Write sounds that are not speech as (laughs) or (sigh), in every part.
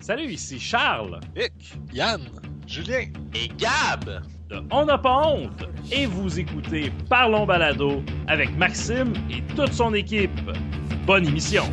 Salut, ici Charles. Vic, Yann, Julien et Gab de On n'a pas honte. Et vous écoutez Parlons Balado avec Maxime et toute son équipe. Bonne émission.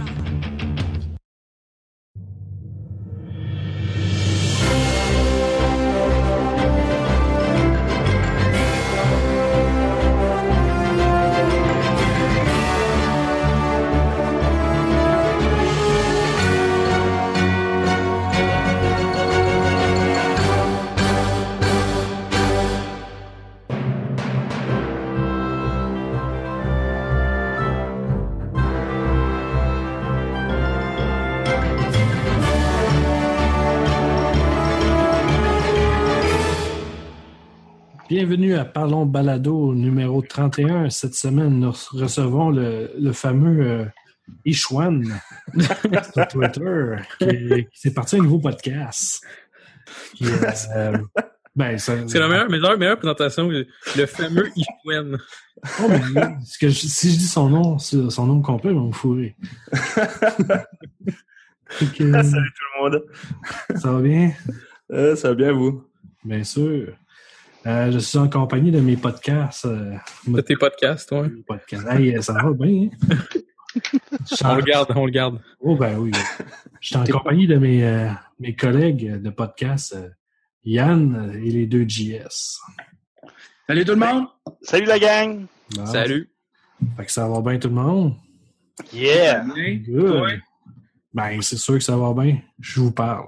Bienvenue à Parlons Balado numéro 31. Cette semaine, nous recevons le, le fameux euh, Ishwan (laughs) sur Twitter qui, s'est parti un nouveau podcast. Qui, euh, (laughs) ben, C'est la meilleure, meilleure, meilleure présentation, le, fameux Ishwan. Oh, que je- si je dis son nom, son nom complet, ils vont me fourrer. (laughs) Salut tout le monde. ça va bien? Euh, ça va bien vous? Bien sûr. Euh, je suis en compagnie de mes podcasts. euh, De tes podcasts, ouais. podcasts. Hey, ça va bien, hein? (laughs) On le garde, on le garde. Oh ben oui. Je suis en compagnie de mes, euh, mes collègues de podcast, euh, Yann et les deux JS. Salut tout le monde! Salut la gang! Bon. Salut. Fait que ça va bien tout le monde? Yeah! Good. toi? Ben, c'est sûr que ça va bien. Je vous parle.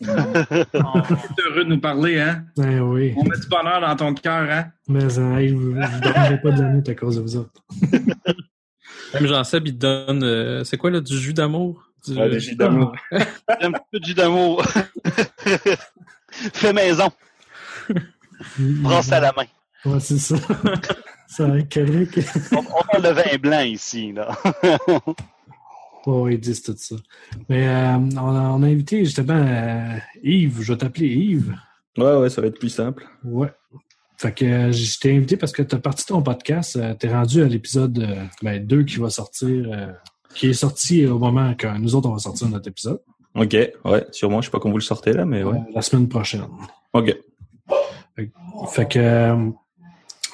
On est heureux de nous parler, hein? Ben oui. On met du bonheur dans ton cœur, hein? Mais hey, je vous donnerai pas de l'année à cause de vous autres. (laughs) Même Jean-Seb, il te donne, euh, c'est quoi, là, du jus d'amour? Du- Ah, des gîtes d'amour. Un petit peu de jus d'amour. (laughs) Fait maison. (laughs) Brosse à la main. Ouais, c'est ça. ça va être correct. On, on parle de vin blanc ici, là. Ouais, ils disent tout ça. Mais euh, on, a, on a invité justement euh, Yves. Je vais t'appeler Yves. Ouais, ouais, ça va être plus simple. Ouais. Fait que euh, je t'ai invité parce que tu as parti ton podcast. euh, tu es rendu à l'épisode ben, 2 qui va sortir, qui est sorti au moment que nous autres, on va sortir notre épisode. Ok, ouais, sûrement. Je sais pas quand vous le sortez là, mais ouais. La semaine prochaine. Ok. Fait que euh,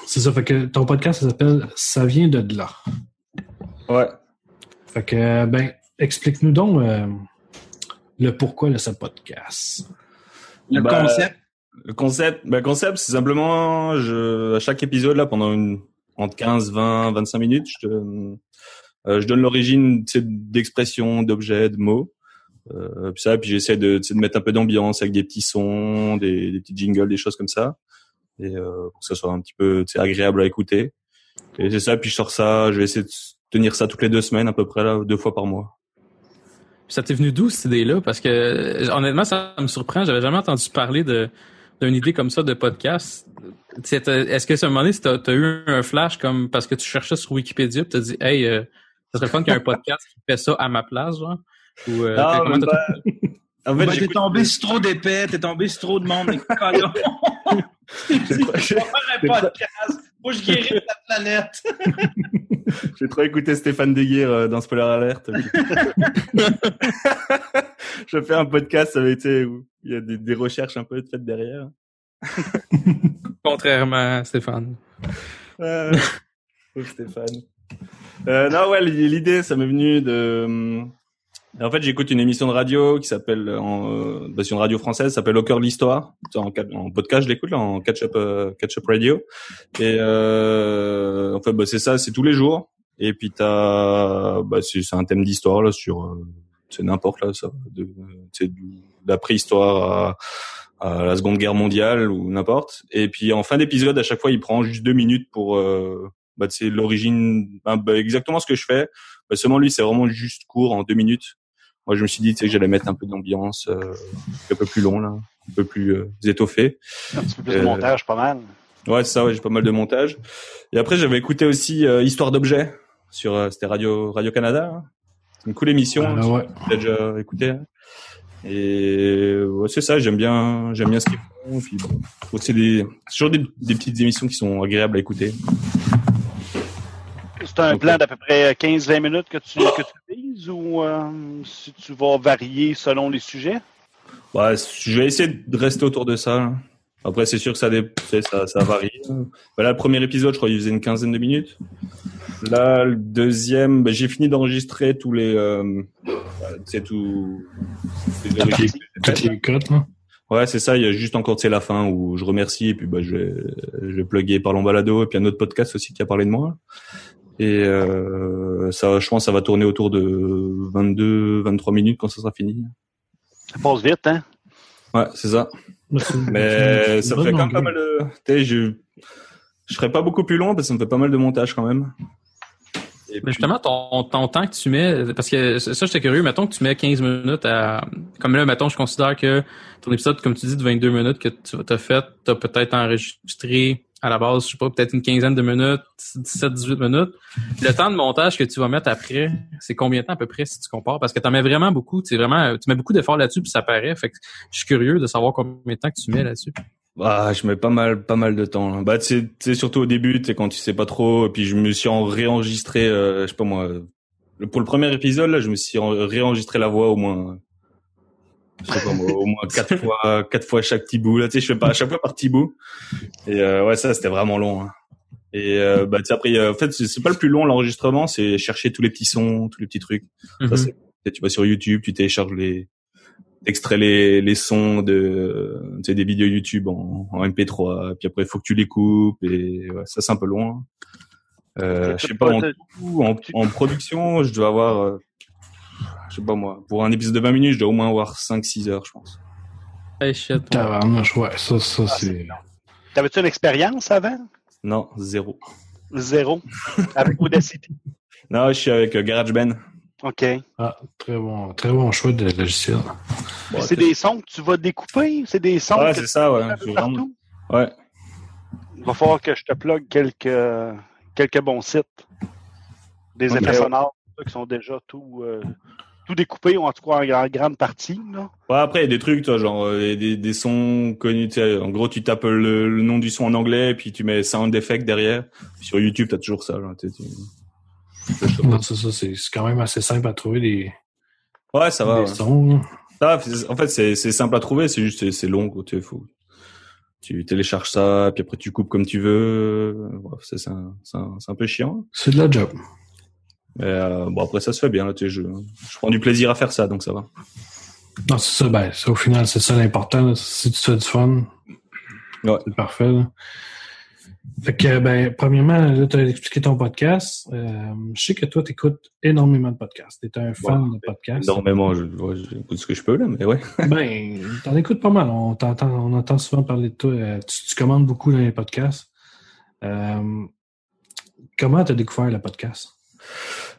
c'est ça. Fait que ton podcast ça s'appelle Ça vient de là. Ouais. Fait que euh, ben explique-nous donc euh, le pourquoi de ce podcast. Le Bah, concept. Le concept, bah, le concept, c'est simplement, je, à chaque épisode là, pendant une, entre 15, 20, 25 minutes, je, te, euh, je donne l'origine d'expressions, d'objets, de mots. Euh, puis ça, puis j'essaie de, de mettre un peu d'ambiance avec des petits sons, des, des petits jingles, des choses comme ça, et euh, pour que ça soit un petit peu agréable à écouter. Et c'est ça, puis je sors ça, je vais essayer de tenir ça toutes les deux semaines à peu près là, deux fois par mois. Ça t'est venu d'où, cette idée-là? Parce que, euh, honnêtement, ça me surprend. J'avais jamais entendu parler de d'une idée comme ça de podcast. T'as- Est-ce que un moment donné, tu as, eu un flash comme parce que tu cherchais sur Wikipédia et tu as dit, hey, euh, ça serait le fun qu'il y ait un podcast qui fait ça à ma place, genre? Ou, euh, Non, comment même t'as- pas. (laughs) En fait, Ben, t'es tombé sur trop d'épais, t'es tombé sur trop de monde, mais (laughs) (laughs) un podcast. Je guérisse la planète. (laughs) J'ai trop écouté Stéphane Deguire euh, dans Spoiler Alert. (laughs) je fais un podcast avec, tu sais, où il y a des, des recherches un peu faites derrière. (laughs) Contrairement à Stéphane. Euh, Stéphane. Euh, non, ouais, l'idée, ça m'est venu de... En fait, j'écoute une émission de radio qui s'appelle, en, euh, bah, c'est une radio française, ça s'appelle Au cœur de l'histoire. En, ca- en podcast, je l'écoute là, en catch-up, euh, catch-up radio. Et euh, en fait, bah, c'est ça, c'est tous les jours. Et puis t'as, bah, c'est c'est un thème d'histoire là sur, euh, c'est n'importe là, ça, de, c'est de la préhistoire à, à la Seconde Guerre mondiale ou n'importe. Et puis en fin d'épisode, à chaque fois, il prend juste deux minutes pour, euh, bah, c'est l'origine, bah, bah, exactement ce que je fais. Bah, seulement lui, c'est vraiment juste court en deux minutes. Moi, je me suis dit, tu sais, que j'allais mettre un peu d'ambiance, euh, un peu plus long là, un peu plus euh, étoffé. Un petit peu plus de Euh, montage, pas mal. Ouais, c'est ça, ouais, j'ai pas mal de montage. Et après, j'avais écouté aussi euh, Histoire d'objets sur euh, c'était Radio Radio Canada. hein. C'est une cool émission. Ah, ouais. J'ai déjà écouté. hein. Et ouais, c'est ça, j'aime bien j'aime bien ce qu'ils font. Puis bon, c'est des c'est toujours des, des petites émissions qui sont agréables à écouter. C'est un plan d'à peu près 15-20 minutes que tu, que tu vises ou euh, si tu vas varier selon les sujets? Bah, je vais essayer de rester autour de ça. Après, c'est sûr que ça, dé- c'est- ça, ça varie. Bah, là, le premier épisode, je crois, il faisait une quinzaine de minutes. Là, le deuxième, bah, j'ai fini d'enregistrer tous les, euh, sais, tout, les Toutes cotes, là. Ouais, c'est ça. Il y a juste encore, sais, la fin où je remercie et puis bah, je vais, je vais plugger Parlons Balado et puis un autre podcast aussi qui a parlé de moi. Et euh, ça, je pense, que ça va tourner autour de 22, 23 minutes quand ça sera fini. Ça passe vite, hein? Ouais, c'est ça. C'est- Mais ça fait quand même pas mal de. Tu sais, je je serai pas beaucoup plus long parce que ça me fait pas mal de montage quand même. Et puis- justement, ton, ton temps que tu mets, parce que ça, j'étais curieux, mettons que tu mets 15 minutes à, comme là, mettons, je considère que ton épisode, comme tu dis, de 22 minutes que tu as fait, tu as peut-être enregistré à la base, je sais pas, peut-être une quinzaine de minutes, 17, 18 minutes. Le temps de montage que tu vas mettre après, c'est combien de temps à peu près si tu compares? Parce que tu en mets vraiment beaucoup, tu vraiment, tu mets beaucoup d'efforts là-dessus puis ça paraît. Fait que je suis curieux de savoir combien de temps que tu mets là-dessus. Bah, je mets pas mal, pas mal de temps. là. Bah, sais, surtout au début, sais, quand tu sais pas trop. Et puis, je me suis en réenregistré, euh, je sais pas moi. Pour le premier épisode, là, je me suis en- réenregistré la voix au moins, je sais pas moi, au moins quatre (laughs) fois, quatre fois chaque petit bout. Là, tu sais, je fais pas à chaque fois par petit bout. Et euh, ouais, ça, c'était vraiment long. hein. Et euh, bah, tu sais, après, a- en fait, c'est pas le plus long l'enregistrement, c'est chercher tous les petits sons, tous les petits trucs. Mhm. tu vas sur YouTube, tu télécharges les, t'extrais les, les sons de, tu sais, des vidéos YouTube en, en MP3, puis après, il faut que tu les coupes, et ouais, ça, c'est un peu loin. Euh, je sais pas, en, en, en production, je dois avoir, euh, je sais pas moi, pour un épisode de 20 minutes, je dois au moins avoir 5-6 heures, je pense. Hey, shit. ouais. Ça, ça, Ah, c'est... T'avais-tu une expérience avant? Non, zéro. Zéro. Avec Audacity? (laughs) Non, je suis avec euh, GarageBand. OK. Ah, très bon, très bon choix de logiciel. Bon, c'est des sons que tu vas découper? C'est des sons Ouais, que c'est tu ça, ouais. vraiment- partout? Ouais. Il va falloir que je te plug quelques, quelques bons sites. Des effets sonores qui sont déjà tout, euh, tout découpés, ou en tout cas en, grande partie. Là. Ouais, après, il y a des trucs, toi, genre, euh, des, des sons connus, en gros, tu tapes le, le nom du son en anglais, et puis tu mets sound effect derrière. Sur YouTube, t'as toujours ça, genre, Non, ça, c'est quand même assez simple à trouver des, Ouais, ça va, des ouais. sons. là. Ça va, c'est- en fait, c'est, c'est simple à trouver, c'est juste, c'est, c'est long, quoi, tu faut, tu télécharges ça, puis après tu coupes comme tu veux. Bref, c'est, c'est un, un peu chiant. C'est de la job. Mais, euh, bon, après, ça se fait bien, là, tu sais, je, je prends du plaisir à faire ça, donc ça va. Non, c'est ça, ben, ça, au final, c'est ça l'important. Si tu fais du fun, Ouais. c'est parfait. là. Fait que, ben, premièrement, là, tu as expliqué ton podcast. Euh, je sais que toi, tu écoutes énormément de podcasts. Tu es un fan de podcasts. Énormément, j'écoute ce que je peux, là, mais ouais. (laughs) Ben, t'en écoutes pas mal. On t'entend, on entend souvent parler de toi. Euh, Tu, tu commandes beaucoup dans les podcasts. Euh, comment t'as découvert le podcast?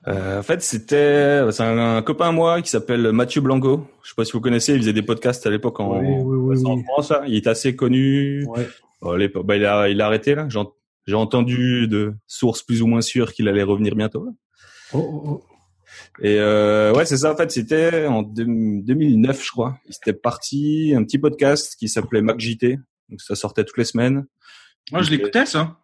Euh, en fait, c'était c'est un, un copain à moi qui s'appelle Mathieu Blanco. Je sais pas si vous connaissez, il faisait des podcasts à l'époque en, Oui, oui, oui, en oui. France. là. Il est assez connu. Ouais. Bon, bah, il, a, il a arrêté là. J'ai ent- J'ai entendu de sources plus ou moins sûres qu'il allait revenir bientôt. là. Oh, oh, oh. Et euh, ouais, c'est ça. En fait, c'était en deux- 2009, je crois. Il s'était parti un petit podcast qui s'appelait MacJT. Donc ça sortait toutes les semaines. Moi, je l'écoutais, ça.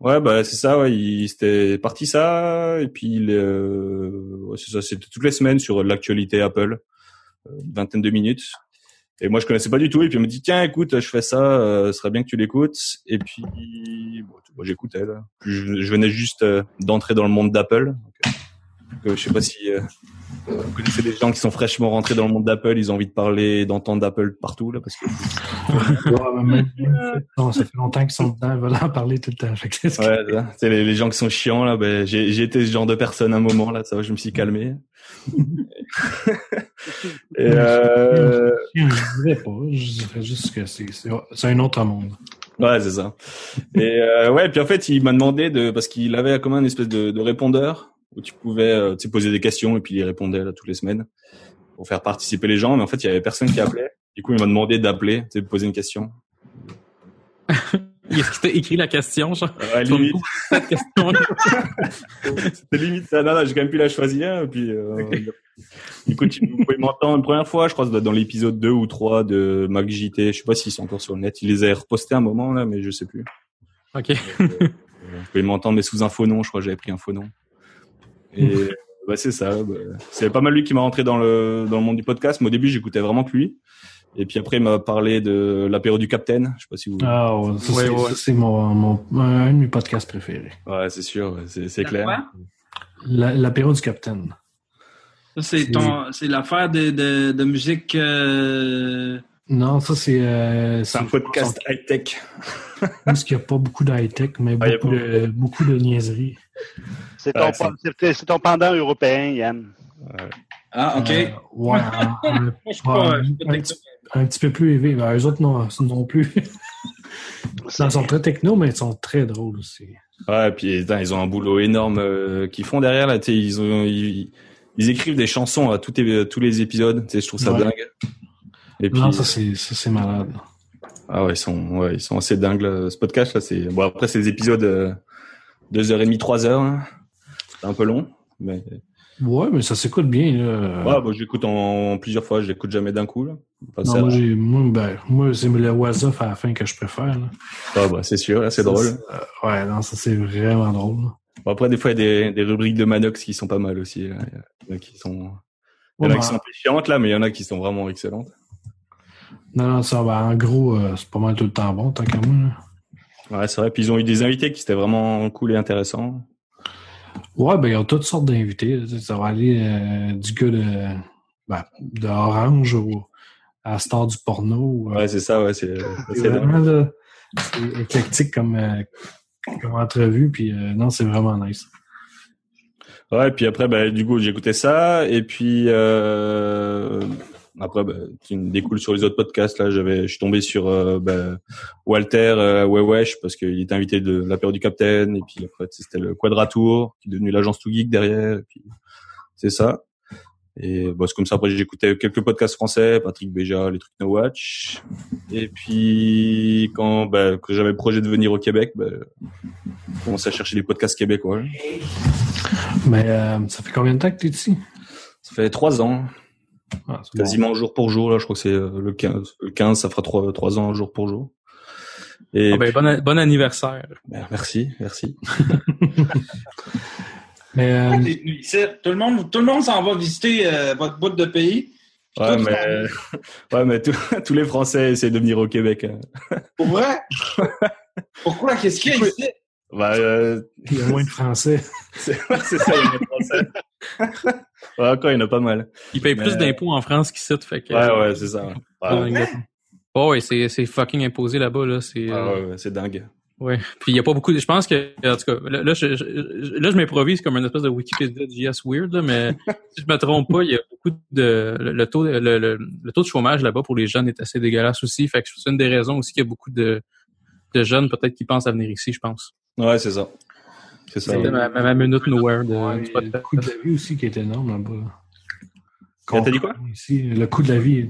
Ouais, bah c'est ça. Ouais, il s'était parti ça. Et puis il, euh, c'est ça. C'était toutes les semaines sur l'actualité Apple, euh, une vingtaine de minutes. Et moi, je connaissais pas du tout. Et puis il me dit tiens, écoute, je fais ça. Euh, serait bien que tu l'écoutes. Et puis bon, j'écoutais là. Puis Je, venais juste euh, d'entrer dans le monde d'Apple. Donc, euh, je sais pas si euh, vous connaissez des gens qui sont fraîchement rentrés dans le monde d'Apple. Ils ont envie de parler, d'entendre d'Apple partout là, parce que non, ça fait longtemps qu'ils sont dedans, veulent en parler tout le temps. C'est- Ouais, sais, les, les gens qui sont chiants là, ben j'ai été ce genre de personne à un moment là, ça va, je me suis calmé. Et euh, Je dirais pas, je dirais juste que c'est un autre monde. ouais, c'est ça. Et euh, ouais, puis en fait, il m'a demandé de parce qu'il avait comme un espèce de, de répondeur où tu pouvais euh, tu sais, poser des questions et puis il répondait là toutes les semaines pour faire participer les gens, mais en fait, il y avait personne qui appelait. Du coup, il m'a demandé d'appeler, tu sais, de poser une question. Est-ce t'as écrit la question, genre? Ouais, limite? (laughs) C'était limite ça. Non, non, j'ai quand même pu la choisir. Et puis, euh, du coup, tu, vous pouvez m'entendre une première fois, je crois, dans l'épisode 2 ou 3 de MacJT. Je sais pas s'ils sont encore sur le net. Ils les avaient repostés un moment, là, mais je sais plus. OK. Euh, vous pouvez m'entendre, mais sous un faux nom. Je crois que j'avais pris un faux nom. Et bah, c'est ça. Bah, c'est pas mal lui qui m'a rentré dans le, dans le monde du podcast. Mais au début, j'écoutais vraiment que lui. Et puis après, il m'a parlé de l'apéro du Capitaine. Je sais pas si vous. Ah, ouais, c'est, ouais. mon, mon, un de mes podcasts préférés. Ouais, c'est sûr, c'est c'est La clair. l'apéro du Capitaine. Ça, c'est C'est- ton, c'est l'affaire de, de, de musique, euh, Non, ça, c'est. Euh, C'est un podcast high-tech. Parce qu'il n'y a pas beaucoup d'high-tech, mais Ah, beaucoup, de, beaucoup de niaiseries. C'est ton, ton pendant européen, Yann. Ah, ok. Euh, ouais, (laughs) un, un- pas, un petit, un petit peu plus élevé. Ben, eux autres, non, non plus. (laughs) Ils sont très techno, mais ils sont très drôles aussi. Ouais, et puis ils ont un boulot énorme euh, qu'ils font derrière là. tu sais, Ils, ont, ils, ils écrivent des chansons à tous les, tous les épisodes. Tu sais, Je trouve ça Ouais. dingue. Et puis, Non, ça, c'est, ça, c'est malade. ah ouais, ils sont, ouais, ils sont assez dingues. Là. Ce podcast là, c'est bon. Après, c'est des épisodes euh, deux heures et demie, trois heures. hein. C'est un peu long, mais Ouais, mais ça s'écoute bien. Là. ouais, bah, je l'écoute en, plusieurs fois. Je l'écoute jamais d'un coup. Là. Enfin, non, moi, ben, moi, c'est le was-off à la fin que je préfère. Là. ah, bah, c'est sûr, là, c'est drôle. C'est- ouais, non, ça, c'est vraiment drôle. Bon, après, des fois, il y a des, des rubriques de Manox qui sont pas mal aussi. là. Il y en a qui sont, il y en Ouais, a ben, qui sont un peu chiantes là, mais il y en a qui sont vraiment excellentes. non, non, ça, ben, en gros, euh, c'est pas mal tout le temps bon, tant qu'à moi. là. Ouais, c'est vrai. Puis ils ont eu des invités qui étaient vraiment cool et intéressants. Ouais, ben, ils ont toutes sortes d'invités. Ça va aller euh, du gars de, ben, de Orange au, à star du porno. Ouais, c'est ça, ouais, c'est, vraiment là, éclectique comme, euh, comme entrevue, puis euh, non, c'est vraiment nice. Ouais, puis après, bah, du coup, j'ai écouté ça, et puis euh, après, bah, tu me découles sur les autres podcasts. Là, j'avais, je suis tombé sur euh, bah, Walter euh, Wewesh parce qu'il était invité de l'apéro du Capitaine, et puis après, c'était le Quadratour qui est devenu l'agence Too Geek derrière, et puis c'est ça. Et bah, c'est comme ça. Après, écouté quelques podcasts français, Patrick Béja, les trucs No Watch. Et puis quand, bah, j'avais le projet de venir au Québec, bah, j'ai commencé à chercher des podcasts québécois. Mais euh, ça fait combien de temps que tu es ici? Ça fait trois ans. Ah, quasiment jour pour jour là je crois que c'est euh, le 15 le 15 ça fera trois trois ans jour pour jour et Ah ben, puis- bon, bon anniversaire. ben, merci merci (laughs) Mais euh. Tout le monde, tout le monde s'en va visiter euh, votre bout de pays. (laughs) Ouais mais ouais mais tous- (laughs) tous les français essaient de venir au Québec hein. Pour vrai? Pourquoi? Qu'est-ce qu'il y a ici? euh, il y a moins de Français. c'est c'est ça il y a des français ouais encore il y en a pas mal Ils payent plus d'impôts en France qu'ici, fait que... ouais ouais c'est ça ouais. Oh, ouais, c'est, c'est fucking imposé là-bas, là. C'est, euh, ouais, c'est dingue ouais. Puis il y a pas beaucoup de, je pense que, en tout cas, là, là, je, je- là, je m'improvise comme une espèce de Wikipédia de JS weird, là, mais (laughs) si je me trompe pas, il y a beaucoup de, le, le taux, le, le, le taux de chômage là-bas pour les jeunes est assez dégueulasse aussi. Fait que c'est une des raisons aussi qu'il y a beaucoup de, de jeunes peut-être qui pensent à venir ici, je pense. ouais c'est ça c'est ça C'était ma, ma, minute nowhere de, Ouais, du le coût de la vie aussi qui est énorme là-bas. Ah, t'as dit quoi? Ici, le coût de la vie.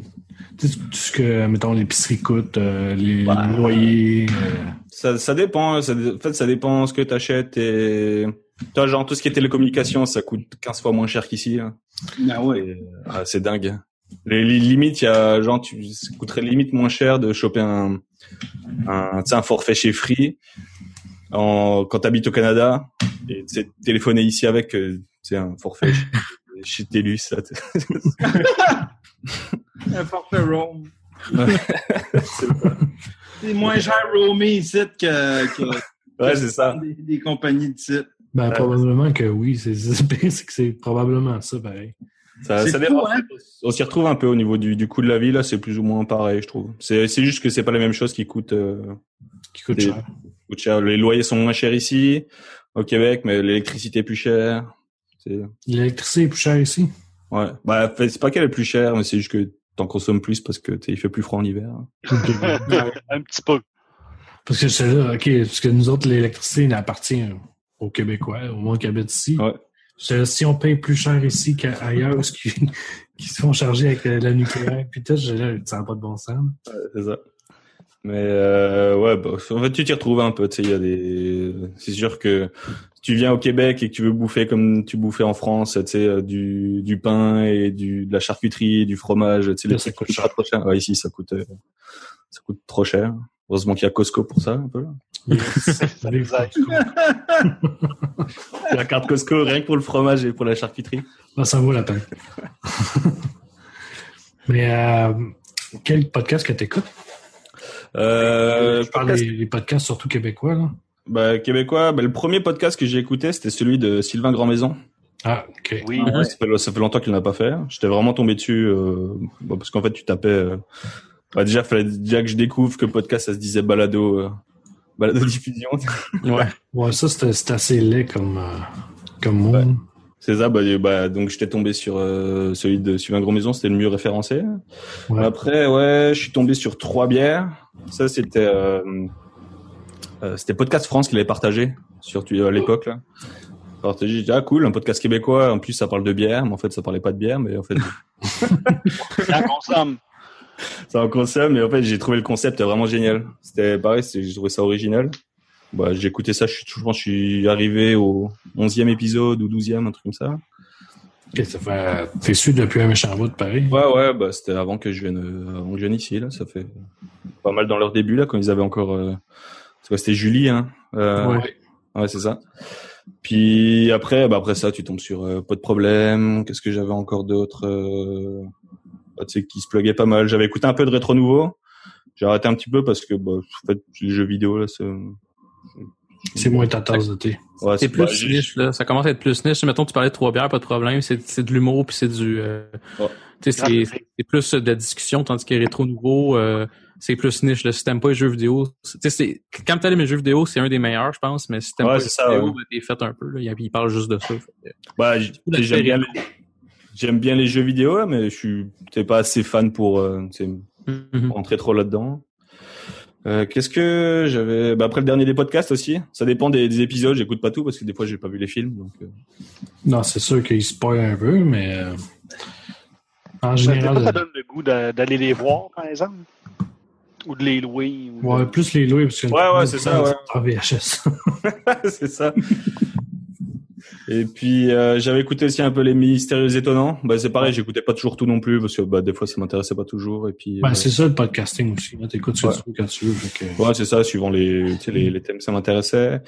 Tu sais, tout ce que, mettons, l'épicerie coûte, euh, les Ouais. loyers. euh, Ça, ça dépend. hein, Ça, en fait, ça dépend ce que tu achètes. Et... Toi, genre, tout ce qui est télécommunications, ça coûte 15 fois moins cher qu'ici. hein. Ben ouais. Ah, c'est dingue. Les, les limites, il y a, genre, tu, ça coûterait limite moins cher de choper un, un, tu sais, un forfait chez Free en, quand tu habites au Canada et tu sais, téléphoner ici avec, euh, c'est un forfait (laughs) chez, Telus. Ça, (laughs) Un forfait roam. (laughs) c'est moins cher roamer ici que, que ouais, c'est ça. des, des compagnies de site. Ben, Ouais. probablement que oui. C'est que probablement ça, pareil. Ça, ça fou, hein? On s'y retrouve un peu au niveau du, du coût de la vie, là, c'est plus ou moins pareil, je trouve. C'est, c'est juste que c'est pas la même chose qui coûte, euh, Qui coûte Des- cher. Coûte cher. Les loyers sont moins chers ici, au Québec, mais l'électricité est plus chère. C'est, L'électricité est plus chère ici. ouais. Bah, c'est pas qu'elle est plus chère, mais c'est juste que t'en consommes plus parce que, il fait plus froid en hiver. (laughs) Un petit peu. Parce que c'est là, OK, parce que nous autres, l'électricité elle appartient aux Québécois, au moins qui habitent ici. Ouais. Là, si on paye plus cher ici qu'ailleurs, (laughs) ce qui, qui se font charger avec la nucléaire, puis tout, ça n'a pas de bon sens. C'est ça. Mais euh, ouais, bah, en fait, tu t'y retrouves un peu. Tu sais, il y a des. C'est sûr que si tu viens au Québec et que tu veux bouffer comme tu bouffais en France, tu sais, euh, du du pain et du de la charcuterie, du fromage, tu sais, les trucs coûtent trop cher. Ouais, ici, ça coûte euh, ça coûte trop cher. Heureusement qu'il y a Costco pour ça, un peu. Les aide. La carte Costco, rien que pour le fromage et pour la charcuterie. Ah, ça vaut la peine. (laughs) Mais euh, Quel podcast que t'écoutes? Euh, Je parle podcast- des, des podcasts surtout québécois, là. bah, québécois, bah, le premier podcast que j'ai écouté, c'était celui de Sylvain Grandmaison. Ah, ok. Oui. Ça, fait, ça fait longtemps qu'il n'a pas fait. J'étais vraiment tombé dessus euh, bah, parce qu'en fait, tu tapais. euh, bah, déjà, fallait déjà que je découvre que podcast, ça se disait balado, euh, balado diffusion. Ouais. (laughs) Ouais, ça, c'était assez laid comme, euh, comme. Ouais. C'est ça. Bah, bah, donc, j'étais tombé sur euh, celui de Sylvain Grandmaison. C'était le mieux référencé. Ouais. Après, ouais, je suis tombé sur trois bières. Ça, c'était euh, euh, c'était Podcast France qui l'avait partagé sur à l'époque là. Partagé, j'ai dit ah cool, un podcast québécois. En plus, ça parle de bière, mais en fait, ça parlait pas de bière, mais en fait, (laughs) Ça consomme. ça en consomme. Mais en fait, j'ai trouvé le concept vraiment génial. C'était pareil, c'est- j'ai trouvé ça original. Bah, j'ai écouté ça. Je, suis, je pense, que je suis arrivé au 11e épisode ou 12e, un truc comme ça. Ok, ça fait. T'es su depuis un méchant bout, pareil. Ouais, ouais, bah, c'était avant que je vienne, euh, avant que je vienne ici, là. Ça fait pas mal dans leur début, là, quand ils avaient encore, euh, c'était Julie, hein. Euh, Ouais. ouais, c'est ça. Puis après, bah, après ça, tu tombes sur euh, pas de problème. Qu'est-ce que j'avais encore d'autre, euh, bah, tu sais, qui se pluguait pas mal. J'avais écouté un peu de rétro nouveau. J'ai arrêté un petit peu parce que, bah, en fait, les jeux vidéo, là, c'est, C'est moins ta tasse de thé. ouais, C'est plus bah, niche, là. Ça commence à être plus niche. Mettons, tu parlais de trois bières, pas de problème. C'est, c'est de l'humour, puis c'est du... euh, Ouais. c'est, c'est plus de la discussion, tandis que rétro nouveau, euh, c'est plus niche. Là. Si t'aimes pas les jeux vidéo, c'est- tu sais, c'est, quand t'aimes les jeux vidéo, c'est un des meilleurs, je pense, mais si t'aimes Ouais, pas les ça, jeux vidéo, ouais. ben, t'es fait un peu, là. Il, il parle juste de ça. Bah, j'aime bien, les- j'aime bien les jeux vidéo, mais je suis, t'es pas assez fan pour, euh, Mhm. rentrer trop là-dedans. Euh, Qu'est-ce que j'avais bah Après le dernier des podcasts aussi. Ça dépend des, des épisodes. J'écoute pas tout parce que des fois j'ai pas vu les films. Donc euh, Non, c'est sûr qu'il spoil un peu, mais. euh, en Ça, général. ça donne le goût d'a- d'aller les voir, par exemple. Ou de les louer. ou de- Ouais, plus les louer, parce que. Ouais, ouais, (laughs) c'est ça, ouais. VHS. (laughs) c'est ça. Et puis euh, j'avais écouté aussi un peu les mystérieux étonnants. Bah c'est pareil, j'écoutais pas toujours tout non plus parce que bah des fois ça m'intéressait pas toujours. Et puis Ben, euh, c'est ça le podcasting aussi. Là, t'écoutes ce Ouais. veux quand tu veux. Ouais, c'est ça, suivant les, tu sais, les, les thèmes, ça m'intéressait.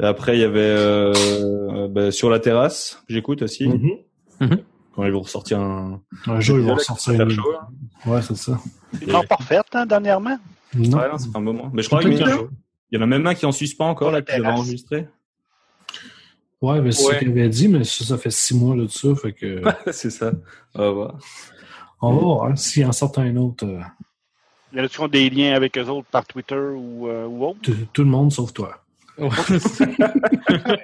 Et Après, il y avait euh, bah, sur la terrasse, j'écoute aussi. Mhm. Quand ils vont ressortir un. Un jour, ils vont ressortir une. chaud, là. Ouais, c'est ça. Ils l'ont pas refait, hein, dernièrement. Non. Ouais, non, c'est un moment. Mais je crois qu'il y, en a- jour. il y en a même un qui est en suspens encore, là, qui devait enregistrer. Ouais, mais c'est Ouais. ce qu'il avait dit, mais ça, ça fait six mois là, de ça. Fait que. (laughs) c'est ça. On va voir. On va voir. hein, S'il en sort un autre, euh, Il y en a qui ont des liens avec eux autres par Twitter ou, euh, ou autre? tout, tout le monde sauf toi. Ben, (laughs) (laughs)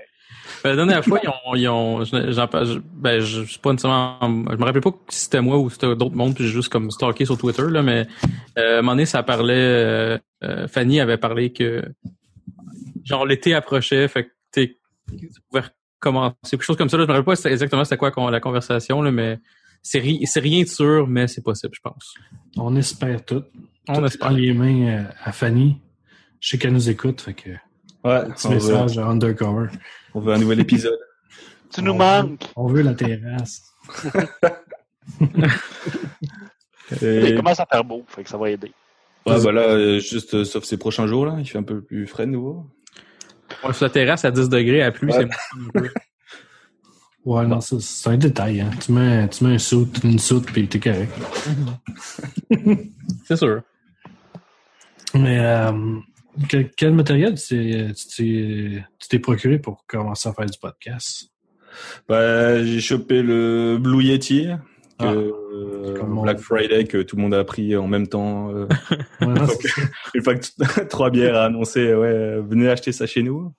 la dernière fois, ils ont, ils ont je- j'en parle- je- ben, je, sais pas nécessairement, je me rappelle pas si c'était moi ou c'était d'autres mondes, puis j'ai juste comme stalké sur Twitter, là, mais, euh, à un moment donné, ça parlait, euh, euh, Fanny avait parlé que, genre, l'été approchait, fait que, tu recommencer, quelque chose comme ça, là, je me rappelle pas exactement c'était quoi la conversation, là, mais c'est ri- c'est rien de sûr, mais c'est possible, je pense. On espère tout. On Tout espère. les mains euh, à Fanny. Je sais qu'elle nous écoute, fait que. Ouais, Petit on veut, message à undercover. on veut un nouvel épisode. (laughs) Tu nous On manques. veut- On veut la terrasse. (laughs) Il Et, commence à faire beau, fait que ça va aider. ouais, bah là, euh, juste, euh, sauf ces prochains jours, là, il fait un peu plus frais de nouveau. Sur la terrasse à 10 degrés, à pluie, Ouais. c'est. Ouais, (laughs) non, c'est un détail. Hein. Tu, mets, tu mets un suit, une soute, puis t'es correct. (laughs) C'est sûr. Mais euh, quel, quel matériel tu t'es- procuré pour commencer à faire du podcast? Bah, j'ai chopé le Blue Yeti. Que, Ah. euh, Comment- Black Friday que tout le monde a pris en même temps euh, (laughs) Ouais, (laughs) une fois que (laughs) trois bières a annoncé ouais venez acheter ça chez nous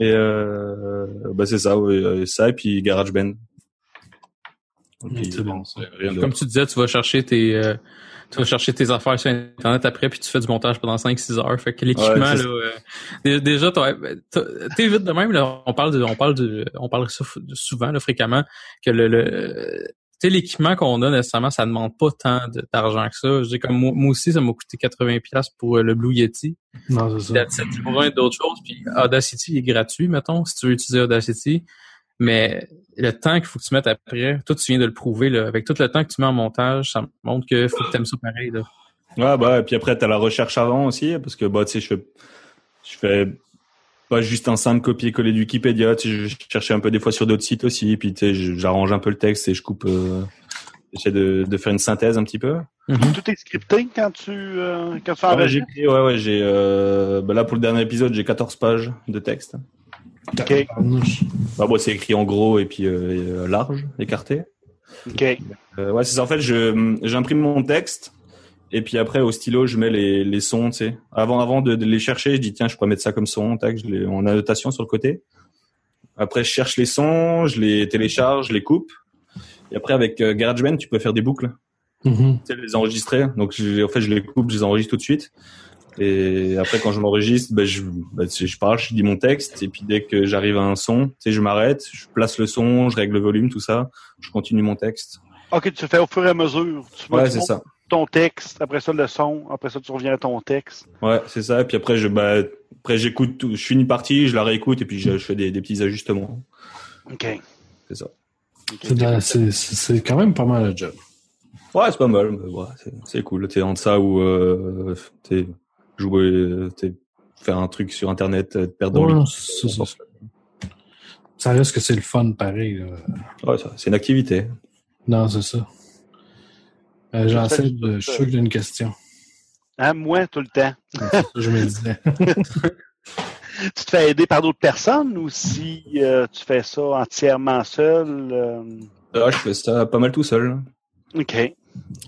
et euh, bah c'est ça ouais, ça et puis GarageBand Mm, Puis, bon. Comme tu disais, tu vas cher tes euh, tu vas chercher tes affaires sur internet après puis tu fais du montage pendant 5-6 heures. Fait que l'équipement Ouais, euh, déjà t'es vite de même là, on parle de on parle de on parle souvent là, fréquemment que le, sais, l'équipement qu'on a nécessairement, ça demande pas tant d'argent que ça. Je dis comme moi, moi aussi, ça m'a coûté 80$ piastres pour euh, le Blue Yeti. non, c'est ça. Pas besoin d'autres choses. Puis Audacity est gratuit, mettons, si tu veux utiliser Audacity. Mais le temps qu'il faut que tu mettes après, toi, tu viens de le prouver, là, avec tout le temps que tu mets en montage, ça montre que faut que tu aimes ça pareil. Là. ouais bah et puis après t'as la recherche avant aussi parce que bah tu sais je fais je fais pas juste un simple copier-coller du Wikipédia tu sais je cherchais un peu des fois sur d'autres sites aussi puis tu sais je- j'arrange un peu le texte et je coupe euh, j'essaie de, de faire une synthèse un petit peu Mhm. Tout est scripté quand tu, euh, quand tu Ah, j'ai ouais, ouais, j'ai, euh, bah là, pour le dernier épisode, j'ai 14 pages de texte. OK. Bah, bon, c'est écrit en gros et puis euh, large, écarté. OK. Euh, ouais, c'est ça. En fait, je, j'imprime mon texte et puis après au stylo, je mets les, les sons, tu sais. Avant, avant de, de les chercher, je dis tiens, je pourrais mettre ça comme son, tac, je les en annotation sur le côté. Après, je cherche les sons, je les télécharge, je les coupe. Et après, avec euh, GarageBand, tu peux faire des boucles, Mhm. tu sais, les enregistrer. Donc, je, en fait, je les coupe, je les enregistre tout de suite. Et après, quand je m'enregistre, ben, je, ben, tu sais, je parle, je dis mon texte, et puis dès que j'arrive à un son, tu sais, je m'arrête, je place le son, je règle le volume, tout ça, je continue mon texte. OK, tu fais au fur et à mesure. Tu Ouais, c'est ça. Ton texte, après ça, le son, après ça, tu reviens à ton texte. Ouais, c'est ça. Et puis après, je, bah, après, j'écoute tout. Je finis une partie, je la réécoute, et puis je, je fais des, des petits ajustements. OK. C'est ça. OK. C'est quand même pas mal le job. Ouais, c'est pas mal. ouais, c'est, cool. T'es entre ça ou, euh, t'es, jouer, t'es, faire un truc sur Internet, euh, te perdre dans Ouais, le... c'est ça. Reste que c'est le fun pareil. là. Ouais, c'est une activité. Non, c'est ça. Euh, J'en Je sais, je suis sûr que j'ai une question. Hein, moi, tout le temps. (laughs) Ça je me disais. (laughs) (laughs) Tu te fais aider par d'autres personnes ou si euh, tu fais ça entièrement seul? euh, Ah, je fais ça pas mal tout seul. OK.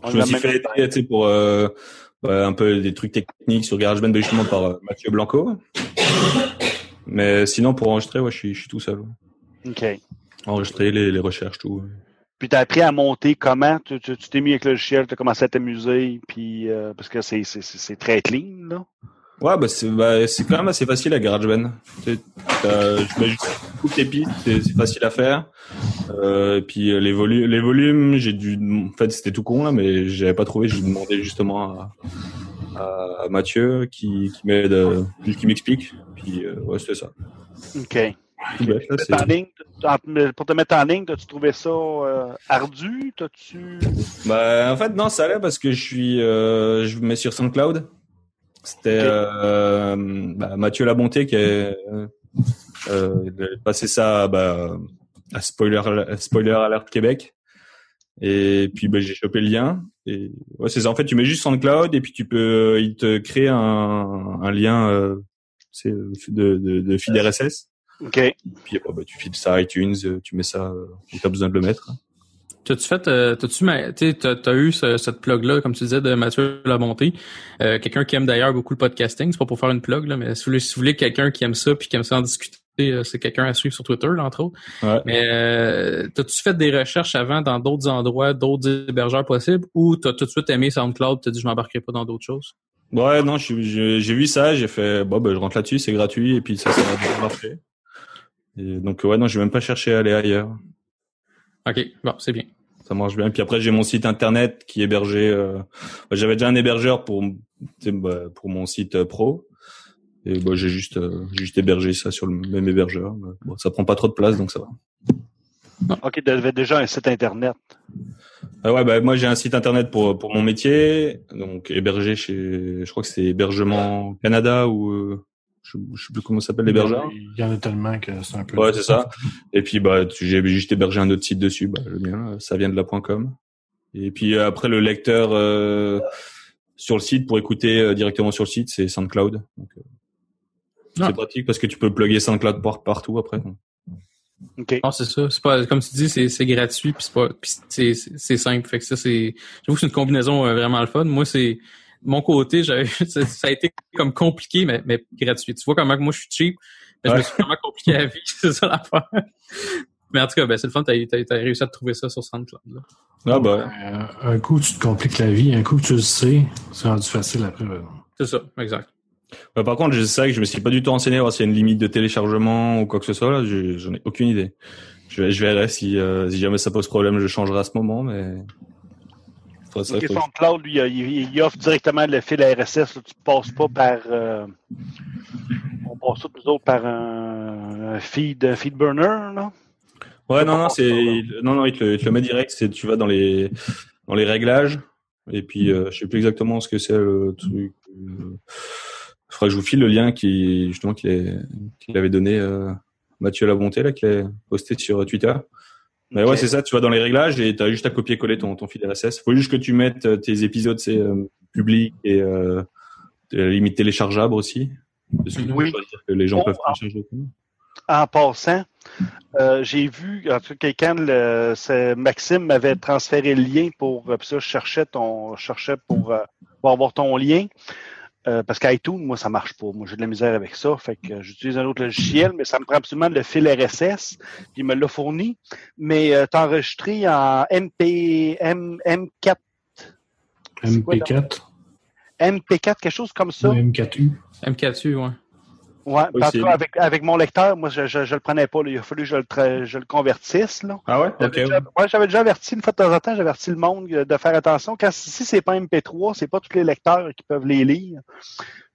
On Je me suis fait aider, pour euh, bah, un peu des trucs techniques sur GarageBand, bah, justement par euh, Mathieu Blanco. Mais sinon, pour enregistrer, ouais, je suis, je suis tout seul. ouais. OK. Enregistrer les, les recherches, tout. Puis t'as appris à monter comment? Tu tu- tu t'es mis avec le logiciel, t'as commencé à t'amuser, puis euh, parce que c'est c'est- c'est c'est très clean, là. Ouais, bah c'est bah, c'est quand même assez facile à GarageBand. Tu Je mets juste toutes tes pistes, c'est c'est facile à faire. Euh, et puis euh, les volumes, les volumes, j'ai dû, en fait c'était tout con là, mais j'avais pas trouvé. J'ai demandé justement à, à Mathieu qui, qui m'aide, euh, qui m'explique. Puis euh, ouais, c'était ça. OK. Tout bête, là, c'est- En ligne, en- pour te mettre en ligne, as-tu trouvé ça euh, ardu? T'as-tu. Bah, en fait, non, ça allait parce que je suis, euh, je me mets sur SoundCloud. C'était Ok. euh, bah, Mathieu Labonté qui a euh, euh, passé ça bah, à Spoiler, Spoiler Alert Québec. Et puis bah, j'ai chopé le lien. Et ouais, c'est ça. En fait, tu mets juste SoundCloud et puis tu peux, il te crée un, un lien, euh, de, de, de feed RSS. OK. Puis bah, bah, tu files ça à iTunes, euh, tu mets ça euh, où t'as besoin de le mettre. T'as-tu fait, euh, t'as-tu, t'as, t'as eu ce- cette plug-là, comme tu disais, de Mathieu Labonté. Euh, quelqu'un qui aime d'ailleurs beaucoup le podcasting. C'est pas pour faire une plug, là, mais si vous voulez, si vous voulez quelqu'un qui aime ça puis qui aime ça en discuter, euh, c'est quelqu'un à suivre sur Twitter, là, entre autres. Ouais. Mais euh, t'as-tu fait des recherches avant dans d'autres endroits, d'autres hébergeurs possibles, ou t'as tout de suite aimé SoundCloud, t'as dit je m'embarquerai pas dans d'autres choses? Ouais, non, j'ai vu ça, j'ai fait, bon, ben, je rentre là-dessus, c'est gratuit, et puis ça, ça va bien marcher. Et donc, ouais, non, j'ai même pas cherché à aller ailleurs. Ok, bon, c'est bien. Ça marche bien. Puis après, j'ai mon site internet qui est hébergé. euh, bah, J'avais déjà un hébergeur pour bah, pour mon site euh, pro. Et bah, j'ai juste euh, juste hébergé ça sur le même hébergeur. Mais Bon, ça prend pas trop de place, donc ça va. OK, tu avais déjà un site Internet. Ah ouais, bah, moi j'ai un site internet pour pour mon métier, donc hébergé chez, je crois que c'est hébergement Canada ou euh, je, je sais plus comment ça s'appelle l'hébergeur. Il y en a tellement que c'est un peu. Ouais, c'est ça. Et puis bah tu- j'ai juste hébergé un autre site dessus, bah, le mien, ça vient de la .com. Et puis euh, après le lecteur euh, sur le site pour écouter euh, directement sur le site, c'est SoundCloud. Donc, euh, Ah. C'est pratique parce que tu peux plugger SoundCloud par- partout après. donc. OK. Non, c'est ça. C'est pas, comme tu dis, c'est, c'est gratuit puis c'est pas, puis c'est, c'est, c'est simple. Fait que ça, c'est, j'avoue que c'est une combinaison euh, vraiment le fun. Moi, c'est, mon côté, j'avais, (laughs) ça, ça a été comme compliqué, mais, mais gratuit. Tu vois comment que moi je suis cheap, mais je me suis vraiment compliqué la vie. (laughs) c'est ça l'affaire. Mais en tout cas, ben, c'est le fun. T'as, t'as, t'as réussi à trouver ça sur SoundCloud. Là. Ah bah Euh, un coup, tu te compliques la vie. Un coup, tu le sais. C'est rendu facile après. euh. C'est ça, exact. Ouais, par contre, je sais que je me suis pas du tout renseigné voir s'il y a une limite de téléchargement ou quoi que ce soit. Là, j'en ai aucune idée. Je verrai si, euh, si jamais ça pose problème, je changerai à ce moment, mais. Faudrait ça, faut- SoundCloud, lui, il, il offre directement le fil RSS. Là, tu ne passes pas par. euh, on passe tous nous autres par un, un feed, un feed burner, là. Ouais, non, non, c'est, non, non, il te, le- il te le met direct. C'est, tu vas dans les, dans les réglages. Et puis, euh, je sais plus exactement ce que c'est le truc. Euh, faudrait que je vous file le lien qui, justement, qu'il avait donné, euh, Mathieu Labonté, là, qu'il a posté sur Twitter. Mais ouais, c'est ça, tu vas dans les réglages et tu as juste à copier-coller ton, ton fil RSS. faut juste que tu mettes euh, tes épisodes c'est euh, publics et euh, limite téléchargeables aussi. Parce que Oui. que les gens Oh, peuvent télécharger. En passant, euh, j'ai vu, en tout cas, quelqu'un, Maxime m'avait transféré le lien pour, euh, puis ça, je cherchais ton, je cherchais pour, euh, pour avoir ton lien. Euh, parce qu'iTunes, moi, ça marche pas. Moi, j'ai de la misère avec ça. Fait que euh, j'utilise un autre logiciel, mais ça me prend absolument le fil RSS. Puis il me l'a fourni. Mais euh, t'as enregistré en MP, M, M4, C'est quoi, MP4 MP4, quelque chose comme ça. ou M4U. M4U, ouais. Ouais, avec, avec mon lecteur, moi, je, je, je le prenais pas. là. Il a fallu que je le, tra- je le convertisse. Là. Ah ouais? Ok. J'avais déjà, ouais, j'avais déjà averti, une fois de temps en temps, j'avais averti le monde de faire attention. Quand si c'est pas MP3, c'est pas tous les lecteurs qui peuvent les lire.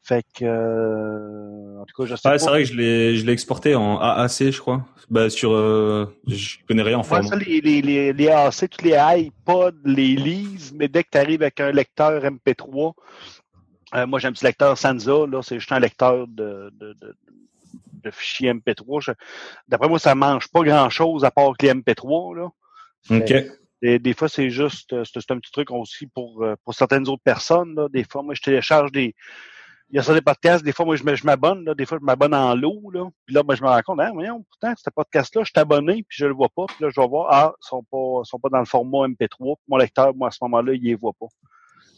Fait que, euh, en tout cas, je sais Ouais, pas. c'est vrai que je l'ai, je l'ai exporté en AAC, je crois. Bah, sur, euh, je connais rien en Ouais, format. ça, les, les, les, les AC, tous les iPods les lisent, mais dès que tu arrives avec un lecteur MP3, euh, moi j'ai un petit lecteur Sansa, là, c'est juste un lecteur de, de, de, de fichiers MP3. Je- D'après moi, ça mange pas grand chose à part que les MP3, là. Ok. Des, des fois, c'est juste, euh, c'est un petit truc aussi pour, euh, pour certaines autres personnes. Là. Des fois, moi, je télécharge des. Il y a ça des podcasts, des fois, moi, je m'abonne. Des fois, je m'abonne en lot, là. Puis là, ben, je me rends compte, hein, voyons, pourtant, ce podcast-là, je suis abonné, puis je le vois pas. Puis là, je vais voir, ah, ils sont pas, sont pas dans le format MP3. Mon lecteur, moi, à ce moment-là, il les voit pas.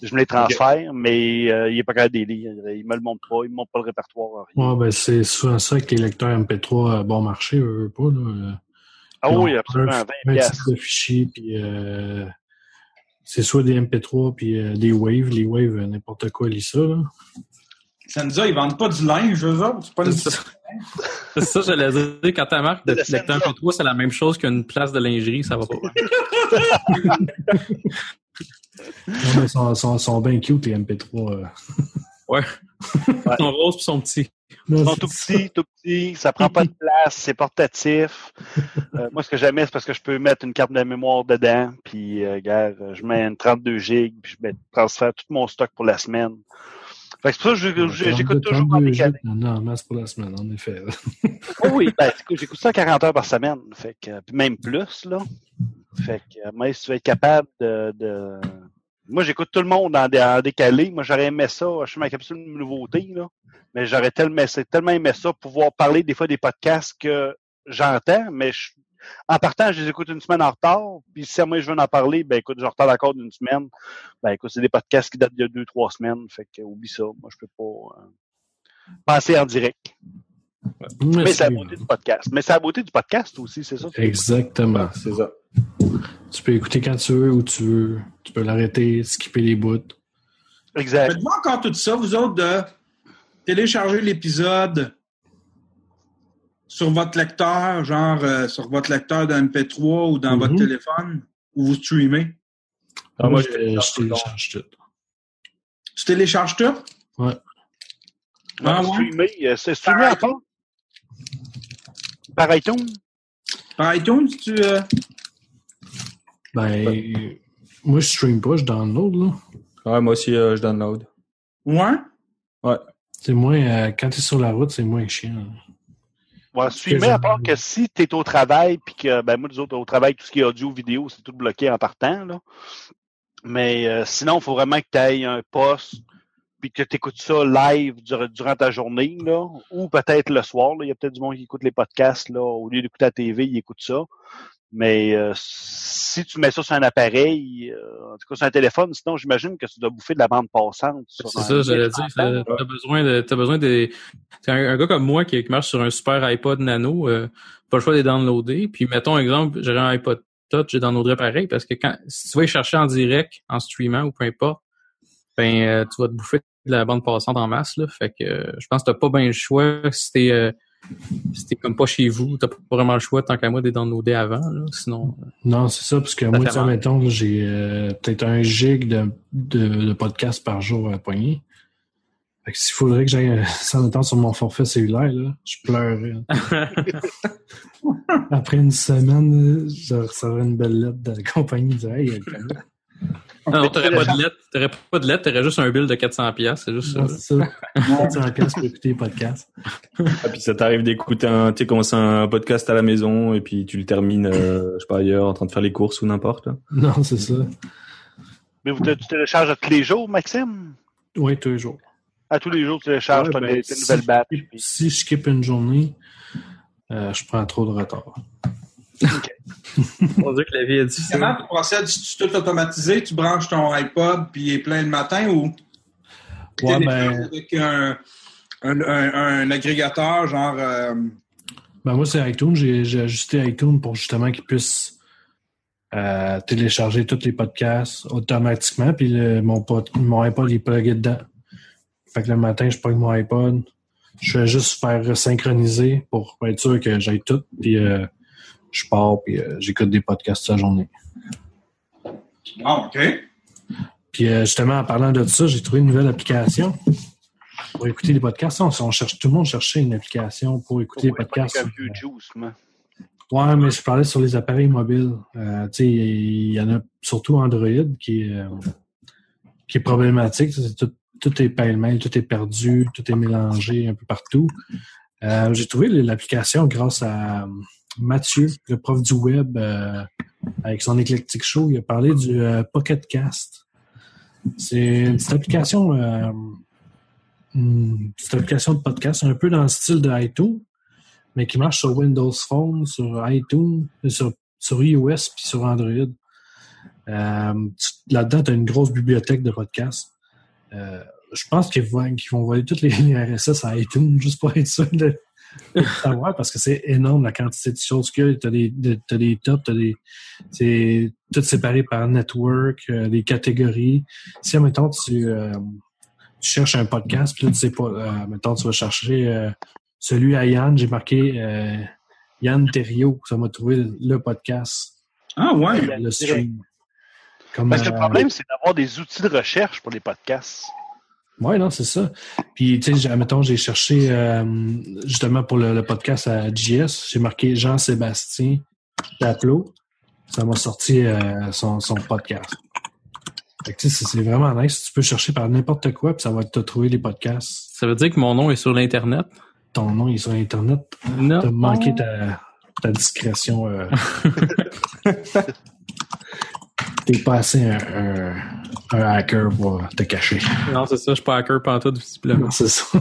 Je me les transfère, mais euh, il est pas capable de les lire. Il me le montre pas, il me montre pas le répertoire. Ouais, ben, c'est souvent ça avec les lecteurs MP3 à bon marché, eux, pas. Là. Ah oui, ont absolument, un- 20 un piastres. type de fichier, puis euh, c'est soit des MP3 puis euh, des Waves. Les Waves, euh, n'importe quoi lit ça. Là. Senza, ils vendent pas du linge, eux autres. C'est pas une... C'est ça, C'est ça, j'allais dire. Quand ta marque de Le lecteur Senza. MP3, c'est la même chose qu'une place de lingerie, ça va pas. (laughs) Non, mais ils sont, sont, sont bien cute, les MP3. euh. Ouais. Ils sont roses puis sont petits. Ils sont tout ça. petits, tout petits, ça prend pas de place, c'est portatif. Euh, moi, ce que j'aimais, c'est parce que je peux mettre une carte de mémoire dedans, puis, euh, gars, je mets une 32 gigs, puis je mets, transfère tout mon stock pour la semaine. Fait que c'est pour ça que j'écoute 32, toujours en 32 décalé. Non, non, masse pour la semaine, en effet. Oh oui, ben, écoute, j'écoute ça 40 heures par semaine, fait que, puis même plus, là. Fait que, mais si tu vas être capable de. Moi, j'écoute tout le monde en, dé- en décalé. Moi, j'aurais aimé ça. Je suis ma capsule de nouveauté, là. Mais j'aurais tellement, aimé ça, pouvoir parler des fois des podcasts que j'entends, mais en partant, je les écoute une semaine en retard. Puis si moi je veux en parler, ben écoute, je retarde encore d'une semaine. Ben écoute, c'est des podcasts qui datent de deux, trois semaines. Fait que oublie ça. Moi, je peux pas euh, passer en direct. Mais c'est la beauté du podcast. Mais c'est la beauté du podcast aussi, c'est ça? Exactement. C'est ça. Tu peux écouter quand tu veux, où tu veux. Tu peux l'arrêter, skipper les bouts. Exact. Faites-vous encore tout ça, vous autres, de télécharger l'épisode sur votre lecteur, genre euh, sur votre lecteur de MP3 ou dans Mhm. votre téléphone, ou vous streamez? Ah, moi, je je, télécharge tout. Tu télécharges tout? Ouais. Ah, ouais? streamer, euh, c'est streamer à part? Par iTunes? Par iTunes, tu... euh, Ben, moi, je stream pas, je download, là. Ouais, moi aussi, euh, je download. Ouais? C'est moins, euh, quand t'es sur la route, c'est moins chiant. Ouais, streamer à part que si tu es au travail, puis que, ben moi, nous autres, au travail, tout ce qui est audio, vidéo, c'est tout bloqué en partant, là. Mais euh, sinon, il faut vraiment que tu ailles un poste, puis que tu écoutes ça live dur- durant ta journée, là, ou peut-être le soir. là. Il y a peut-être du monde qui écoute les podcasts, là, au lieu d'écouter la TV, il écoute ça. Mais euh, si tu mets ça sur un appareil, euh, en tout cas sur un téléphone, sinon j'imagine que tu dois bouffer de la bande passante. C'est ça, j'allais dire. T'as t'as besoin de, t'as besoin des, un, un gars comme moi qui, qui marche sur un super iPod Nano, euh, pas le choix de les downloader. Puis, mettons exemple, j'aurais un iPod Touch, je downloaderais pareil parce que quand, si tu vas y chercher en direct, en streamant ou peu importe, ben, euh, tu vas te bouffer de la bande passante en masse, là. Fait que, euh, je pense que t'as pas bien le choix si t'es, euh, si t'es comme pas chez vous, t'as pas vraiment le choix tant qu'à moi de les downloader avant, là. Sinon, euh, Non, c'est ça, parce que moi, tu mettons, j'ai euh, peut-être un gig de, de, de podcast par jour à poigner. Fait que s'il faudrait que j'aille euh, 100 temps sur mon forfait cellulaire, là, je pleurerais. (laughs) Après une semaine, euh, je recevrais une belle lettre de la compagnie dirait Hey. Non, t'aurais pas de lettre, t'aurais pas de lettre, t'aurais juste un bill de 400 pièces, c'est juste ça. C'est ça. 400 pièces pour écouter les podcasts. (laughs) Ah, puis ça t'arrive d'écouter un, tu sais, commencer un podcast à la maison et puis tu le termines, euh, je sais pas ailleurs, en train de faire les courses ou n'importe. Non, c'est ça. Mais vous, tu télécharges à tous les jours, Maxime? Oui, tous les jours. À tous les jours, tu télécharges Ouais, ben, tes nouvelles si- batch. puis- Si je skip une journée, euh, je prends trop de retard. (laughs) On dirait que la vie est difficile. Comment tu procèdes? Si tu tout automatisé, tu branches ton iPod puis il est plein le matin ou? Tu Ouais, ben, avec un, un, un- un agrégateur genre euh, ben moi, c'est iTunes. J'ai j'ai ajusté iTunes pour justement qu'il puisse euh, télécharger tous les podcasts automatiquement. Puis le- mon, pod- mon iPod il est plugué dedans. Fait que le matin, je prends mon iPod. Je vais juste faire synchroniser pour être sûr que j'aille tout. Puis euh, je pars puis euh, j'écoute des podcasts toute la journée. Ah, OK. Puis euh, justement, en parlant de ça, j'ai trouvé une nouvelle application pour écouter les podcasts. On, on cherche, tout le monde cherchait une application pour écouter les Ouais, pas podcasts. vieux juice, moi. Ouais, mais je parlais sur les appareils mobiles. Euh, tu sais, il y en a surtout Android qui est, euh, qui est problématique. Tout, tout est pêle-mêle, tout est perdu, tout est mélangé un peu partout. Euh, J'ai trouvé l'application grâce à Mathieu, le prof du web, euh, avec son éclectique show. Il a parlé du euh, Pocket Cast. C'est une petite application, euh, application de podcast, un peu dans le style de iTunes mais qui marche sur Windows Phone, sur iTunes, euh, sur, iOS puis sur Android. Là-dedans, tu as une grosse bibliothèque de podcasts. Je pense qu'ils vont, vont voler toutes les (laughs) RSS à iTunes juste pour être sûr de, savoir parce que c'est énorme la quantité de choses qu'il y a. Tu as des, de- t'as des tops, tu des. C'est tout séparé par network, euh, des catégories. Si, mettons, tu, euh, tu cherches un podcast, puis là, tu sais pas, euh, mettons, tu vas chercher euh, celui à Yann, j'ai marqué euh, Yann Thériault, ça m'a trouvé le, podcast, Ah ouais. le stream. Comme, Parce que le problème, c'est d'avoir des outils de recherche pour les podcasts. Ouais, non, c'est ça. Puis, tu sais, j'ai- mettons, j'ai cherché euh, justement pour le, le podcast à JS, j'ai marqué Jean-Sébastien Taplot. Ça m'a sorti euh, son, son podcast. Fait que, tu sais, c'est c'est vraiment nice. Tu peux chercher par n'importe quoi, puis ça va te trouver les podcasts. Ça veut dire que mon nom est sur l'Internet? Ton nom est sur Internet. Non. T'as manqué ta, ta discrétion. Euh... (laughs) T'es pas assez un, un, un hacker pour te cacher. Non, c'est ça, je suis pas hacker pantoute, visiblement. C'est ça.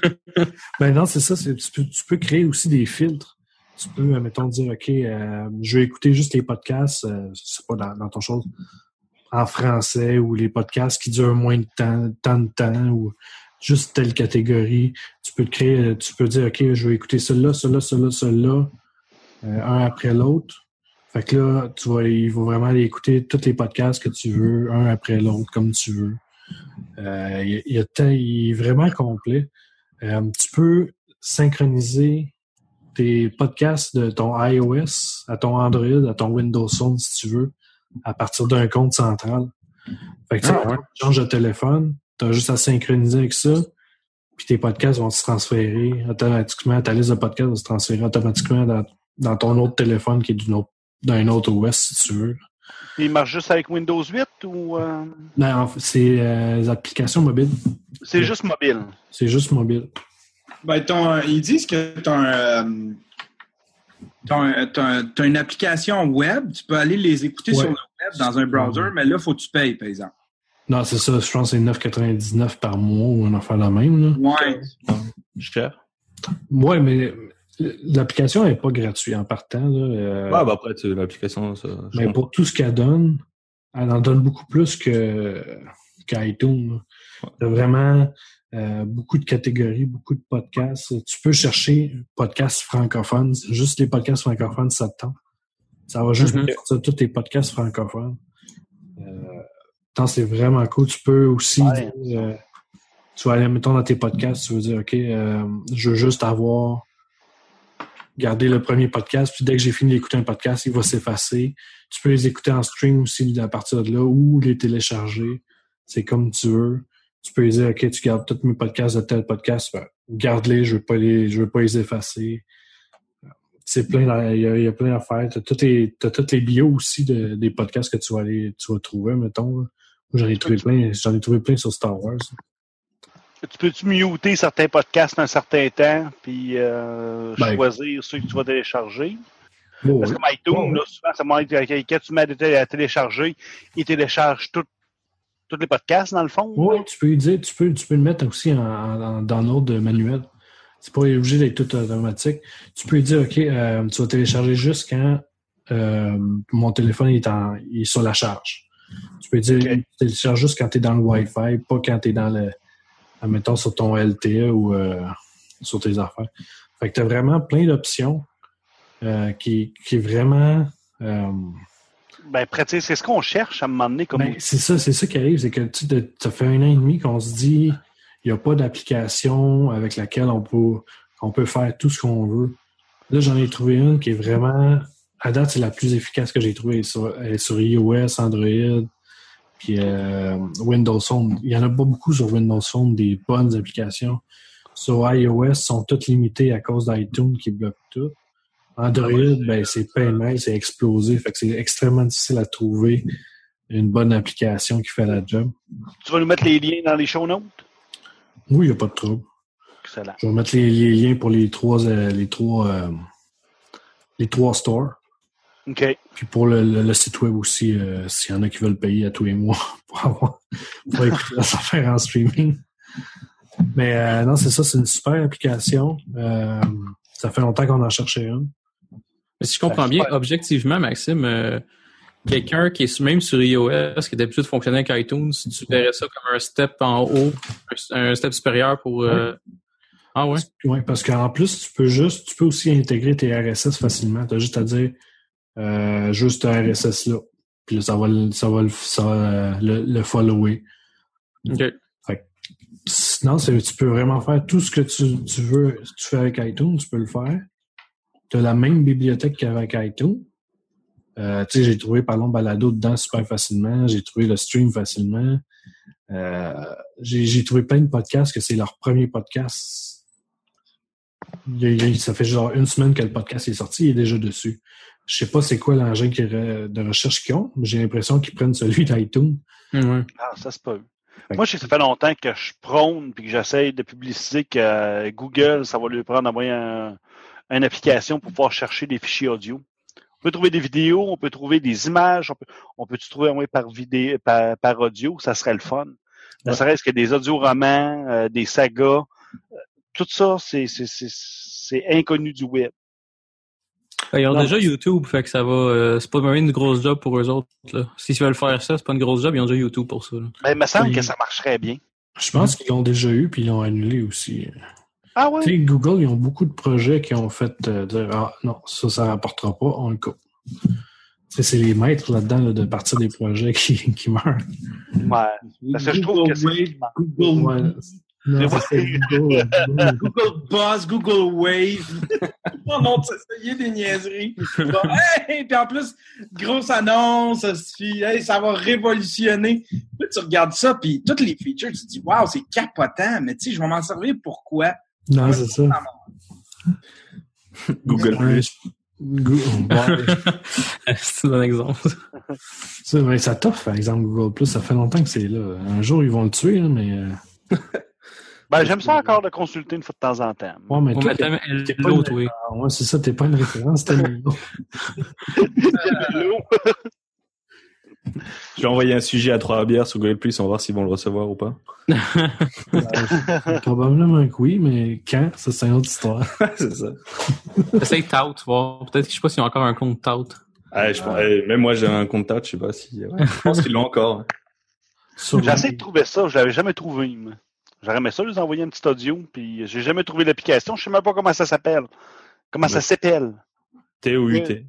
(laughs) ben non, c'est ça. Tu peux, tu peux créer aussi des filtres. Tu peux, euh, mettons, dire, OK, euh, je vais écouter juste les podcasts, euh, c'est pas dans, dans ton chose, en français ou les podcasts qui durent moins de temps, tant de temps ou juste telle catégorie. Tu peux te créer, tu peux dire, OK, je vais écouter celui-là, celui-là, celui-là, celui-là, euh, un après l'autre. Fait que là, tu vas, il va vraiment aller écouter tous les podcasts que tu veux, un après l'autre, comme tu veux. Euh, il, a il est vraiment complet. Euh, tu peux synchroniser tes podcasts de ton iOS à ton Android, à ton Windows Phone, si tu veux, à partir d'un compte central. Fait que Ah, ouais. tu changes de téléphone, tu as juste à synchroniser avec ça, puis tes podcasts vont se transférer automatiquement, ta liste de podcasts va se transférer automatiquement dans, dans ton autre téléphone qui est d'une autre- d'un autre OS, si tu veux. Il marche juste avec Windows 8 ou euh, Non, en fait, c'est euh, les applications mobiles. c'est Ouais. juste mobile? C'est juste mobile. Ben, ton, ils disent que tu as, une application web. Tu peux aller les écouter Ouais. sur le web dans un browser, mais là, il faut que tu payes, par exemple. Non, c'est ça. Je pense que c'est 9,99 par mois ou un affaire la même. Là. Ouais. Cher. Ouais, mais l'application n'est pas gratuite en partant. Là, euh, Ouais, bah après, l'application, ça. mais comprends. pour tout ce qu'elle donne, elle en donne beaucoup plus que qu'iTunes. Tu as vraiment euh, beaucoup de catégories, beaucoup de podcasts. Tu peux chercher podcasts francophones. Juste les podcasts francophones, ça te tente. Ça va juste te sortir tous tes podcasts francophones. Euh, c'est vraiment cool. Tu peux aussi Ouais. dire, euh, tu vas aller, mettons, dans tes podcasts, tu veux dire, OK, euh, je veux juste avoir garder le premier podcast, puis dès que j'ai fini d'écouter un podcast, il va s'effacer. Tu peux les écouter en stream aussi à partir de là ou les télécharger. C'est comme tu veux. Tu peux les dire, OK, tu gardes tous mes podcasts de tel podcast, ben, garde-les, je veux pas les, je veux pas les effacer. C'est plein, il y a, il y a plein d'affaires. Les, t'as toutes les bios aussi de- des podcasts que tu vas aller, tu vas trouver, mettons. J'en ai trouvé plein, j'en ai trouvé plein sur Star Wars. Tu peux-tu muter certains podcasts un certain temps, puis euh, Ben. choisir ceux que tu vas télécharger? Parce oui. que comme iTunes, oui. là, souvent, ça quand tu mets à té- à télécharger, il télécharge tout- tous les podcasts, dans le fond. Oui, tu peux dire, tu peux, tu peux le mettre aussi en, en, dans l'ordre manuel. C'est pas obligé d'être tout automatique. Tu peux lui dire, OK, euh, tu vas télécharger juste quand euh, mon téléphone est, en, est sur la charge. Tu peux dire, OK. tu télécharges juste quand tu es dans le Wi-Fi, pas quand tu es dans le, admettons, sur ton LTE ou euh, sur tes affaires. Fait que tu as vraiment plein d'options euh, qui, qui est vraiment. euh, Ben, c'est ce qu'on cherche à un moment donné. Comme... ben, c'est ça, c'est ça qui arrive, c'est que tu ça fait un an et demi qu'on se dit il n'y a pas d'application avec laquelle on peut, on peut faire tout ce qu'on veut. Là, j'en ai trouvé une qui est vraiment, à date, c'est la plus efficace que j'ai trouvée. Sur, elle est sur iOS, Android, puis euh, Windows Phone. Il n'y en a pas beaucoup sur Windows Phone, des bonnes applications. Sur iOS, elles sont toutes limitées à cause d'iTunes qui bloque tout. Android, ben, c'est paiement, c'est explosé. Fait que c'est extrêmement difficile à trouver une bonne application qui fait la job. Tu vas nous mettre les liens dans les show notes? Oui, il n'y a pas de trouble. Excellent. Je vais mettre les, les liens pour les trois, euh, les trois, euh, les trois stores. OK. Puis pour le, le- le site web aussi, euh, s'il y en a qui veulent payer à tous les mois (laughs) pour avoir pour écouter la affaire en streaming. Mais euh, non, c'est ça, c'est une super application. Euh, ça fait longtemps qu'on en cherchait une. Mais si je comprends bien, objectivement, Maxime, euh, quelqu'un qui est même sur iOS, qui d'habitude fonctionnait avec iTunes, tu verrais ça comme un step en haut, un, un step supérieur pour. euh, Ah ouais? Oui, parce qu'en plus, tu peux juste, tu peux aussi intégrer tes RSS facilement. Tu as juste à dire euh, juste un RSS là. Puis là, ça va, le- ça va, le, ça va euh, le, le follower. OK. Sinon, tu peux vraiment faire tout ce que tu, tu veux. Tu fais avec iTunes, tu peux le faire. Tu as la même bibliothèque qu'avec iTunes. Euh, tu sais, j'ai trouvé Parlons Balado dedans super facilement. J'ai trouvé le stream facilement. Euh, j'ai trouvé plein de podcasts que c'est leur premier podcast. Il ça fait genre une semaine que le podcast est sorti, il est déjà dessus. Je sais pas c'est quoi l'engin de recherche qu'ils ont, mais j'ai l'impression qu'ils prennent celui d'iTunes. Ouais. Ah, ça, c'est pas eux. Fait Moi, je sais que ça fait longtemps que je prône puis que j'essaye de publiciser que euh, Google, ça va lui prendre d'envoyer un, une application pour pouvoir chercher des fichiers audio. On peut trouver des vidéos, on peut trouver des images, on peut, on peut trouver envoyé par vidéo, par, par audio, ça serait le fun. Ne Ouais. serait-ce que des audioromans, euh, des sagas, euh, tout ça, c'est inconnu du web. Ben, Ils ont Non. déjà YouTube, fait que ça va. euh, c'est pas vraiment une grosse job pour eux autres. Là. S'ils veulent faire ça, c'est pas une grosse job, ils ont déjà YouTube pour ça. là. Ben, il me semble Oui. que ça marcherait bien. Je pense qu'ils l'ont déjà eu puis ils l'ont annulé aussi. Ah ouais? Tu sais, Google, ils ont beaucoup de projets qui ont fait euh, dire Ah non, ça, ça rapportera pas, on le coupe. Tu sais, c'est les maîtres là-dedans là, de partir des projets (laughs) qui, qui meurent. Ouais. Parce que je trouve que c'est- Google Wave, Google, Ouais. Non, C'est c'est (laughs) Google, Google. Google Buzz, Google Wave. oh non, tu essayé des niaiseries. Bon, (laughs) hey, puis en plus, grosse annonce, ça suffit. Hey, ça va révolutionner. Là, tu regardes ça, puis toutes les features, tu te dis, waouh, c'est capotant, mais tu sais, je vais m'en servir pourquoi? Non, c'est ça. Google Plus. Ouais. (laughs) c'est un exemple. ça, mais ça t'offre, par exemple, Google Plus. Ça fait longtemps que c'est là. Un jour, ils vont le tuer, là, mais. Ben, j'aime ça encore de consulter une fois de temps en temps. Ouais, mais toi, t'es- pas l'autre, oui. Ouais, c'est ça, t'es pas une référence, t'es une- (laughs) Je vais envoyer un sujet à trois bières sur Google Plus, on va voir s'ils vont le recevoir ou pas. Probablement que oui, mais quand, ça, c'est une autre histoire. (laughs) c'est ça. Essaye Tout, voir. Peut-être que je sais pas s'ils ont encore un compte Tout. Ah, je, même moi, j'ai un contact, je sais pas si. ouais, je pense qu'ils l'ont encore. Sur- J'ai essayé de trouver ça, je l'avais jamais trouvé. J'aurais aimé ça, les envoyer un petit audio, puis j'ai jamais trouvé l'application. Je sais même pas comment ça s'appelle. Comment ça s'appelle? T-O-U-T.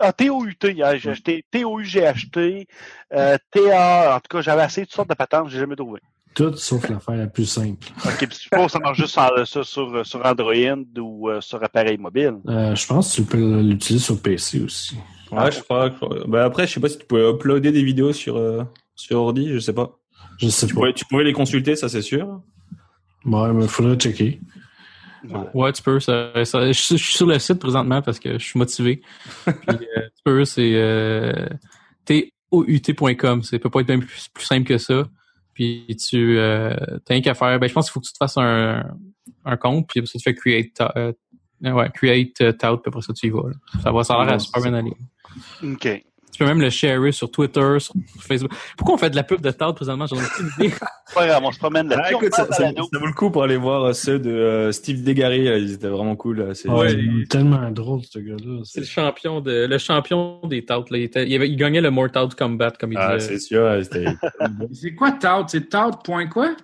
Ah, TOUT. ah, J'ai acheté TOU, j'ai acheté. Euh, TA, en tout cas, j'avais essayé toutes sortes de patentes, j'ai jamais trouvé. Tout sauf l'affaire la plus simple. OK, puis je suppose que ça marche juste sur, ça sur, sur Android ou euh, sur appareil mobile? Euh, je pense que tu peux l'utiliser sur PC aussi. Ouais, je crois. Ben après, je sais pas si tu pouvais uploader des vidéos sur, euh, sur ordi, je sais pas. Je sais Tu pas. pouvais, tu pouvais les consulter, ça c'est sûr. Ouais, mais faudrait checker. Ouais, tu peux. Ça, ça- je, suis- je suis sur le site présentement parce que je suis motivé. (laughs) Puis, euh, tu peux, c'est euh, T-O-U-T.com. Ça peut pas être même plus, plus simple que ça. Puis tu euh, t'as rien qu'à faire. Ben, je pense qu'il faut que tu te fasses un, un compte, puis après ça, tu fais create, ta- euh, ouais, create euh, tout, puis après ça, tu y vas. là. Ça va, ça a l'air à super bien aller. OK. Tu peux même le sharer sur Twitter, sur Facebook. Pourquoi on fait de la pub de tout présentement? J'en ai aucune idée. (laughs) Pas grave, on se promène Ah, on écoute, ça, vaut le coup pour aller voir euh, ceux de euh, Steve là, Ils étaient vraiment cool. là. C'est- Ouais, il tellement drôle, ce gars-là. C'est le champion de, le champion des touts, là. Il, était- il, avait- il gagnait le Mortal Kombat, comme il Ah, disait. c'est sûr. (laughs) C'est quoi tout? C'est tout point quoi?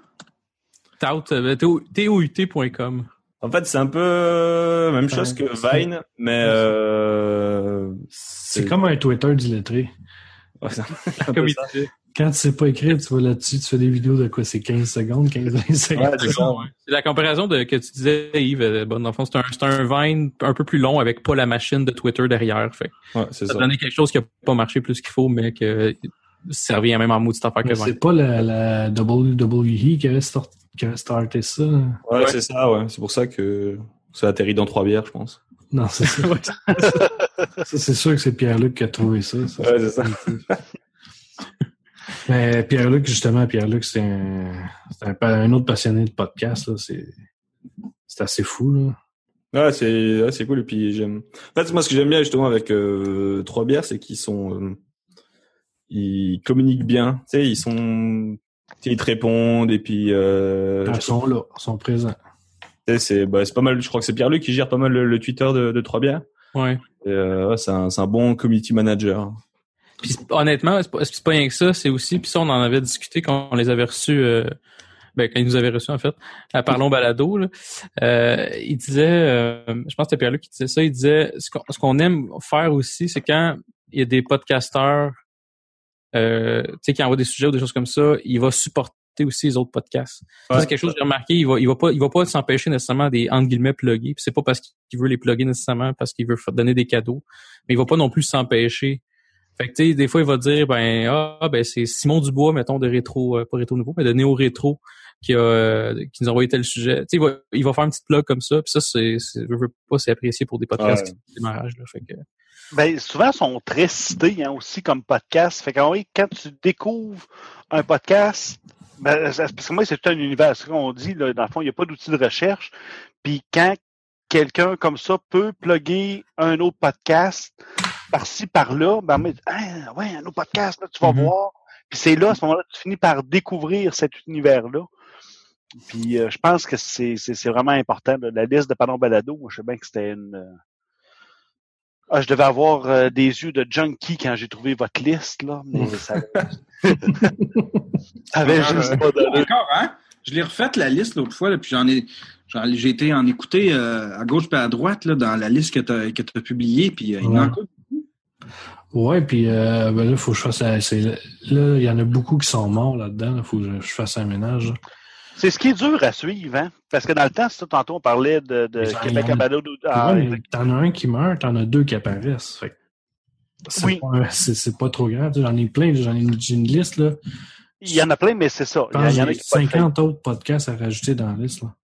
Tout, euh, T-O-U-T.com. En fait, c'est un peu euh, même chose que Vine, mais euh, C'est comme un Twitter d'illettré. Ouais. (laughs) Quand tu sais pas écrire, tu vas là-dessus, tu fais des vidéos de quoi? C'est 15 secondes, 15-20 secondes. Ouais, (laughs) c'est la comparaison de que tu disais, Yves. euh, Bon, dans le fond, c'est un, c'est un Vine un peu plus long avec pas la machine de Twitter derrière. Fait. Ouais, c'est Ça ça. donnait quelque chose qui a pas marché plus qu'il faut, mais que ça revient même en mot de cette affaire que Vine. c'est pas la, la WWE qui avait, start- qui avait starté ça. Ouais, Ouais. c'est ça. Ouais, c'est pour ça que ça atterrit dans trois bières, je pense. Non, c'est (laughs) ça. C'est sûr que c'est Pierre-Luc qui a trouvé ça. ça. Ouais, c'est ça. (laughs) Mais Pierre-Luc, justement, Pierre-Luc, c'est un, autre passionné de podcast. là. C'est, assez fou. Là. Ouais, c'est ouais, cool. Et puis j'aime. En fait, moi, ce que j'aime bien justement avec euh, trois bières, c'est qu'ils sont, euh, ils communiquent bien. Tu sais, ils sont, ils te répondent et puis. Euh, Ils sont là, ils sont présents. C'est bah, pas mal. Je crois que c'est Pierre Luc qui gère pas mal le, le Twitter de, de trois bières. Ouais. Euh, c'est un, un bon community manager. Puis honnêtement, c'est pas, pas rien que ça, c'est aussi, puis ça, on en avait discuté quand on les avait reçus, euh, ben, quand ils nous avaient reçus, en fait, à Parlons Balado, là. Euh, il disait, je pense que c'était Pierre-Luc qui disait ça, il disait, ce qu'on, aime faire aussi, c'est quand il y a des podcasteurs, tu sais, qui envoient des sujets ou des choses comme ça, il va supporter aussi les autres podcasts. Ça, c'est quelque chose que j'ai remarqué, il va, il va pas, il va pas s'empêcher nécessairement des, entre guillemets, plugger, puis c'est pas parce qu'il veut les plugger nécessairement, parce qu'il veut faire- donner des cadeaux, mais il va pas non plus s'empêcher fait que, tu sais, des fois, il va dire, ben, ah, ben, c'est Simon Dubois, mettons, de rétro, euh, pas rétro nouveau, mais de néo rétro, qui a, euh, qui nous a envoyé tel sujet. Tu sais, il va, il va faire un petit blog comme ça, puis ça, c'est, je veux pas, c'est apprécié pour des podcasts Ouais. qui démarrage, là. Fait que, Ben, souvent, ils sont très cités hein, aussi comme podcast. Fait que oui, quand tu découvres un podcast, ben, c'est- parce que moi, c'est tout un univers. C'est ce qu'on dit, là, dans le fond, il n'y a pas d'outil de recherche. Puis quand quelqu'un comme ça peut plugger un autre podcast par-ci, par-là, ben, moi, ah, ouais, un autre podcast, là, tu vas Mhm. voir. Puis c'est là, à ce moment-là, tu finis par découvrir cet univers-là. Puis euh, je pense que c'est, vraiment important. là. La liste de Panon Balado, moi, je sais bien que c'était une. Ah, je devais avoir euh, des yeux de junkie quand j'ai trouvé votre liste, là, mais ça (laughs) ça avait juste pas donné. Encore, hein? Je l'ai refaite la liste l'autre fois, là, puis j'en ai. J'ai été en écouter euh, à gauche et à droite là, dans la liste que tu as, que t'as publiée, puis euh, il y en a Ouais. encore. Ouais, puis euh, ben là, faut que je fasse. Là, il y en a beaucoup qui sont morts là-dedans. Il faut que je, je fasse un ménage. C'est ce qui est dur à suivre, hein? Parce que dans le temps, c'est ça, tantôt, on parlait de, de ça, Québec en à balado. Ah, Ouais, t'en as un qui meurt, t'en as deux qui apparaissent. C'est Oui. pas- C'est c'est pas trop grave. J'en ai plein, j'en ai une, j'ai une liste là. Il y en a plein, mais c'est ça. Il y, en a j'ai qui pas le 50 autres podcasts à rajouter dans la liste. Là.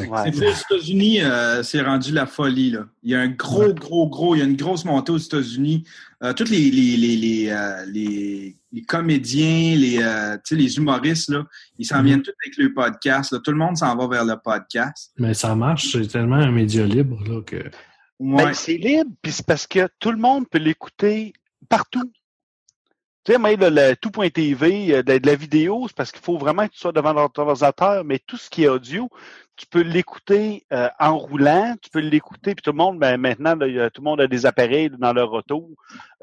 Ouais. C'est aux États-Unis, euh, c'est rendu la folie. Là. Il y a un gros, gros, gros, il y a une grosse montée aux États-Unis. Euh, tous les, les, les, les, euh, les, les comédiens, les, euh, tu sais, les humoristes, là, ils s'en Mhm. viennent tous avec le podcast. Là. Tout le monde s'en va vers le podcast. Mais ça marche, c'est tellement un média libre là, que. Ouais. Ben, c'est libre, puis c'est parce que tout le monde peut l'écouter partout. Tu sais, mais le, tout.tv, euh, de, de la vidéo, c'est parce qu'il faut vraiment que tu sois devant ton ordinateur, mais tout ce qui est audio, tu peux l'écouter euh, en roulant, tu peux l'écouter, puis tout le monde, ben, maintenant, là, tout le monde a des appareils dans leur auto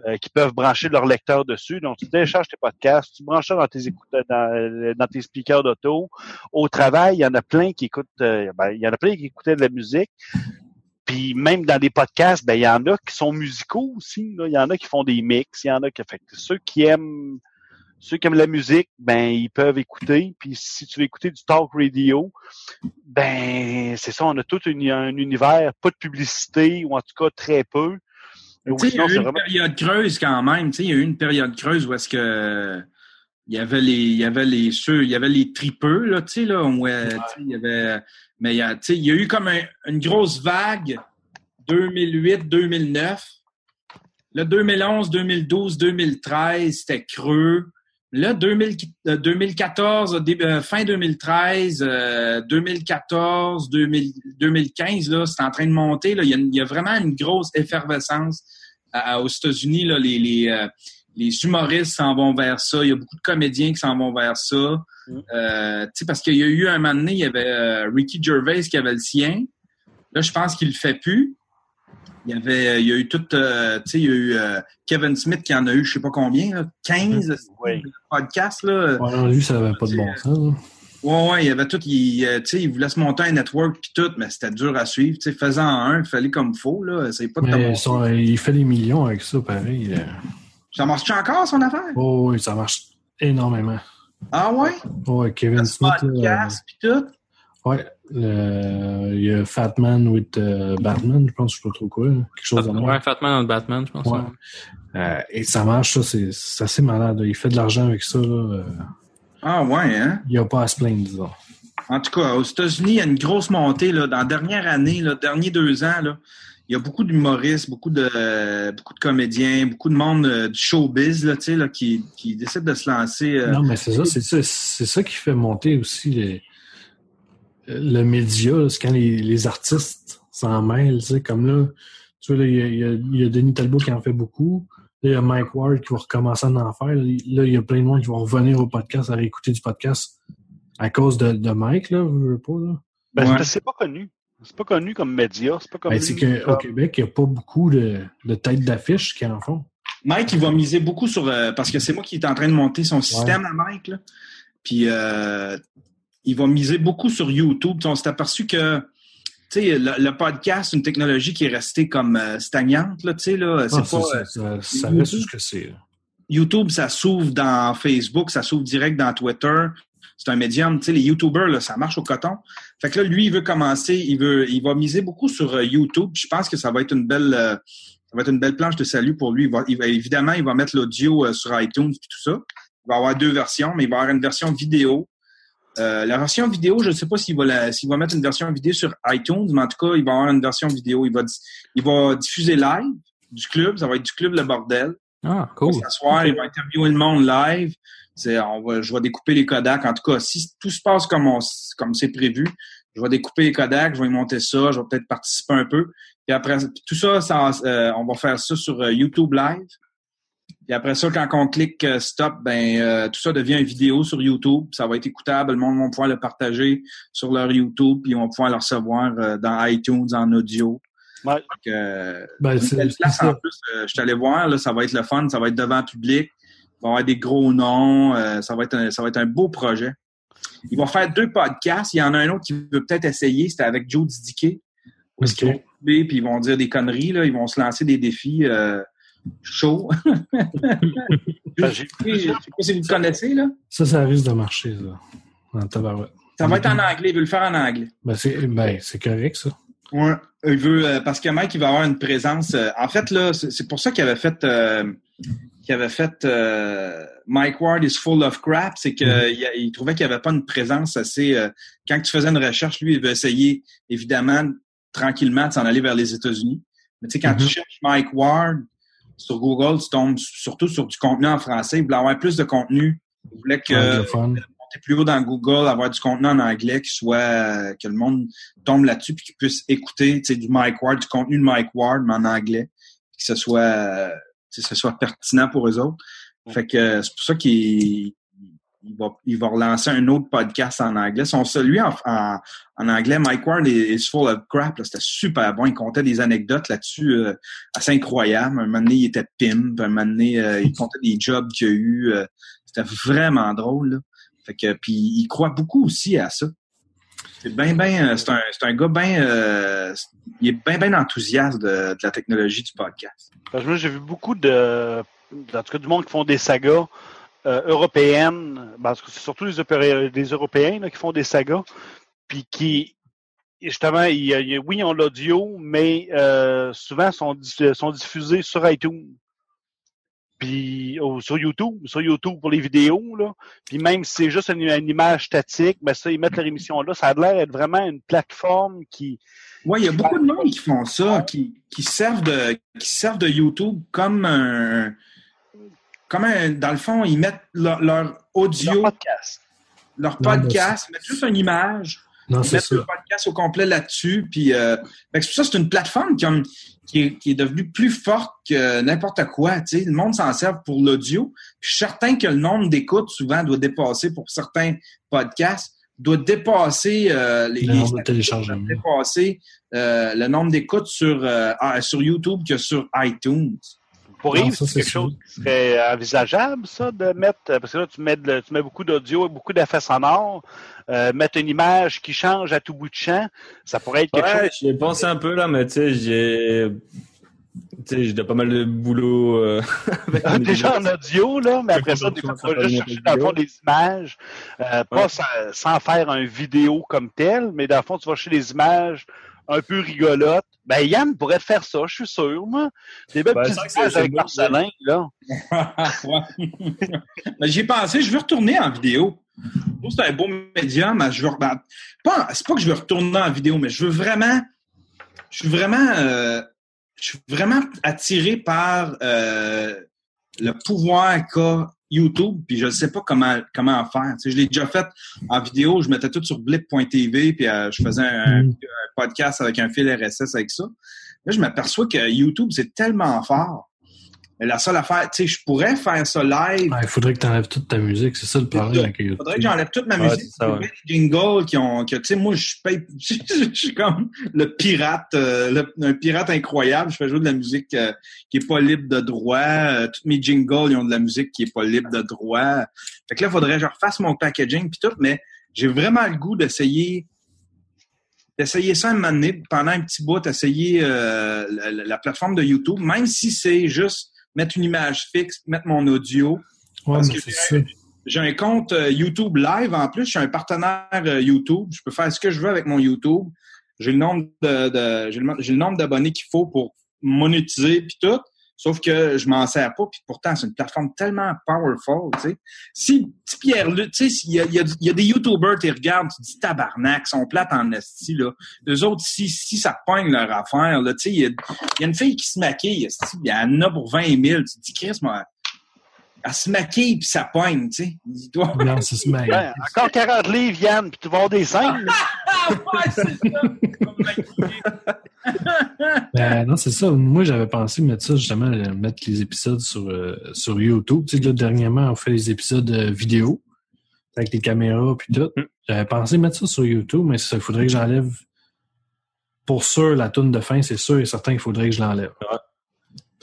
euh, qui peuvent brancher leur lecteur dessus. Donc, tu télécharges tes podcasts, tu branches ça dans tes écouteurs, dans, euh, dans tes speakers d'auto. Au travail, il y en a plein qui écoutent, euh, ben, il y en a plein qui écoutaient de la musique. Puis même dans des podcasts, ben il y en a qui sont musicaux aussi. Il y en a qui font des mix. Il y en a qui fait que ceux qui aiment ceux qui aiment la musique, ben ils peuvent écouter. Puis si tu veux écouter du talk radio, ben c'est ça, on a tout une- un univers, pas de publicité ou en tout cas très peu. Il y a eu une vraiment- période creuse quand même. Tu sais, il y a eu une période creuse où est-ce que il y avait les, il y avait les ceux, il y avait les tripeux là, tu sais là, où, euh, il y avait, mais il y a, tu sais, il y a eu comme un- une grosse vague 2008-2009 Là, 2011, 2012, 2013, c'était creux. Là, 2000 euh, 2014, début- euh, fin 2013, euh, 2014, 2000 2015, là, c'est en train de monter. Là. Il, y a, il y a vraiment une grosse effervescence à- à- aux États-Unis. Là, les, les, euh, les humoristes s'en vont vers ça. Il y a beaucoup de comédiens qui s'en vont vers ça. Mm. Euh, tu sais, parce qu'il y a eu un moment donné, il y avait euh, Ricky Gervais qui avait le sien. Là, je pense qu'il le fait plus. Il y avait, il y a eu tout, euh, tu sais, il y a eu euh, Kevin Smith qui en a eu, je sais pas combien, là, 15 Oui. podcasts, là. Ouais, lui, ça n'avait pas de bon sens. là. Ouais, ouais, il y avait tout, il, euh, tu sais, il voulait se monter un network puis tout, mais c'était dur à suivre, tu sais, faisant un, il fallait comme faut, là, c'est pas de Mais il fait des millions avec ça, pareil. Euh. Ça marche-tu encore, son affaire? Oh, oui, ça marche énormément. Ah ouais? Ouais, Kevin Le Smith. là, podcast puis tout? ouais, le- il y a Fat Man with euh, Batman, je pense, je sais pas trop quoi. là, Quelque chose de même. Ouais, Fatman le Batman, je pense. Ouais. Euh, et ça marche, ça, c'est c'est assez malade. Il fait de l'argent avec ça. Là. euh, Ah ouais, hein? il n'y a pas à se plaindre, disons. En tout cas, aux États-Unis, il y a une grosse montée, là, dans la dernière année, là, derniers deux ans, là. Il y a beaucoup d'humoristes, beaucoup de beaucoup de comédiens, beaucoup de monde euh, du showbiz là, tu sais, là, qui, qui décident de se lancer. euh, Non, mais c'est ça, c'est ça, c'est ça qui fait monter aussi les- le média. là, C'est quand les, les artistes s'en mêlent, tu sais, comme là, tu vois, là, il y a, il y a- il y a Denis Talbot qui en fait beaucoup. Là, il y a Mike Ward qui va recommencer à en faire. Là, il y a plein de monde qui vont revenir au podcast, à réécouter du podcast à cause de, de Mike, là, je veux pas, là. Ben, Ouais. c'est pas connu. C'est pas connu comme média. C'est pas comme. Ben, c'est qu'au Québec, il n'y a pas beaucoup de, de têtes d'affiche qui en font. Mike, il va miser beaucoup sur euh, parce que c'est moi qui est en train de monter son système à Mike. Là. Puis euh, il va miser beaucoup sur YouTube. Puis on s'est aperçu que tu sais, le, le podcast, c'est une technologie qui est restée comme euh, stagnante. Là, tu sais, là, c'est Ah, pas, ça, ça, ça, ça reste ce que c'est. YouTube, ça s'ouvre dans Facebook, ça s'ouvre direct dans Twitter. C'est un médium. Tu sais, les YouTubers, là, ça marche au coton. Fait que là, lui, il veut commencer, il veut, il va miser beaucoup sur euh, YouTube. Je pense que ça va être une belle, euh, ça va être une belle planche de salut pour lui. Il va, il va- évidemment, il va mettre l'audio euh, sur iTunes et tout ça. Il va avoir deux versions, mais il va avoir une version vidéo. Euh, la version vidéo, je ne sais pas s'il va, s'il va mettre une version vidéo sur iTunes, mais en tout cas, il va avoir une version vidéo. Il va, il va diffuser live du club. Ça va être du club Le Bordel. Ah, Il cool. va s'asseoir, il va interviewer le monde live. On va, je vais découper les Kodak. En tout cas, si tout se passe comme on, comme c'est prévu, je vais découper les Kodak, je vais y monter ça, je vais peut-être participer un peu. Puis après, tout ça, ça, euh, on va faire ça sur euh, YouTube Live. Puis après ça, quand on clique euh, stop, ben euh, tout ça devient une vidéo sur YouTube. Ça va être écoutable. Le monde va pouvoir le partager sur leur YouTube, puis on va pouvoir le recevoir euh, dans iTunes en audio. Ouais. Que, euh, Ben, une c'est belle c'est place en plus. euh, je suis allé voir, là, ça va être le fun, ça va être devant le public. Il va y avoir des gros noms. euh, ça, va être un, ça va être un beau projet. Il va faire deux podcasts. Il y en a un autre qui veut peut-être essayer. C'était avec Joe Didiquet. Où est-ce Ok. qu'ils vont puis ils vont dire des conneries. Là. Ils vont se lancer des défis euh, chauds. (laughs) Ben, si vous le connaissez. Là. Ça, ça risque de marcher, ça. En tabarouette. Ça va être en anglais. Il veut le faire en anglais. Ben, c'est ben, c'est correct, ça. Ouais. Il veut euh, parce que Mike il va avoir une présence. euh, en fait là, c'est c'est pour ça qu'il avait fait euh, qu'il avait fait euh, Mike Ward is full of crap, c'est que Mhm. il, trouvait qu'il n'y avait pas une présence assez. euh, quand tu faisais une recherche, lui il veut essayer évidemment tranquillement de s'en aller vers les États-Unis. Mais tu sais quand tu Mhm. cherches Mike Ward sur Google, tu tombes surtout sur du contenu en français. Il voulait avoir plus de contenu. Il voulait que monter plus haut dans Google, avoir du contenu en anglais qui soit euh, que le monde tombe là-dessus puis qu'il puisse écouter tu sais, du Mike Ward, du contenu de Mike Ward, mais en anglais, puis que ce soit euh, ce soit pertinent pour eux autres. Fait que euh, c'est pour ça qu'il il va, il va relancer un autre podcast en anglais. Son celui en, en, en anglais, Mike Ward is, full of crap. là. C'était super bon. Il comptait des anecdotes là-dessus euh, assez incroyables. Un moment donné, il était pimp. Un moment donné, euh, il comptait des jobs qu'il a eu. euh, c'était vraiment drôle. Là. Fait que puis il croit beaucoup aussi à ça. C'est bien, bien, c'est un, un gars bien, euh, il est bien, bien enthousiaste de, de la technologie du podcast. Parce que moi, j'ai vu beaucoup de, en tout cas, du monde qui font des sagas euh, européennes. Ben, parce que c'est surtout les, des Européens là, qui font des sagas, puis qui, justement, il il oui, ils ont l'audio, mais euh, souvent sont, dis- sont diffusés sur iTunes. Puis oh, sur YouTube, sur YouTube pour les vidéos, là. Puis même si c'est juste une, une image statique, ben ça, ils mettent leur émission là. Ça a l'air d'être vraiment une plateforme qui. Ouais, il y a beaucoup de monde qui font ça, qui, qui servent de qui servent de YouTube comme un comme un, dans le fond, ils mettent leur, leur audio, Leur podcast. leur Non, podcast, mettent juste une image, Non, c'est ça. le podcast au complet là-dessus. Puis, euh, fait que c'est pour ça c'est une plateforme qui, ont- qui, est, qui est devenue plus forte que n'importe quoi. Tu sais, le monde s'en sert pour l'audio. Je suis certain que le nombre d'écoutes souvent doit dépasser pour certains podcasts doit dépasser euh, les, Le nombre de téléchargements. dépasser euh, le nombre d'écoutes sur euh, sur YouTube que sur iTunes. Pour Yves, c'est quelque sûr. chose qui serait envisageable, ça, de mettre, parce que là, tu mets, de- tu mets beaucoup d'audio et beaucoup d'effets sonores, euh, mettre une image qui change à tout bout de champ, ça pourrait être quelque Ouais, chose. j'y ai pensé un peu là, mais tu sais, j'ai, tu sais, j'ai pas mal de boulot. euh, (laughs) avec Ah, déjà en audio, là, mais après ça, des fois, vas fasse juste chercher dans le fond des images, euh, pas sans, sans faire un vidéo comme tel, mais dans le fond, tu vas chercher des images un peu rigolotes. Ben, Yann pourrait faire ça, je suis sûr, moi. Des belles Ben, petites avec Marcelin, là. (laughs) Ben, J'y ai pensé, je veux retourner en vidéo. C'est un beau médium. mais Je veux, ben, pas, c'est pas que je veux retourner en vidéo, mais je veux vraiment, je suis vraiment, euh, je suis vraiment attiré par euh, le pouvoir qu'a YouTube, puis je ne sais pas comment comment en faire. Tu sais, je l'ai déjà fait en vidéo, je mettais tout sur blip.tv, puis euh, je faisais un, Mm. un podcast avec un fil RSS avec ça. Là, je m'aperçois que YouTube, c'est tellement fort. La seule affaire, tu sais, je pourrais faire ça live. Il faudrait que tu enlèves toute ta musique. C'est ça le problème avec YouTube. faudrait que j'enlève toute ma Ouais, musique. c'est ça, ouais. Les jingles qui ont, que, tu sais, moi, je paye, (laughs) je suis comme le pirate, euh, le- un pirate incroyable. Je fais jouer de la musique euh, qui est pas libre de droit. Euh, toutes mes jingles, ils ont de la musique qui est pas libre de droit. Fait que là, faudrait que je refasse mon packaging puis tout, mais j'ai vraiment le goût d'essayer d'essayer ça un moment donné, pendant un petit bout, essayer euh, la, la- la plateforme de YouTube, même si c'est juste mettre une image fixe, mettre mon audio. Ouais, Parce que. J'ai un compte euh, YouTube Live en plus. Je suis un partenaire euh, YouTube. Je peux faire ce que je veux avec mon YouTube. J'ai le nombre de, de- j'ai le nombre d'abonnés qu'il faut pour monétiser puis tout. Sauf que je m'en sers pas. Puis pourtant, c'est une plateforme tellement powerful. Tu sais. Si, si Pierre, Luc, tu sais, s'il y a, il y, a, il y a des YouTubers qui regardent, tu dis tabarnak, sont plates en esti là. Les autres, si, si ça pogne leur affaire, là, tu sais, il y, a, il y a une fille qui se maquille, esti, il y en a pour 20 000. Tu te dis, Chris, moi, elle se maquille puis ça pogne, tu sais. Doit- Non, c'est ça. mais- Ouais, encore 40 livres, Yann, puis tu vas avoir des scènes. Ah (laughs) ouais, c'est ça! Ben, non, c'est ça. Moi, j'avais pensé mettre ça, justement, euh, mettre les épisodes sur, euh, sur YouTube. Tu sais, là, dernièrement, on fait les épisodes euh, vidéo avec les caméras puis tout. Mm. J'avais pensé mettre ça sur YouTube, mais il faudrait que j'enlève. Pour sûr, la toune de fin, c'est sûr et certain qu'il faudrait que je l'enlève. Ouais.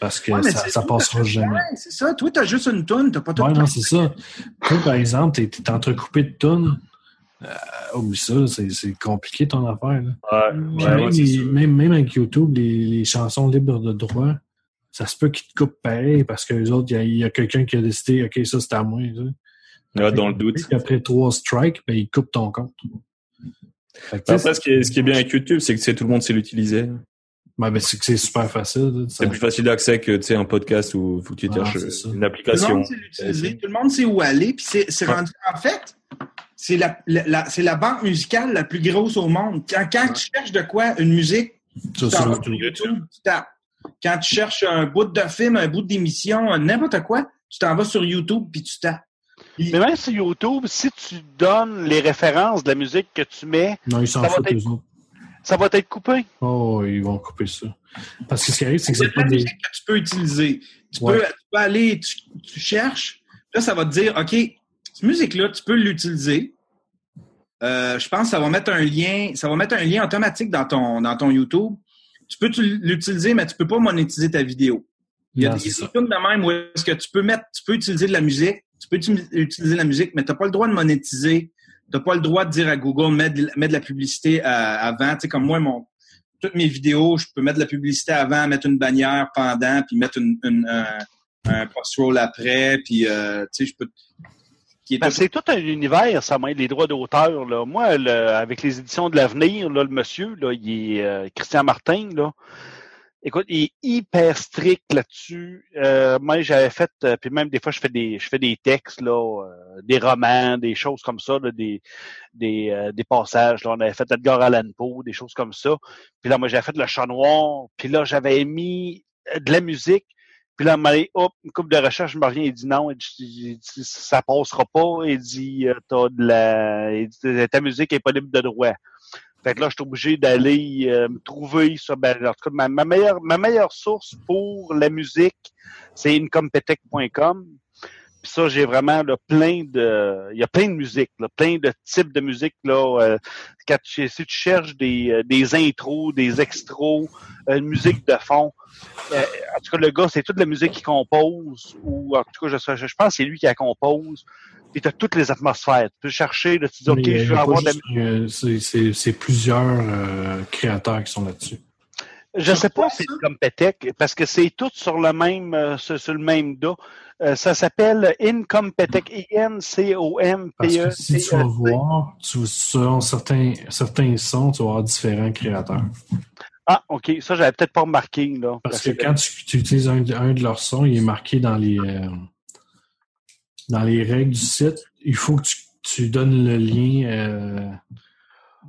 Parce que Ouais, ça, ça passera jamais. C'est ça. Toi, t'as juste une toune, t'as pas tout Ouais, non, c'est ça. Toi, par exemple, t'es, t'es entrecoupé de tunes. Euh, oublie ça, c'est, c'est compliqué ton affaire. Là. Ouais, même, ouais, les- même, même avec YouTube, les, les chansons libres de droit, ça se peut qu'ils te coupent pareil parce que les autres, il y a, quelqu'un qui a décidé, OK, ça c'est à moi. dans le doute. Après trois strikes, ben, ils coupent ton compte. Fait que, sais, Après, ce qui est, ce qui est bien avec YouTube, c'est que tu sais, tout le monde sait l'utiliser. Ben, ben, c'est que c'est super facile. ça- C'est plus facile d'accès que tu sais un podcast où faut que tu Ah, cherches une Tout le application. monde sait l'utiliser, tout le monde sait où aller, puis c'est, Ouais. rendu. En fait, c'est la, la, la- c'est la banque musicale la plus grosse au monde. Quand, quand tu cherches de quoi, une musique, ça, tu sur YouTube, tu tapes. Quand tu cherches un bout de film, un bout d'émission, n'importe quoi, tu t'en vas sur YouTube puis tu tapes. Mais même sur YouTube, si tu donnes les références de la musique que tu mets, Non, ils s'en Ça va foutent, être- autres. Ça va être coupé. Oh, ils vont couper ça. Parce que ce qui arrive, c'est que c'est de pas des. que tu peux utiliser. Tu, Ouais. peux, tu peux aller, tu, tu cherches, là, ça va te dire, OK, cette musique-là, tu peux l'utiliser. Euh, je pense que ça va mettre un lien, ça va mettre un lien automatique dans ton, dans ton YouTube. Tu peux l'utiliser, mais tu peux pas monétiser ta vidéo. Il y a Non, des. YouTube de même où est-ce que tu peux mettre, tu peux utiliser de la musique, tu peux uti- utiliser la musique, mais tu n'as pas le droit de monétiser. Tu n'as pas le droit de dire à Google, mets de, mets de la publicité à- avant. Tu sais, comme moi, mon, toutes mes vidéos, je peux mettre de la publicité avant, mettre une bannière pendant, puis mettre une, une- un, un post-roll après, puis euh, tu sais, je peux... Ben, c'est tout un univers, ça, moi, les droits d'auteur. Là. Moi, le- avec les éditions de l'avenir, là, le monsieur, là, il est euh, Christian Martin, là. Écoute, il est hyper strict là-dessus. Euh, moi, j'avais fait, euh, puis même des fois, je fais des, je fais des textes là, euh, des romans, des choses comme ça, là, des, des, euh, des passages. Là, on avait fait Edgar Allan Poe, des choses comme ça. Puis là, moi, j'avais fait le chat noir. Puis là, j'avais mis de la musique. Puis là, m'a hop, une coupe de recherche, je me reviens, il dit non, il dit, ça passera pas. Il dit, t'as de la, il dit, ta musique est pas libre de droit. Fait que là, je suis obligé d'aller euh, me trouver ça. Ben, en tout cas, ma, ma, meilleure, ma meilleure source pour la musique, c'est incompetech.com. Puis ça, j'ai vraiment là, plein de. Il y a plein de musique, là, plein de types de musique. Là, euh, quand tu, si tu cherches des, euh, des intros, des extros, une musique de fond. en tout cas, le gars, c'est toute la musique qu'il compose, ou en tout cas, je, je pense que c'est lui qui la compose puis tu as toutes les atmosphères. Tu peux chercher, là, tu dis, OK, je veux avoir de la... C'est plusieurs euh, créateurs qui sont là-dessus. Je sais pas si c'est comme Petec, parce que c'est tout sur le même euh, sur, le même dos. Euh, ça s'appelle Incompetech, I-N-C-O-M-P-E. Parce que si tu vas voir, tu, selon certains, certains sons, tu vas avoir différents créateurs. Ah, OK. Ça, j'avais peut-être pas remarqué. Là, parce, que, quand tu, tu utilises un, un, de leurs sons, il est marqué dans les dans les règles du site, il faut que tu, tu donnes le lien euh,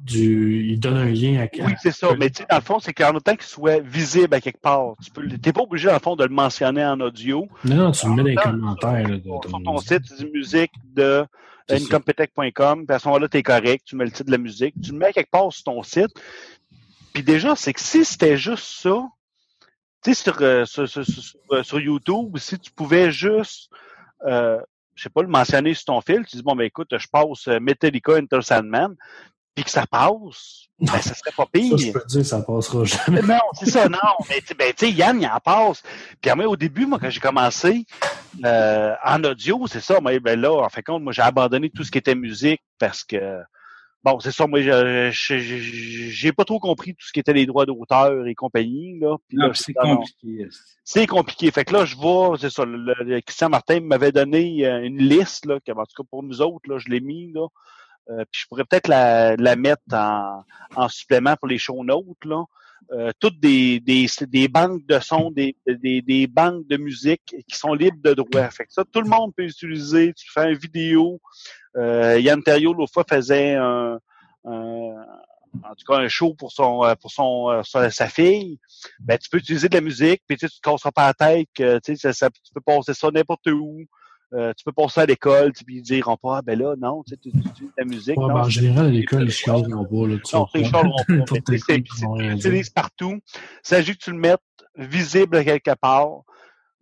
du. Il donne un lien à. Oui, c'est ça. Mais tu sais, dans le fond, c'est qu'en autant qu'il soit visible à quelque part, tu peux. T'es pas obligé, dans le fond, de le mentionner en audio. Non, non, tu le mets dans les commentaires. Là, de, sur ton site, tu dis musique de incompetech.com, puis à ce moment-là, tu es correct, tu mets le titre de la musique, tu le mets quelque part sur ton site. Puis déjà, c'est que si c'était juste ça, tu sais, sur, euh, sur, sur, sur, sur, YouTube, si tu pouvais juste euh, je sais pas, le mentionner sur ton fil, tu dis, bon, ben écoute, je passe euh, Metallica Enter Sandman, puis que ça passe, ben, ça serait pas pire. Ça, je peux te dire, ça passera jamais. Non, c'est ça, non. Mais ben, tu sais, Yann, il en passe. Puis moi, au début, moi, quand j'ai commencé euh, en audio, c'est ça, mais ben là, en fait compte, moi, j'ai abandonné tout ce qui était musique parce que Bon, c'est ça, moi, j'ai pas trop compris tout ce qui était les droits d'auteur et compagnie, là. là c'est compliqué. C'est compliqué. Fait que là, je vois, c'est ça, le, Christian Martin m'avait donné euh, une liste, là, en tout cas pour nous autres, là, je l'ai mis, là. Euh, puis je pourrais peut-être la, la mettre en, en supplément pour les show notes, là. Euh, toutes des, des, des banques de sons, des, des, des banques de musique qui sont libres de droit. Fait que ça, tout le monde peut utiliser. Tu fais une vidéo. Euh, Yann Terrio, l'autre fois, faisait un, en tout cas un show pour son pour son, sa fille, ben tu peux utiliser de la musique, puis tu ne te casseras pas la tête que tu sais ça, tu peux passer ça n'importe où. Euh, tu peux passer à l'école, puis ils diront pas, ah, ben là, non, tu sais, tu la musique. Ouais, ben, en général, à l'école, ils chialeront pas. Là, non, (laughs) ils chialeront pas. Tu utilises partout. Il s'agit que tu le mettes visible quelque part.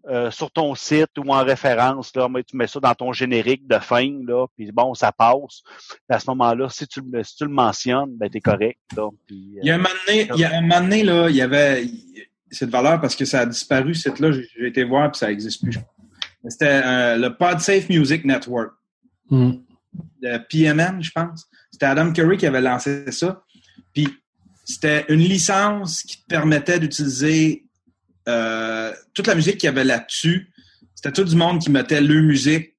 Euh, sur ton site ou en référence, là, mais tu mets ça dans ton générique de fin, là, puis bon, ça passe. à ce moment-là, si tu, si tu le mentionnes, ben t'es correct. Là, puis, il y a un moment donné, il y a un moment donné, là, il y avait cette valeur parce que ça a disparu, ce site-là, j'ai été voir puis ça n'existe plus. C'était euh, le PodSafe Music Network. Mm. De PMN, je pense. C'était Adam Curry qui avait lancé ça. Puis c'était une licence qui te permettait d'utiliser euh, toute la musique qu'il y avait là-dessus. C'était tout du monde qui mettait leur musique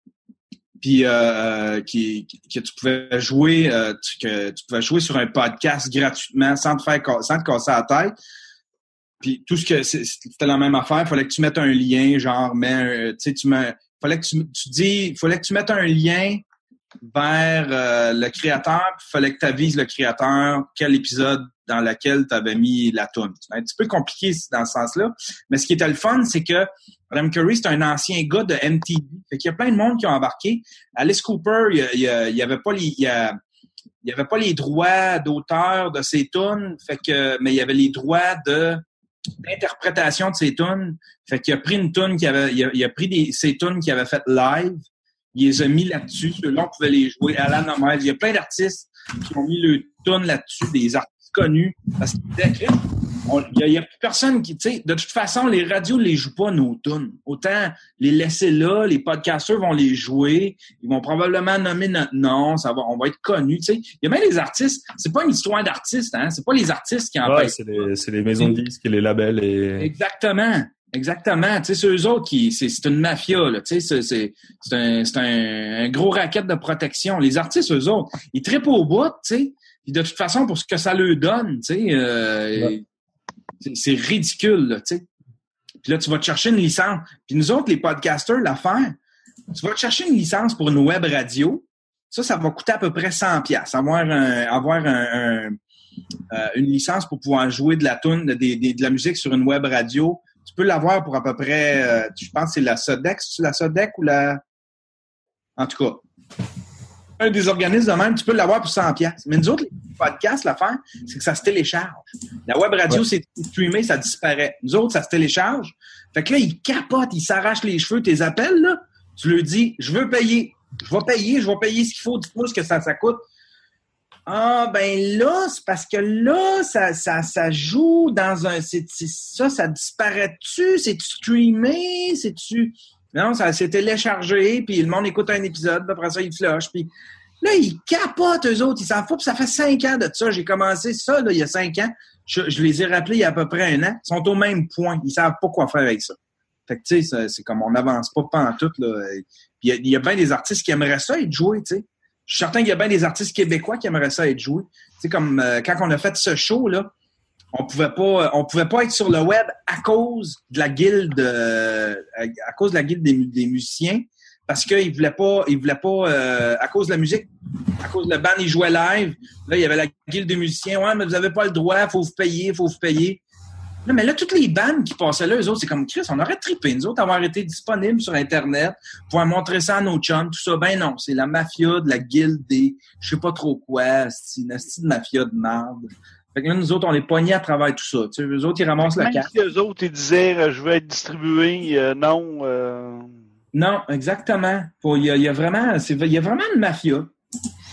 puis euh, qui, que tu pouvais jouer euh, que tu pouvais jouer sur un podcast gratuitement sans te faire sans te casser la tête puis tout ce que c'était la même affaire, il fallait que tu mettes un lien, genre, mais tu sais, tu mets, fallait que tu, tu dis, fallait que tu mettes un lien vers euh, le créateur, il fallait que tu avises le créateur quel épisode dans lequel tu avais mis la tune. C'est un petit peu compliqué dans ce sens-là, mais ce qui était le fun, c'est que Adam Curry, c'est un ancien gars de MTV. Fait qu'il y a plein de monde qui ont embarqué. Alice Cooper, il y, avait pas les, il avait pas les droits d'auteur de ses tunes, fait que, mais il y avait les droits de d'interprétation de ses tunes. Fait qu'il a pris une tune qui avait, il a, pris des, ses tunes qu'il avait faites live, il les a mis là-dessus. Ceux-là, on pouvait les jouer. à la normale. il y a plein d'artistes qui ont mis le tune là-dessus, des artistes connus, parce qu'il il n'y a, plus personne qui, tu sais, de toute façon, les radios ne les jouent pas nos tunes. Autant les laisser là, les podcasteurs vont les jouer, ils vont probablement nommer notre nom, ça va, on va être connus, tu sais. Il y a même les artistes, c'est pas une histoire d'artistes, hein, c'est pas les artistes qui en ouais, c'est les, les maisons de disques et les labels et... Exactement. Exactement. Tu sais, c'est eux autres qui, c'est, c'est une mafia, là. Tu sais, c'est, c'est, c'est un, c'est un, un, gros racket de protection. Les artistes, eux autres, ils trippent au bout, tu sais. Puis de toute façon, pour ce que ça leur donne, tu sais, euh, C'est- C'est ridicule, là, tu sais. Puis là, tu vas te chercher une licence. Puis nous autres, les podcasters, l'affaire, tu vas te chercher une licence pour une web radio. Ça, ça va coûter à peu près 100 pièces. Avoir, un, avoir un, un, euh, une licence pour pouvoir jouer de la tune, de, de- de la musique sur une web radio, peux l'avoir pour à peu près, euh, je pense que c'est la Sodex, c'est la Sodec ou la... En tout cas, un des organismes de même, tu peux l'avoir pour 100 pièces. Mais nous autres, les podcasts, l'affaire, c'est que ça se télécharge. La web radio, c'est streamé, ça disparaît. Nous autres, ça se télécharge. Fait que là, ils capotent, ils s'arrachent les cheveux, tes appels, là. Tu leur dis, je veux payer. Je vais payer, je vais payer ce qu'il faut, dites-moi ce que ça, ça coûte. Ah, ben là, c'est parce que là, ça, ça, ça joue dans un. C'est, ça, ça disparaît-tu? C'est-tu streamé? C'est-tu. Non, ça s'est téléchargé, puis le monde écoute un épisode, puis après ça, il flush, puis là, ils capotent, eux autres, ils s'en foutent, puis ça fait cinq ans de ça. J'ai commencé ça, là, il y a cinq ans. Je, les ai rappelés il y a à peu près un an. Ils sont au même point. Ils savent pas quoi faire avec ça. Fait que, tu sais, c'est- comme on n'avance pas pantoute, là. Puis il y a, il y a bien des artistes qui aimeraient ça être joués, tu sais. Je suis certain qu'il y a bien des artistes québécois qui aimeraient ça être joués. Sais, comme euh, quand on a fait ce show, là, on pouvait pas on pouvait pas être sur le web à cause de la guilde euh, à cause de la guilde des, mu- des musiciens parce qu'ils voulaient pas ils voulaient pas euh, à cause de la musique à cause de le band ils jouaient live. Là il y avait la guilde des musiciens. Ouais mais vous avez pas le droit faut vous payer faut vous payer mais là, toutes les bandes qui passaient là, eux autres, c'est comme Chris, on aurait trippé, nous autres, avoir été disponibles sur Internet, pouvoir montrer ça à nos chums, tout ça. Ben non, c'est la mafia de la guilde des je sais pas trop quoi, c'est une de mafia de merde. Fait que là, nous autres, on est pognés à travers tout ça. Tu sais, eux autres, ils ramassent la carte. si eux autres, ils disaient, euh, je veux être distribué, euh, non. euh, Non, exactement. Faut- Il y, a, il y a vraiment, c'est, il y a vraiment une mafia.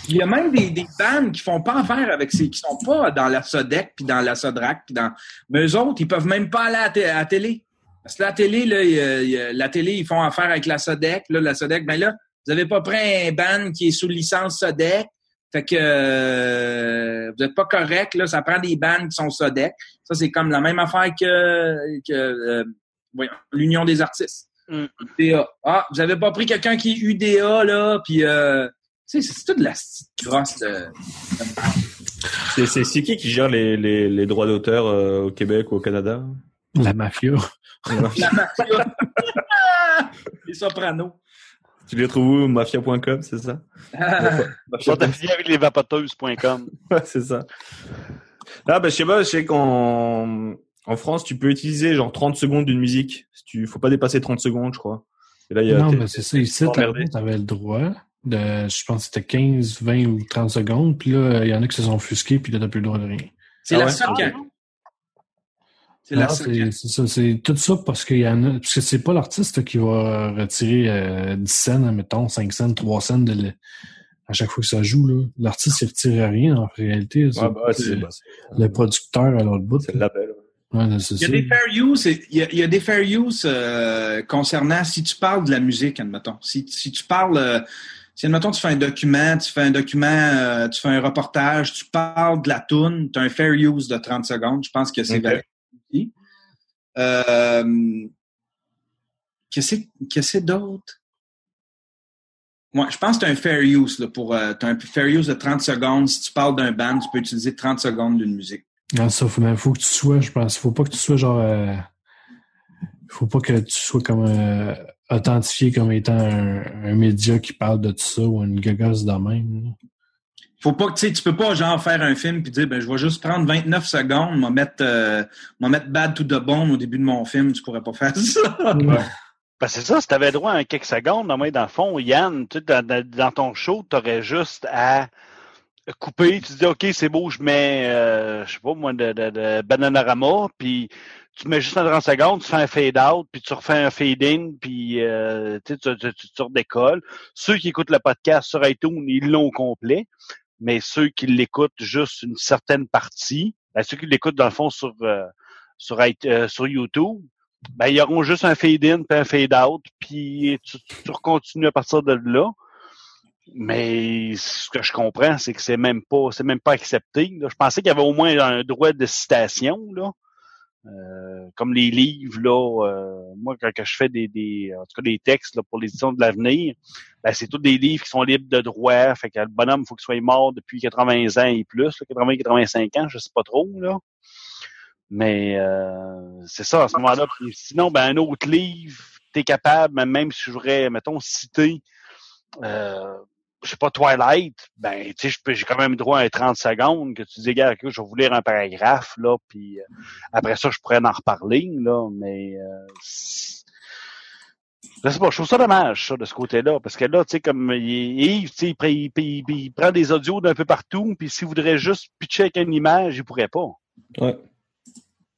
Il y a même des, des bandes qui font pas affaire avec ces, qui sont pas dans la Sodec puis dans la Sodrac puis dans, mais eux autres, ils peuvent même pas aller à, la télé. Parce que la télé, là, il y a- il y a- la télé, ils font affaire avec la Sodec. Là, la Sodec, ben là, vous avez pas pris un band qui est sous licence Sodec. Fait que euh, vous êtes pas correct, là, ça prend des bandes qui sont Sodec. Ça, c'est comme la même affaire que, que euh, voyons, l'Union des artistes. Mm. UDA. Ah, vous avez pas pris quelqu'un qui est UDA, là, puis euh, sais, c'est c'est tout de la de... C'est, c'est, qui qui gère les, les, les droits d'auteur euh, au Québec ou au Canada? La mafia. La mafia. (laughs) Les sopranos. Tu les trouves où? Mafia.com, c'est ça? Sont affiliés avec les vapoteuses.com. (laughs) Ouais, c'est ça. Ah, bah, je sais pas, je sais qu'en en France, tu peux utiliser genre 30 secondes d'une musique. Si tu, faut pas dépasser 30 secondes, je crois. Et là, il y a, Non, mais c'est ça. Ici, emmerdé. tu avais le droit de, je pense que c'était 15, 20 ou 30 secondes. Puis là, il y en a qui se sont offusqués, puis là, t'as plus le droit de rien. C'est Ah la ouais? seule Ah, C'est la seule c'est ça. C'est tout ça parce qu'il y en a. Parce que c'est pas l'artiste qui va retirer euh, 10 cents, mettons, 5 cents, 3 cents de le- à chaque fois que ça joue. là. L'artiste, il retire rien en réalité. Ouais, bah, le, bah, le producteur à l'autre bout. c'est le label. Ouais, Il y a des fair use, et- il y a, il y a des fair use euh, concernant si tu parles de la musique, admettons. Si, si tu parles, euh, si admettons tu fais un document, tu fais un document, euh, tu fais un reportage, tu parles de la tune, tu as un fair use de 30 secondes. Je pense que c'est Ok. valide. aussi. Euh, qu'est-ce que que d'autre? Ouais, je pense que tu as un fair use là, pour euh, t'as un fair use de 30 secondes. Si tu parles d'un band, tu peux utiliser 30 secondes d'une musique. Non, ça, faut, mais faut que tu sois, je pense. Faut pas que tu sois genre. euh, faut pas que tu sois comme euh, authentifié comme étant un, un média qui parle de tout ça ou une gagasse de même. là. faut pas que tu sais, tu peux pas genre faire un film puis dire ben je vais juste prendre 29 secondes, m'en mettre euh, m'en mettre bad to the bone au début de mon film, tu pourrais pas faire ça. Ben, c'est ça, si tu avais droit à un quelques secondes, dans le fond, Yann, tu sais, dans, dans- ton show, tu aurais juste à couper, tu te dis OK, c'est beau, je mets euh, je sais pas moi de, de, de Bananarama, puis tu mets juste un 30 secondes, tu fais un fade out, puis tu refais un fade in, puis euh, tu, tu, tu, tu, redécolles. Ceux qui écoutent le podcast sur iTunes, ils l'ont complet, mais ceux qui l'écoutent juste une certaine partie, ben, ceux qui l'écoutent dans le fond sur euh, sur, euh, sur YouTube, ben, ils auront juste un fade-in puis un fade-out, puis tu, tu continues à partir de là. Mais ce que je comprends, c'est que c'est même pas c'est même pas accepté. là. Je pensais qu'il y avait au moins un droit de citation, là. Euh, comme les livres, là, euh, moi, quand je fais des, des, en tout cas des textes là, pour l'édition de l'avenir, ben, c'est tous des livres qui sont libres de droit. Fait que le bonhomme, faut qu'il soit mort depuis 80 ans et plus, 80-85 ans, je sais pas trop, là. Mais euh, c'est ça, à ce moment-là. Sinon, ben un autre livre, t'es capable, même si je voudrais, mettons, citer euh, je sais pas, Twilight, ben, tu sais, j'ai quand même droit à un 30 secondes que tu dis, gars, je vais vous lire un paragraphe, là, puis euh, après ça, je pourrais en reparler, là, mais euh, je trouve ça dommage, ça, de ce côté-là, parce que là, tu sais, comme Yves, il, prend- des audios d'un peu partout, puis s'il voudrait juste pitcher avec une image, il pourrait pas. Ouais.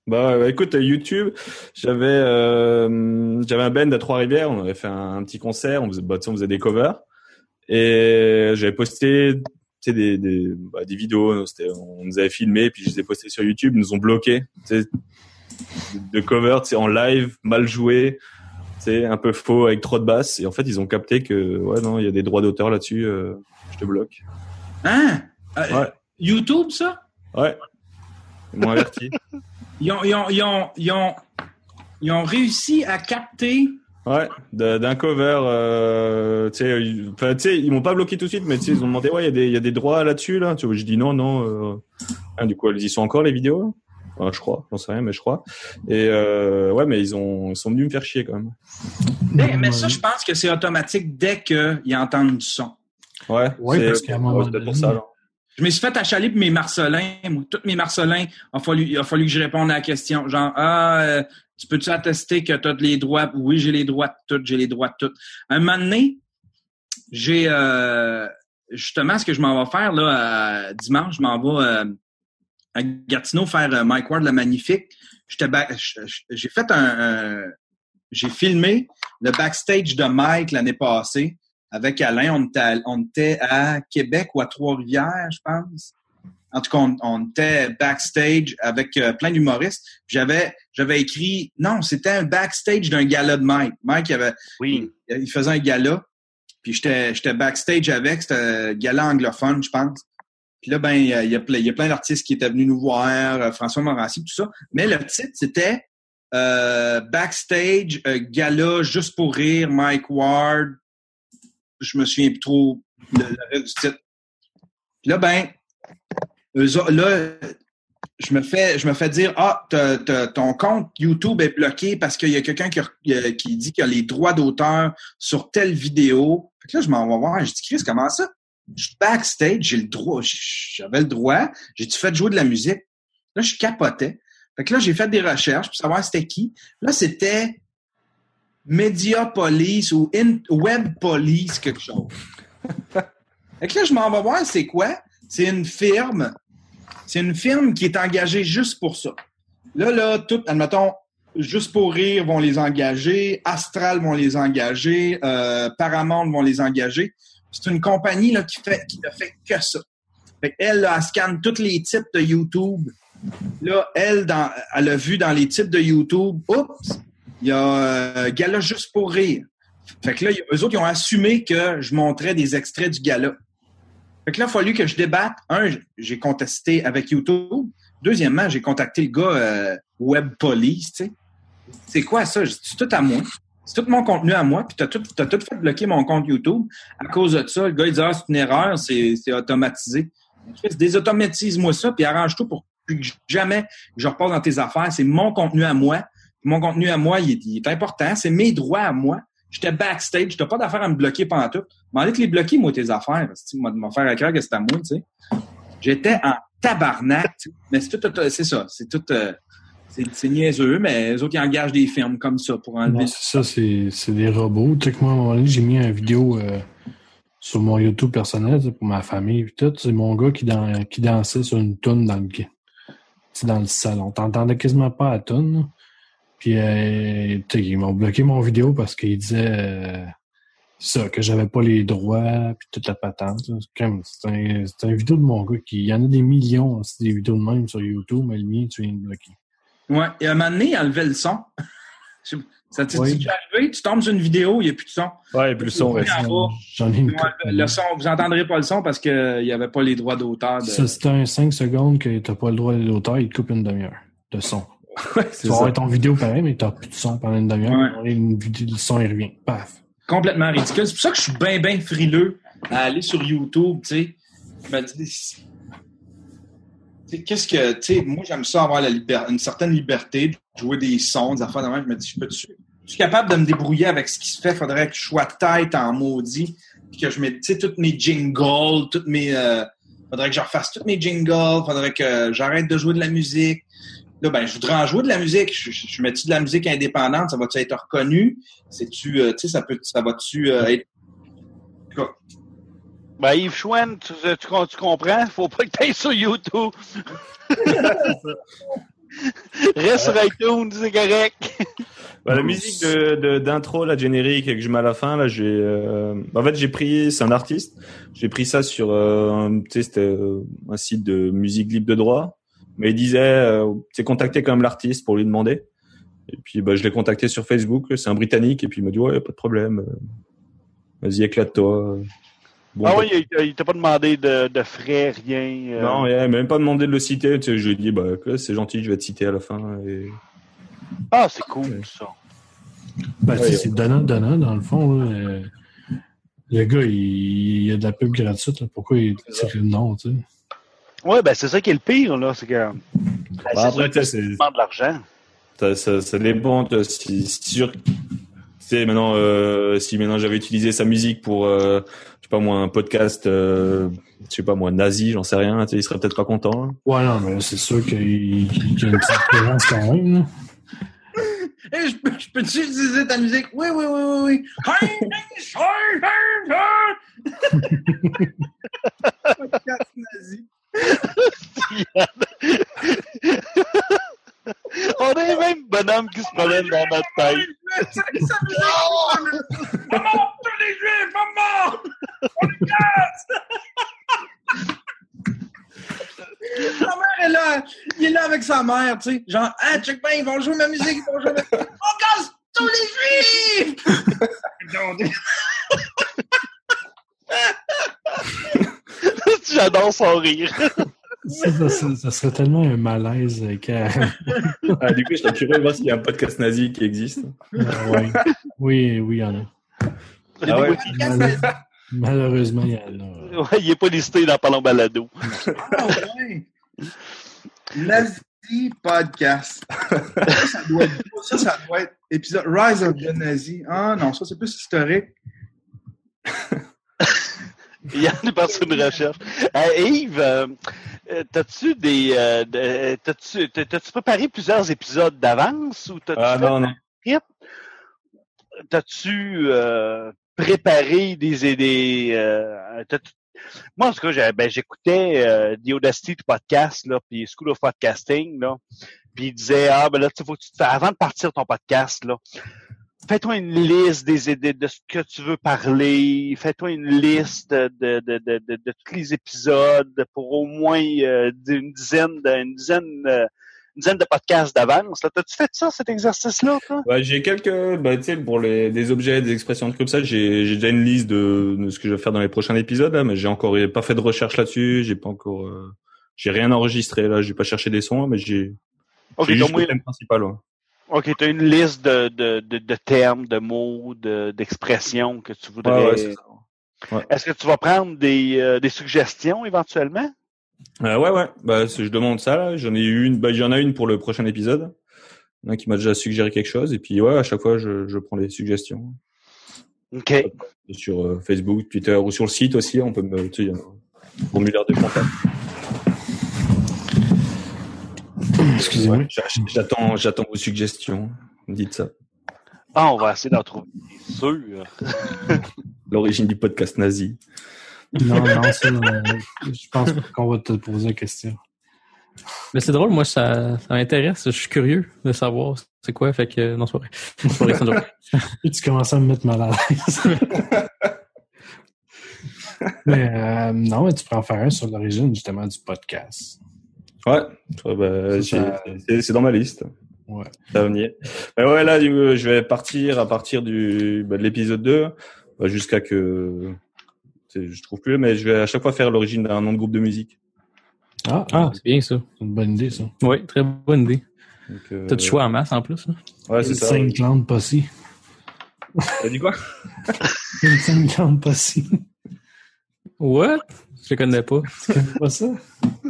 Bah, ouais, écoute, YouTube, j'avais euh, j'avais un band à Trois-Rivières, on avait fait un, petit concert, on faisait, bah, on faisait des covers, et j'avais posté des, des, bah, des vidéos, on nous avait filmé, puis je les ai postés sur YouTube, ils nous ont sais, de tu sais, en live, mal joué, un peu faux, avec trop de basses, et en fait, ils ont capté que, ouais, non, il y a des droits d'auteur là-dessus, euh, je te bloque. Hein? Euh, Ouais. YouTube, ça? Ouais. Ils m'ont averti. (laughs) Ils ont, ils ont, ils ont, ils ont, ils ont réussi à capter. Ouais, d'un cover, euh, tu sais, ils- enfin, tu sais, ils m'ont pas bloqué tout de suite, mais tu sais, ils ont demandé, ouais, il y a des, il y a des droits là-dessus, là. Tu vois, je dis non, non. Euh... hein, du coup, elles y sont encore les vidéos? Enfin, je crois, j'en sais rien, mais je crois. Et euh, ouais, mais ils ont, ils sont venus me faire chier quand même. Mais, mais ça, je pense que c'est automatique dès qu'ils entendent du son. Ouais. Ouais, c'est- parce qu'à un moment pour donné- ça. Je me suis fait achaler pour mes Marcelins. Tous mes Marcelins, il a fallu, il a fallu que je réponde à la question. Genre, ah, euh, tu peux-tu attester que tu as les droits? Oui, j'ai les droits de tout, j'ai les droits de tout. Un moment donné, j'ai euh, justement ce que je m'en vais faire là, dimanche, je m'en vais euh, à Gatineau faire euh, Mike Ward le Magnifique. J'ai fait un, un- j'ai filmé le backstage de Mike l'année passée avec Alain. On était, à, on était à Québec ou à Trois-Rivières, je pense. En tout cas, on, on était backstage avec euh, plein d'humoristes. J'avais, j'avais écrit, non, c'était un backstage d'un gala de Mike. Mike, il, avait, Oui. il, il faisait un gala, puis j'étais, j'étais backstage avec, c'était un gala anglophone, je pense. Puis là, ben, il y a, il y a plein, d'artistes qui étaient venus nous voir, euh, François Morancy, tout ça. Mais le titre, c'était euh, Backstage, euh, gala juste pour rire, Mike Ward. Je me souviens plus trop du titre. Puis là, ben, là, je me fais, je me fais dire, ah, ton compte YouTube est bloqué parce qu'il y a quelqu'un qui, qui dit qu'il a les droits d'auteur sur telle vidéo. Fait que là, je m'en vais voir. Je dis, Chris, comment ça? Je suis backstage, j'ai le droit, j'avais le droit. J'ai-tu fait jouer de la musique? Là, je capotais. Fait que là, j'ai fait des recherches pour savoir c'était qui. Là, c'était Media Police ou In- Web Police, quelque chose. (laughs) fait que là, je m'en vais voir, c'est quoi? C'est une firme. C'est une firme qui est engagée juste pour ça. Là, là, tout, admettons, Juste pour rire vont les engager, Astral vont les engager, euh, Paramount vont les engager. C'est une compagnie là, qui fait qui ne fait que ça. Fait elle, là, elle scanne tous les types de YouTube. Là, elle, dans, elle a vu dans les types de YouTube, oups, il y a euh, Gala juste pour rire. Fait que là, eux autres, ils ont assumé que je montrais des extraits du gala. Fait que là, il a fallu que je débatte. Un, j'ai contesté avec YouTube. Deuxièmement, j'ai contacté le gars euh, Web Police, tu sais. C'est quoi ça? C'est tout à moi. C'est tout mon contenu à moi, puis t'as tout, tout fait bloquer mon compte YouTube. À cause de ça, le gars, il dit, ah, c'est une erreur, c'est, automatisé. Désautomatise-moi ça, puis arrange-toi pour plus que jamais je repasse dans tes affaires. C'est mon contenu à moi. Mon contenu à moi, il est, important. C'est mes droits à moi. J'étais backstage. T'as pas d'affaire à me bloquer pendant tout. M'en que les bloquer, moi, tes affaires. Tu m'as faire à cœur que c'est à moi, tu sais. J'étais en tabarnak. Mais c'est tout, c'est ça. C'est tout, euh, c'est, niaiseux, mais les autres, ils engagent des firmes comme ça pour enlever. Non, ça, c'est des robots. Tu sais que moi, à un moment donné, j'ai mis une vidéo euh, sur mon YouTube personnel pour ma famille. C'est mon gars qui, qui dansait sur une toune dans le, dans le salon. T'entendais quasiment pas la toune. Puis euh, tu sais, ils m'ont bloqué mon vidéo parce qu'ils disaient euh, ça, que j'avais pas les droits, puis toute la patente. C'est comme- C'est un, une vidéo de mon gars qui. Il y en a des millions, c'est des vidéos de même sur YouTube, mais le mien, tu viens de bloquer. Ouais. Et à un moment donné, il enlevait le son. (laughs) Ça t'est Oui. arrivé? Tu tombes sur une vidéo, il n'y a plus de son. Ouais, plus son, ouais. En bas. J'en ai une le son, vous n'entendrez pas le son parce qu'il n'y avait pas les droits d'auteur. De... Ça, c'est un 5 secondes que t'as pas le droit de l'auteur, il te coupe une demi-heure de son. Ouais, Tu c'est vas avoir ton vidéo pareil, mais t'as plus de son pendant une demi-heure. Ouais. Une vidéo, le son, il revient. Paf. Complètement ridicule. C'est pour ça que je suis bien, bien frileux à aller sur YouTube, tu sais. Je me dis, Qu'est-ce que, tu sais, moi, j'aime ça avoir la liber- une certaine liberté de jouer des sons, des affaires de même. Je me dis, je peux je suis capable de me débrouiller avec ce qui se fait. Faudrait que je sois tête en maudit. Puis que je mette, tu sais, toutes mes jingles, toutes mes, euh, faudrait que je refasse toutes mes jingles. Faudrait que j'arrête de jouer de la musique. Là, ben, je voudrais en jouer de la musique. Je, je, je mets-tu de la musique indépendante? Ça va-tu être reconnu? C'est-tu, euh, tu sais, ça peut, ça va-tu euh, être Ben, Yves Chouin, tu, tu, tu comprends? Faut pas que tu ailles sur YouTube. (laughs) Reste sur iTunes, c'est correct. Bah, la musique de de- d'intro, la générique et que je mets à la fin, là, j'ai, euh, en fait, j'ai pris, c'est un artiste, j'ai pris ça sur, euh, un, tu sais, c'était euh, un site de musique libre de droit, mais il disait, euh, tu sais, contacter quand même l'artiste pour lui demander. Et puis, bah, je l'ai contacté sur Facebook, c'est un Britannique, et puis il m'a dit, ouais, pas de problème, vas-y, éclate-toi. Bon, ah bah, oui, il, t'a pas demandé de, de frais, rien. euh? Non, il m'a même pas demandé de le citer, tu sais, je lui ai dit, bah, c'est gentil, je vais te citer à la fin, et... Ah, c'est cool, ça. Ben, tu sais, Ouais, c'est donnant-donnant, dans le fond. Là. Euh, Le gars, il, il y a de la pub gratuite. là. Pourquoi il tire le nom, tu sais? Ouais, ben, c'est ça qui est le pire, là. C'est que. Ben, Bah, c'est c'est c'est- de l'argent. Ça, ça, ça dépend. si sûr, tu sais, maintenant, euh, si maintenant j'avais utilisé sa musique pour, euh, je sais pas moi, un podcast, euh, je sais pas moi, nazi, j'en sais rien, il serait peut-être pas content. hein. Ouais, non, mais c'est sûr qu'il y a une petite différence quand même. Là. Hey, je peux, je peux-tu utiliser ta musique? Oui, oui, oui, oui, oui. (laughs) (laughs) (laughs) On a les mêmes bonhommes qui se promènent dans notre tête. Maman, tous les juifs, maman! Podcast! Sa mère est là, il est là avec sa mère, tu sais. Genre, ah, check bien, ils vont jouer ma musique, ils vont jouer ma musique. On casse tous les juifs! J'adore son rire. Ça, ça, ça- ça serait tellement un malaise euh, qu'à- (laughs) Ah, du coup, je serais curieux de voir s'il y a un podcast nazi qui existe. Ah, ouais. Oui, oui, il y en a. Ah ouais? Mal- Malheureusement, il y en a. Ouais, il est pas listé dans Palon Balado. Ah ouais! Nazi Podcast. Ça, ça doit être, ça, ça doit être épisode Rise of the Nazi. Ah non, ça c'est plus historique. Il y en a parti une recherche. Euh, Yves, euh, euh, t'as-tu des. euh, de- t'as-tu, t'as- t'as-tu préparé plusieurs épisodes d'avance ou t'as-tu Ah non, non. t'as-tu euh, préparé des des euh, t'as-tu- moi en tout cas j'ai- ben, j'écoutais euh, The Audacity du podcast là puis School of Podcasting là puis il disait ah ben là tu faut que tu te avant de partir ton podcast là fais-toi une liste des idées de ce que tu veux parler. Fais-toi une liste de de, de, de, tous les épisodes pour au moins euh, une dizaine une dizaine euh, une dizaine de podcasts d'avance t'as-tu fait ça cet exercice là toi? Ouais, j'ai quelques, bah, tu sais, pour les, des objets, des expressions comme ça, j'ai, j'ai déjà une liste de, de ce que je vais faire dans les prochains épisodes, là, mais j'ai encore pas fait de recherche là-dessus, j'ai pas encore, euh, j'ai rien enregistré, là, j'ai pas cherché des sons, mais j'ai, Ok, j'ai juste le thème principal, ouais. OK, tu as une liste de, de, de, de termes, de mots, de- d'expressions que tu voudrais. Ouais, ouais. Est-ce que tu vas prendre des, euh, des suggestions éventuellement? Euh, ouais, ouais, bah, je demande ça. J'en ai eu une, bah, j'en ai une pour le prochain épisode. Il y en a qui m'a déjà suggéré quelque chose, et puis, ouais, à chaque fois, je, je prends les suggestions. OK. Sur euh, Facebook, Twitter, ou sur le site aussi, on peut me, tu sais, il y a un formulaire de contact. (laughs) Excusez-moi. Ouais, j'attends, j'attends vos suggestions. Dites ça. Ah, on va essayer d'en trouver. Sûr. (laughs) L'origine du podcast nazi. Non, non, ça, euh, je pense pas qu'on va te poser la question. Mais c'est drôle, moi, ça, ça m'intéresse. Je suis curieux de savoir c'est quoi. Fait que, non, c'est pas vrai. (laughs) Tu commences à me mettre mal à l'aise. mais euh, non, mais tu peux en faire un sur l'origine justement du podcast. Ouais, ouais, bah, c'est, dans ma liste. Ouais. Ça va venir. Bah ouais, là, du- je vais partir à partir du, bah, de l'épisode 2 bah, jusqu'à que, je trouve plus, mais je vais à chaque fois faire l'origine d'un nom de groupe de musique. Ah, Ah, c'est bien ça. c'est une bonne idée, ça. Oui, très bonne idée. Euh, T'as du choix en masse en plus. hein? Ouais, c'est ça. Saint Clown Posse. T'as dit quoi? Saint Clown Posse. What? Je le connais pas. Tu connais pas ça?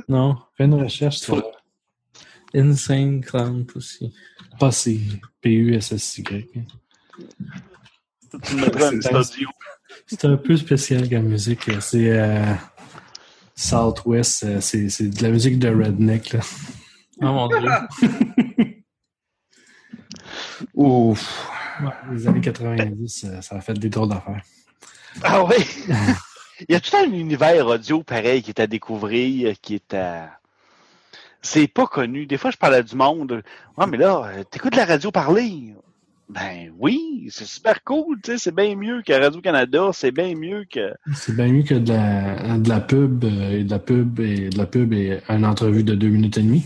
Non. Fais une recherche sur Insane Clown Pussy. P-U-S-S-Y. Une C'est- un peu spécial comme musique. C'est euh, Southwest. euh, C'est c'est de la musique de Redneck. Là. Oh mon dieu. (laughs) Ouf. Ouais, les années 90, euh, ça a fait des drôles d'affaires. Ah oui! (laughs) Il y a tout un univers audio pareil qui est à découvrir, qui est à. C'est pas connu. Des fois, je parle à du monde. Ouais, mais là, euh, t'écoutes la radio parler? Ben oui, c'est super cool, tu sais, c'est bien mieux que Radio-Canada, c'est bien mieux que. C'est bien mieux que de la, de la pub euh, et de la pub et de la pub et une entrevue de deux minutes et demie.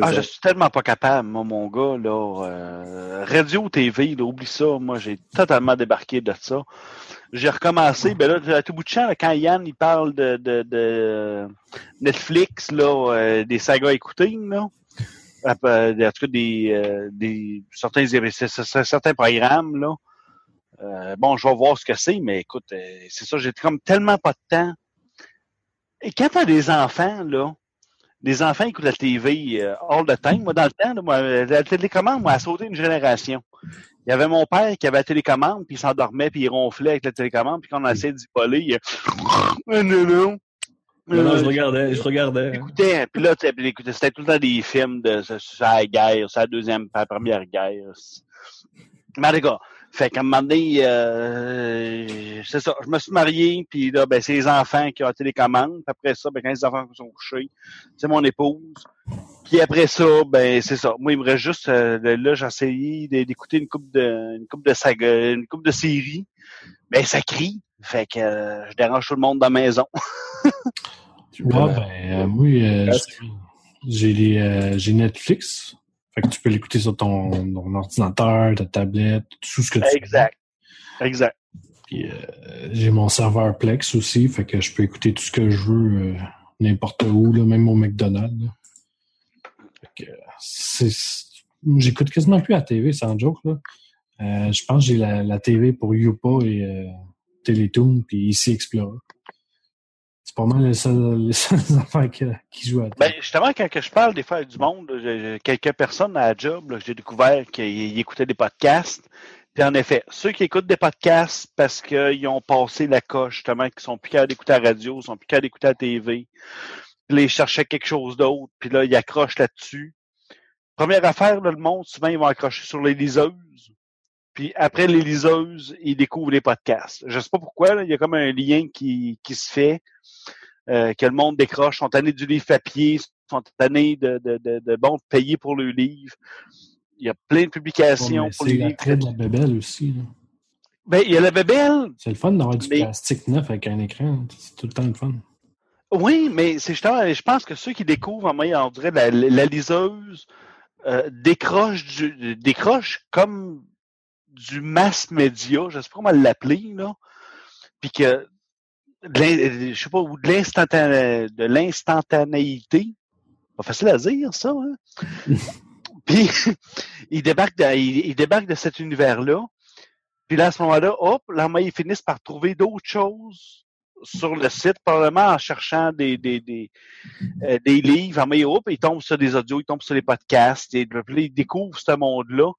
Ah, ça. je suis tellement pas capable, moi, mon gars, là. euh, radio, TV, là, oublie ça. Moi, j'ai totalement débarqué de ça. J'ai recommencé, ben là, à tout bout de champ, là, quand Yann, il parle de, de, Netflix, là, euh, des sagas à écouter, là. Cas, des, euh, des certains, certains programmes, là. Euh, bon, je vais voir ce que c'est, mais écoute, euh, c'est ça, j'ai comme tellement pas de temps. Et quand t'as des enfants, là, les enfants écoutent la TV euh, all the time. Moi, dans le temps, moi, euh, la télécommande m'a sauté une génération. Il y avait mon père qui avait la télécommande, puis il s'endormait, puis il ronflait avec la télécommande, puis quand on essayait d'y voler, il... (laughs) Non, non. Non, non, je Euh, regardais, je regardais. J'écoutais, puis là, c'était tout le temps des films de la guerre, la deuxième, la première guerre. Mais les gars, fait qu'à un moment donné, euh, c'est ça, je me suis marié, puis là, ben, c'est les enfants qui ont la télécommande. Puis après ça, ben, quand les enfants sont couchés, c'est mon épouse. Puis après ça, ben, c'est ça. Moi, il me reste juste, euh, là, j'ai essayé d'écouter une coupe de, une coupe de saga, une coupe de série. Ben, ça crie. Fait que euh, je dérange tout le monde dans la maison. (laughs) Ouais, ben, euh, oui, euh, j'ai les, euh, j'ai Netflix. Fait que tu peux l'écouter sur ton, ton ordinateur, ta tablette, tout ce que tu veux. Exact. Exact. Puis, euh, j'ai mon serveur Plex aussi, fait que je peux écouter tout ce que je veux euh, n'importe où, là, même au McDonald's. Que, c'est, j'écoute quasiment plus la TV, sans joke. Là. Euh, je pense que j'ai la, la TV pour Youpa et euh, Télétoon, puis ici Explorer. C'est pas mal les seuls, (laughs) les seuls affaires qui, qui jouent à la Ben, télé. justement, quand je parle des fois du monde, j'ai- quelques personnes à la job, là, j'ai découvert qu'ils ils écoutaient des podcasts. Puis en effet, ceux qui écoutent des podcasts parce qu'ils ont passé la coche, justement, qui sont plus capables d'écouter la radio, sont plus capables d'écouter la TV, là, ils cherchaient quelque chose d'autre, puis là, ils accrochent là-dessus. Première affaire, là, le monde, souvent, ils vont accrocher sur les liseuses. Puis après les liseuses, ils découvrent les podcasts. Je sais pas pourquoi, là, il y a comme un lien qui, qui se fait, euh, que le monde décroche, sont tannés du livre papier, sont tannés de, de, de, de bon, de payer pour le livre. Il y a plein de publications pour c'est les livres. l'attrait de la bébelle aussi. là. Ben, il y a la bébelle. C'est le fun d'avoir du Mais- plastique neuf avec un écran. C'est tout le temps le fun. Oui, mais c'est justement, je pense que ceux qui découvrent, en moyen, on dirait, la, la liseuse euh, décroche, du, décroche comme du mass média, je sais pas comment l'appeler, là, puis que, de je sais pas, ou de l'instantané- de l'instantanéité, pas facile à dire, ça, hein? (laughs) puis, (laughs) ils débarquent de, ils, ils débarquent de cet univers-là, puis là, à ce moment-là, hop, là, ils finissent par trouver d'autres choses sur le site, probablement en cherchant des, des, des, euh, des livres. En hop, ils tombent sur des audios, ils tombent sur des podcasts, ils découvrent ce monde-là.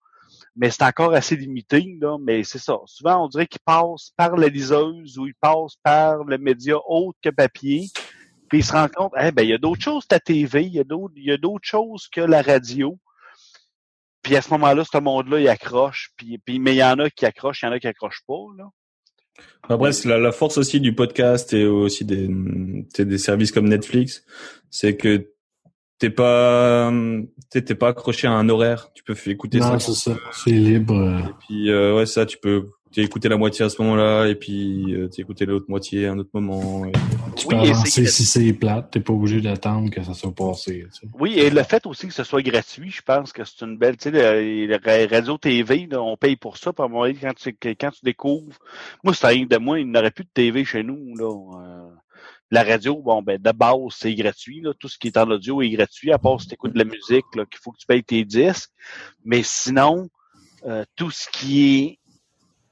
Mais c'est encore assez limité, là. Mais c'est ça. Souvent, on dirait qu'ils passent par la liseuse ou ils passent par le média autre que papier. Puis ils se rendent compte, eh ben, il y a d'autres choses que la TV, il y a d'autres, il y a d'autres choses que la radio. Puis à ce moment-là, ce monde-là, il accroche. Puis, puis, mais il y en a qui accrochent, il y en a qui accrochent pas, là. Après, c'est la, la force aussi du podcast et aussi des, des services comme Netflix, c'est que t'es pas, t'es t'es pas accroché à un horaire. Tu peux écouter Non, ça. c'est ça. C'est libre. euh, Et puis, euh, ouais, ça, tu peux t'es la moitié à ce moment-là et puis euh, t'es l'autre moitié à un autre moment. Et- Tu Oui, peux avancer si c'est plate. T'es pas obligé d'attendre que ça soit passé. tu sais. Oui, et le fait aussi que ce soit gratuit, je pense que c'est une belle, tu sais, le, le ra- radio TV, là, on paye pour ça, un moment quand tu, quand tu découvres, moi, c'est rien de moi, il n'aurait plus de TV chez nous, là. euh, la radio, bon, ben, de base, c'est gratuit, là. Tout ce qui est en audio est gratuit, à part si tu écoutes de la musique, qu'il faut que tu payes tes disques. Mais sinon, euh, tout ce qui est,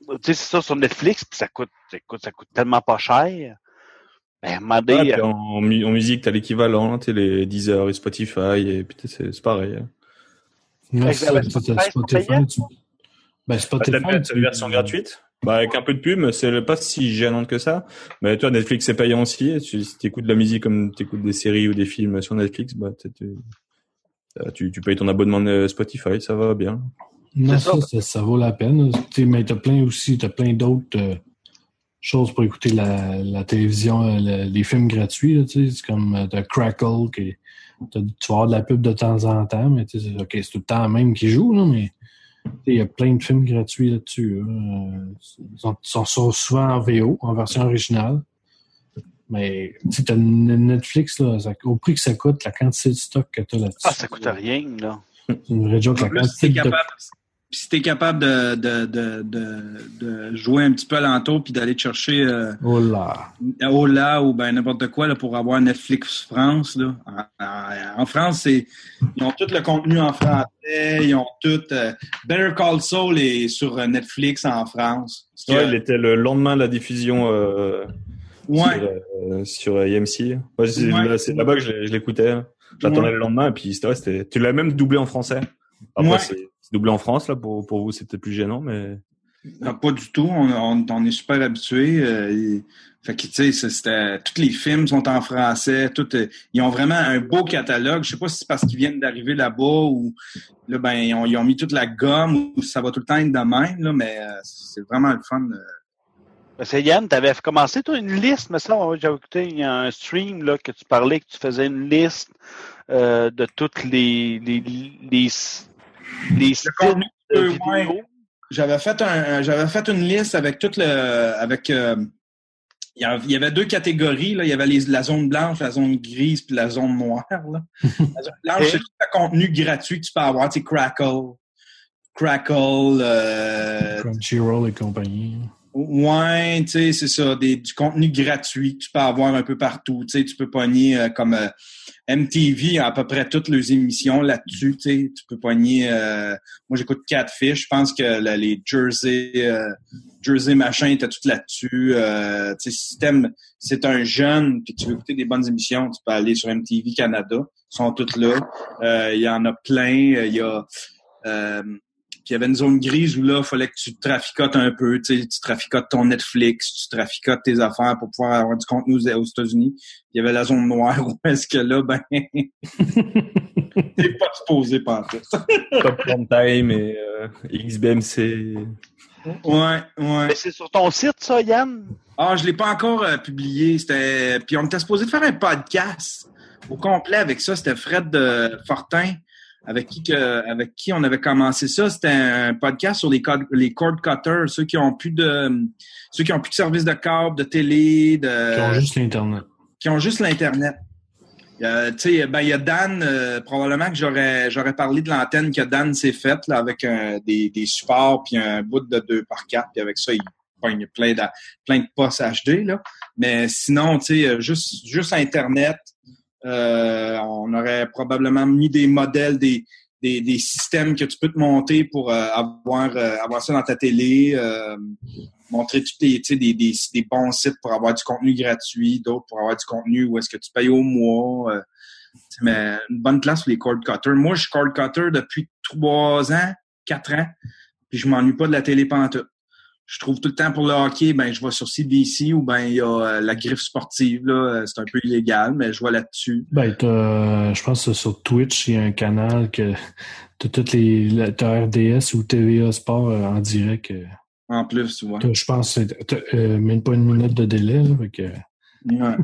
tu sais, c'est ça sur Netflix, puis ça coûte, écoute, ça coûte tellement pas cher. Ben, Ouais, puis euh, en, en mu- en musique, t'as l'équivalent, t'as les Deezer et Spotify, et puis c'est c'est pareil. hein. C'est la ça, version c'est- Spotify, tu... Ben, Bah, Spotify, t'as tu- la version gratuite bah, Avec un peu de pub, c'est pas si gênant que ça. Mais toi, Netflix, c'est payant aussi. Si t'écoutes de la musique comme t'écoutes des séries ou des films sur Netflix, bah, t'es- t'es- euh, tu, tu payes ton abonnement de Spotify, ça va bien. Non, C'est ça, ça, ça vaut la peine. Tu sais, Mais t'as plein aussi, t'as plein d'autres euh, choses pour écouter la, la télévision, euh, le- les films gratuits. là, tu sais. C'est comme euh, t'as Crackle, qui, tu vas avoir de la pub de temps en temps, mais tu sais, c'est- ok, c'est tout le temps même qui joue, là, mais tu sais, il y a plein de films gratuits là-dessus. là. Euh, Ils sont, sont- sont souvent en VO, en version originale. Mais tu sais, t'as Netflix, là, ça- au prix que ça coûte, la quantité de stock que t'as là-dessus. ah, ça coûte rien, là. C'est une vraie joke. La quantité de puis si t'es capable de, de, de, de, de jouer un petit peu alentour puis d'aller te chercher euh, Oh là! Ola ou ben n'importe quoi là, pour avoir Netflix France. Là. En, France, c'est ils ont tout le contenu en français, ils ont tout. euh, Better Call Saul est sur euh, Netflix en France. Que- Ouais, il était le lendemain de la diffusion euh, ouais, sur, euh, sur AMC. Moi, c'est Ouais. là- c'est là-bas que je, l'écoutais. J'attendais Ouais. le lendemain, et puis c'était, ouais, c'était- tu l'as même doublé en français. Après, Ouais. c'est doublé en France, là, pour, pour vous, c'était plus gênant, mais... Non, pas du tout. On, on- on est super habitués. euh, et- fait que, tu sais, c'était- tous les films sont en français. Tout, euh, ils ont vraiment un beau catalogue. Je sais pas si c'est parce qu'ils viennent d'arriver là-bas ou là, ben, ils ont, ils ont mis toute la gomme ou ça va tout le temps être de même, là, mais euh, c'est vraiment le fun. euh. Ben, C'est Yann, tu avais commencé, toi, une liste, mais ça, j'avais écouté il y a un stream là, que tu parlais, que tu faisais une liste euh, de toutes les, les, les, les styles contenu, de euh, ouais. J'avais fait un, j'avais fait une liste avec toute le, avec, euh, il y avait- il y avait deux catégories là. Il y avait les- la zone blanche, la zone grise, puis la zone noire. Là. (laughs) La zone blanche, c'est tout le contenu gratuit que tu peux avoir, tu sais, Crackle, Crackle, euh, Crunchyroll et compagnie. Ouais, tu sais, c'est ça, des, du contenu gratuit que tu peux avoir un peu partout. Tu sais, tu peux pogner euh, comme euh, MTV à peu près toutes leurs émissions là-dessus. Tu sais, tu peux pogner. euh, moi, j'écoute Catfish. Je pense que là, les Jersey, euh, Jersey machin étaient tout là-dessus. Euh, tu sais, si c'est un jeune puis tu veux écouter des bonnes émissions, tu peux aller sur MTV Canada. Ils sont toutes là. Euh, Il y en a plein. Il y a il y avait une zone grise où là, il fallait que tu traficotes un peu, tu sais, tu traficotes ton Netflix, tu traficotes tes affaires pour pouvoir avoir du contenu aux, aux États-Unis. Il y avait la zone noire où est-ce que là, ben, (laughs) t'es pas supposé par tout. Top Time et euh, XBMC. Ouais, ouais. Mais c'est sur ton site, ça, Yann? Ah, je l'ai pas encore euh, publié. C'était, puis on était supposé de faire un podcast au complet avec ça. C'était Fred euh, Fortin avec qui que, avec qui on avait commencé ça. C'était un podcast sur les les cord cutters, ceux qui ont plus de ceux qui ont plus de service de câble, de télé, de Qui ont juste l'Internet. qui ont juste l'internet. Euh, tu sais, ben il y a Dan, euh, probablement que j'aurais j'aurais parlé de l'antenne que Dan s'est faite là avec un, des, des supports puis un bout de 2 par 4 puis avec ça il pogne plein de plein de postes HD là. Mais sinon, tu sais, juste juste internet, euh, on aurait probablement mis des modèles des des, des systèmes que tu peux te monter pour euh, avoir euh, avoir ça dans ta télé. euh, montrer tous des, des, des bons sites pour avoir du contenu gratuit, d'autres pour avoir du contenu où est-ce que tu payes au mois. euh, mais une bonne place pour les cord cutters. Moi, je suis cord cutter depuis trois ans, quatre ans, puis je m'ennuie pas de la télé pantoute. Je trouve tout le temps pour le hockey, ben je vais sur CBC ou ben il y a euh, la griffe sportive là, euh, c'est un peu illégal, mais je vais là-dessus. Ben, t'as, je pense que sur Twitch, il y a un canal que (laughs) t'as toutes les, t'as RDS ou TVA Sport euh, en direct. euh, En plus, tu vois. t'as- je pense que c'est, t'as, euh, même pas une minute de délai, là, fait que- (laughs) Ouais.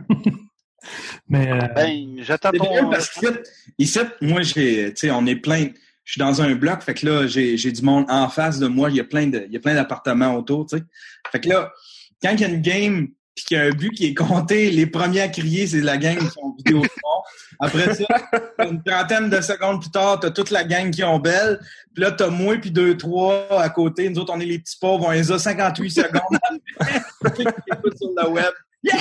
mais, euh, Ben, j'attends ton. parce que ici, moi, j'ai, tu sais, on est plein. Je suis dans un bloc, fait que là, j'ai, du monde en face de moi. Il y a plein de, il y a plein d'appartements autour, tu sais. Fait que là, quand il y a une game puis qu'il y a un but qui est compté, les premiers à crier, c'est la gang qui sont vidéo Après ça, une trentaine de secondes plus tard, t'as toute la gang qui ont belle. Puis là, t'as moi puis deux, trois à côté. Nous autres, on est les petits pauvres. On les a 58 secondes (laughs) sur le web. Yeah!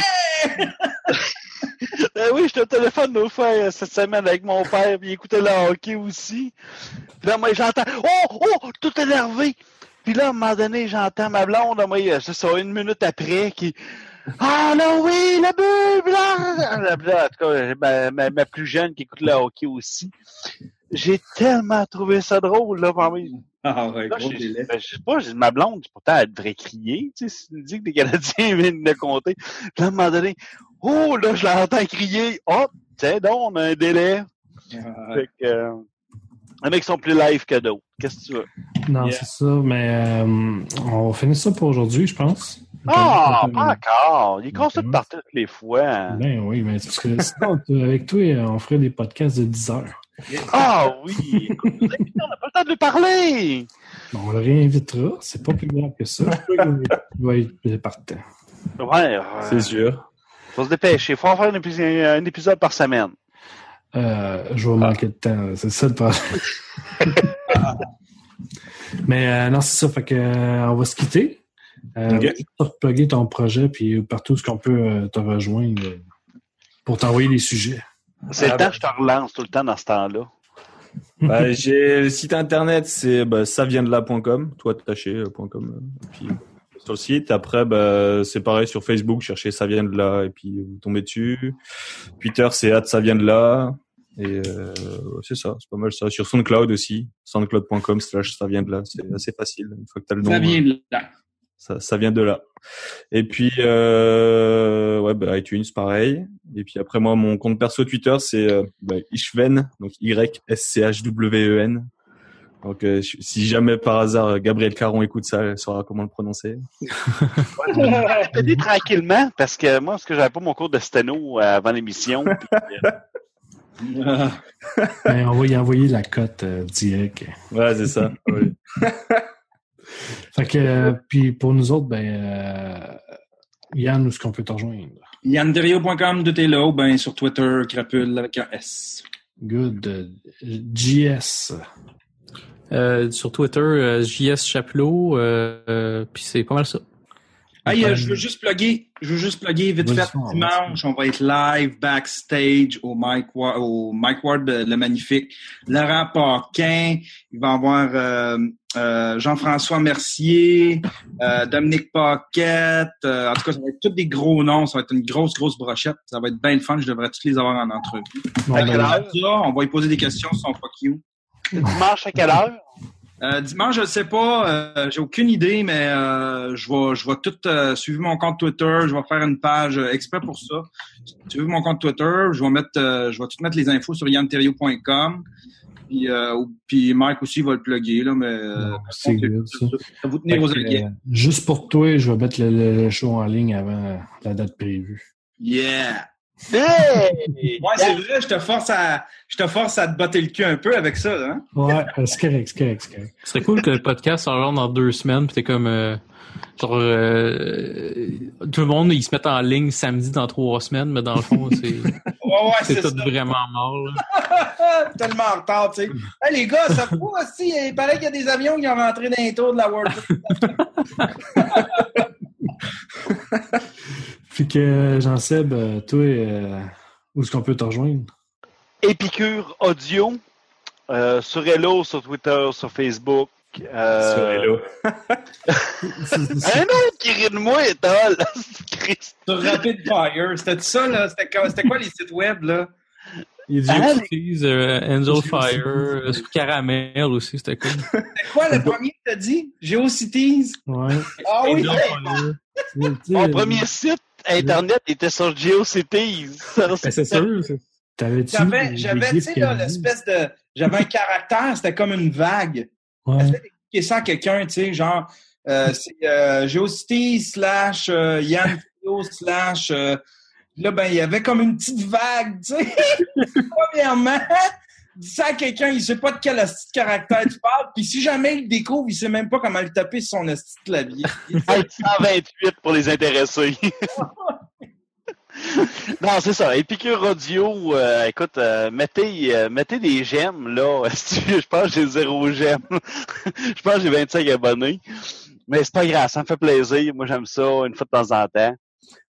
(laughs) Ben oui, j'étais au téléphone l'autre fois euh, cette semaine avec mon père, puis il écoutait le hockey aussi. Puis là, moi, j'entends Oh, oh, tout énervé. Puis là, à un moment donné, j'entends ma blonde, moi, euh, c'est ça, une minute après, qui Ah là oui, la bulle! là! La bulle, En tout cas, ma, ma- ma plus jeune qui écoute le hockey aussi. J'ai tellement trouvé ça drôle, là, parmi. Ah ouais, Là, gros je, délai. ben, je sais pas, j'ai ma blonde, pourtant, elle devrait crier, tu sais, si tu me dis que les Canadiens (laughs) viennent de compter. Puis là, à un moment donné, oh, là, je l'entends crier. Oh, tiens donc, on a un délai. Ah, Fait que, euh, les mecs sont plus live que d'autres. Qu'est-ce que tu veux? Non, Yeah. c'est ça, mais euh, on va finir ça pour aujourd'hui, je pense. Ah, Euh, pas encore. Il est ça de partir toutes les fois. Ben oui, mais c'est parce que sinon, t- (laughs) avec toi, on ferait des podcasts de 10 heures. Ah oui! Écoute, on n'a pas le temps de lui parler! Bon, on le réinvitera, c'est pas plus grave que ça. (laughs) Il va être partant. Ouais, C'est sûr. Faut se dépêcher. Faut en faire un épisode, un épisode par semaine. Euh, je vais manquer de temps, c'est ça le problème. (laughs) Mais euh, non, c'est ça, fait que euh, on va se quitter. Euh, Ok. juste pour plugger ton projet, puis partout ce qu'on peut euh, te rejoindre pour t'envoyer des sujets. C'est Ah, le temps bah. que je te relance tout le temps dans ce temps-là. (laughs) J'ai le site internet, c'est bah, saviendela.com, toi attaché point .com. et puis sur le site. Après, bah, c'est pareil sur Facebook, cherchez ça vient de là et puis vous tombez dessus. Twitter, c'est at ça vient de là. Et euh, c'est ça, c'est pas mal ça. Sur SoundCloud aussi, soundcloud.com slash ça vient de là. C'est assez facile. Une fois que t'as le nom, Ça vient de là. ça, ça vient de là. Et puis euh, ouais, bah, iTunes pareil. Et puis après moi, mon compte perso Twitter c'est euh, bah, Ishven, donc Y S C H W E N. Donc euh, si jamais par hasard Gabriel Caron écoute ça, elle saura comment le prononcer. (laughs) Je te dis tranquillement, parce que moi, parce que j'avais pas mon cours de sténo euh, avant l'émission. puis, euh, (laughs) Ben, on va y envoyer la cote euh, direct. Ouais, c'est ça. (laughs) Ouais. Fait que, euh, puis pour nous autres, ben, euh, Yann, où est-ce qu'on peut te rejoindre? YannDerio.com, ou ben sur Twitter, Crapule avec un S. Good. JS. Euh, sur Twitter, euh, JS Chapelot, euh, euh, puis c'est pas mal ça. Hey, euh, je veux juste plugger, je veux juste plugger vite fait dimanche, on va être live backstage au Mike Ward, au Mike Ward le magnifique, Laurent Paquin, il va y avoir euh, euh, Jean-François Mercier, euh, Dominique Paquette, euh, en tout cas ça va être tous des gros noms, ça va être une grosse grosse brochette, ça va être bien le fun, je devrais tous les avoir en entrevue. Bon, ben, on va y poser des questions sur son fuck you. Dimanche à quelle heure? Euh, dimanche, je ne sais pas, euh, j'ai aucune idée, mais euh, je vais je vais tout euh, suivre mon compte Twitter, je vais faire une page exprès pour ça. Suivez mon compte Twitter, je vais mettre euh, je vais tout mettre les infos sur yanterio.com. Puis, euh, puis Mike aussi va le plugger, là, mais euh, c'est good, ça. vous tenir aux Fait que, aguets. euh, juste pour toi, je vais mettre le, le- le show en ligne avant la date prévue. Yeah! Hey! Ouais, c'est vrai, je te force à je te force à te botter le cul un peu avec ça, hein? Ouais, euh, c'est correct, c'est correct, c'est correct. Ce serait cool que le podcast sorte genre dans deux semaines, puis t'es comme euh, genre euh, tout le monde ils se mettent en ligne samedi dans trois semaines, mais dans le fond c'est (laughs) Ouais, ouais, c'est c'est tout ça. vraiment mort. là. (laughs) Tellement en retard, tu sais. Hey, les gars, ça fout aussi. Il paraît qu'il y a des avions qui ont rentré dans les tours de la World Cup. (laughs) Puis que Jean-Seb, euh, toi, euh, où est-ce qu'on peut te rejoindre? Épicure Audio, euh, sur Hello, sur Twitter, sur Facebook. Euh, Sur Hello. (laughs) Un autre qui rit de moi. (laughs) Sur Rapid Fire. C'était ça, là? C'était quoi, c'était quoi les sites web, là? Il y a Ah, du euh, Angel Fire, euh, sur Caramel aussi, c'était cool. C'était quoi le premier que t'as dit? GeoCities? Ouais. Ah oui! Mon premier site Internet était sur GeoCities. Ben, c'est sûr. J'avais, j'avais, tu sais, l'espèce de. J'avais un caractère, c'était comme une vague. Ouais. D'expliquer ça à quelqu'un, tu sais, genre, euh, c'est euh, GeoCities slash euh, Yann slash. euh, là, ben, il y avait comme une petite vague, tu sais. (laughs) Premièrement, ça à quelqu'un, il sait pas de quel asti de caractère tu parles, puis si jamais il le découvre, il sait même pas comment le taper sur son asti de clavier. (laughs) Hey, 128 pour les intéressés. (laughs) non, c'est ça. Épicure Audio, euh, écoute, euh, mettez, euh, mettez des j'aime, là. (laughs) Je pense que j'ai zéro j'aime. Je pense que j'ai 25 abonnés. Mais c'est pas grave, ça me fait plaisir. Moi, j'aime ça une fois de temps en temps.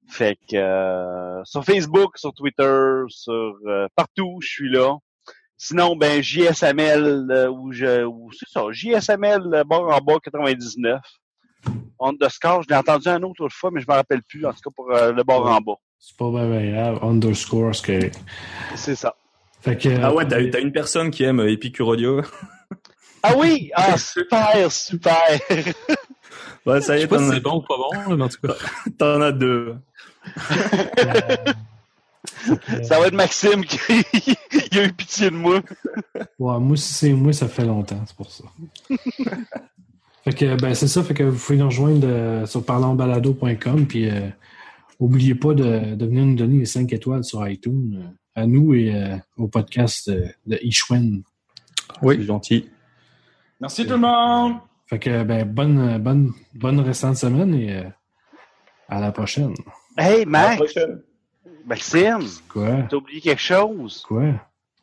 Fait que euh, sur Facebook, sur Twitter, sur euh, partout, je suis là. Sinon, ben JSML, euh, ou je ou c'est ça, JSML euh, barre en bas 99. Underscore, je l'ai entendu un autre autre fois, mais je me rappelle plus, en tout cas pour euh, le bord en bas. C'est pas bien grave. Underscore, ce que. C'est ça. Fait que. Ah ouais, t'as t'as une personne qui aime Epicure Audio. Ah oui! Ah, super, super! Ouais, ça Je y sais est, pas si c'est bon ou pas bon, mais en tout cas. t'en as deux. Ça va être Maxime qui (laughs) il a eu pitié de moi. Ouais, moi, si c'est moi, ça fait longtemps, c'est pour ça. (laughs) fait que, ben, c'est ça, fait que vous pouvez nous rejoindre euh, sur parlonsbalado.com, puis euh, oubliez pas de, de venir nous donner les 5 étoiles sur iTunes, euh, à nous et euh, au podcast de, de Ishwen. Oui. C'est gentil. Merci tout le monde! Fait que, ben, bonne, bonne, bonne restante semaine et euh, à la prochaine. Hey, À la Max! prochaine. Maxime, Quoi? t'as oublié quelque chose? Quoi?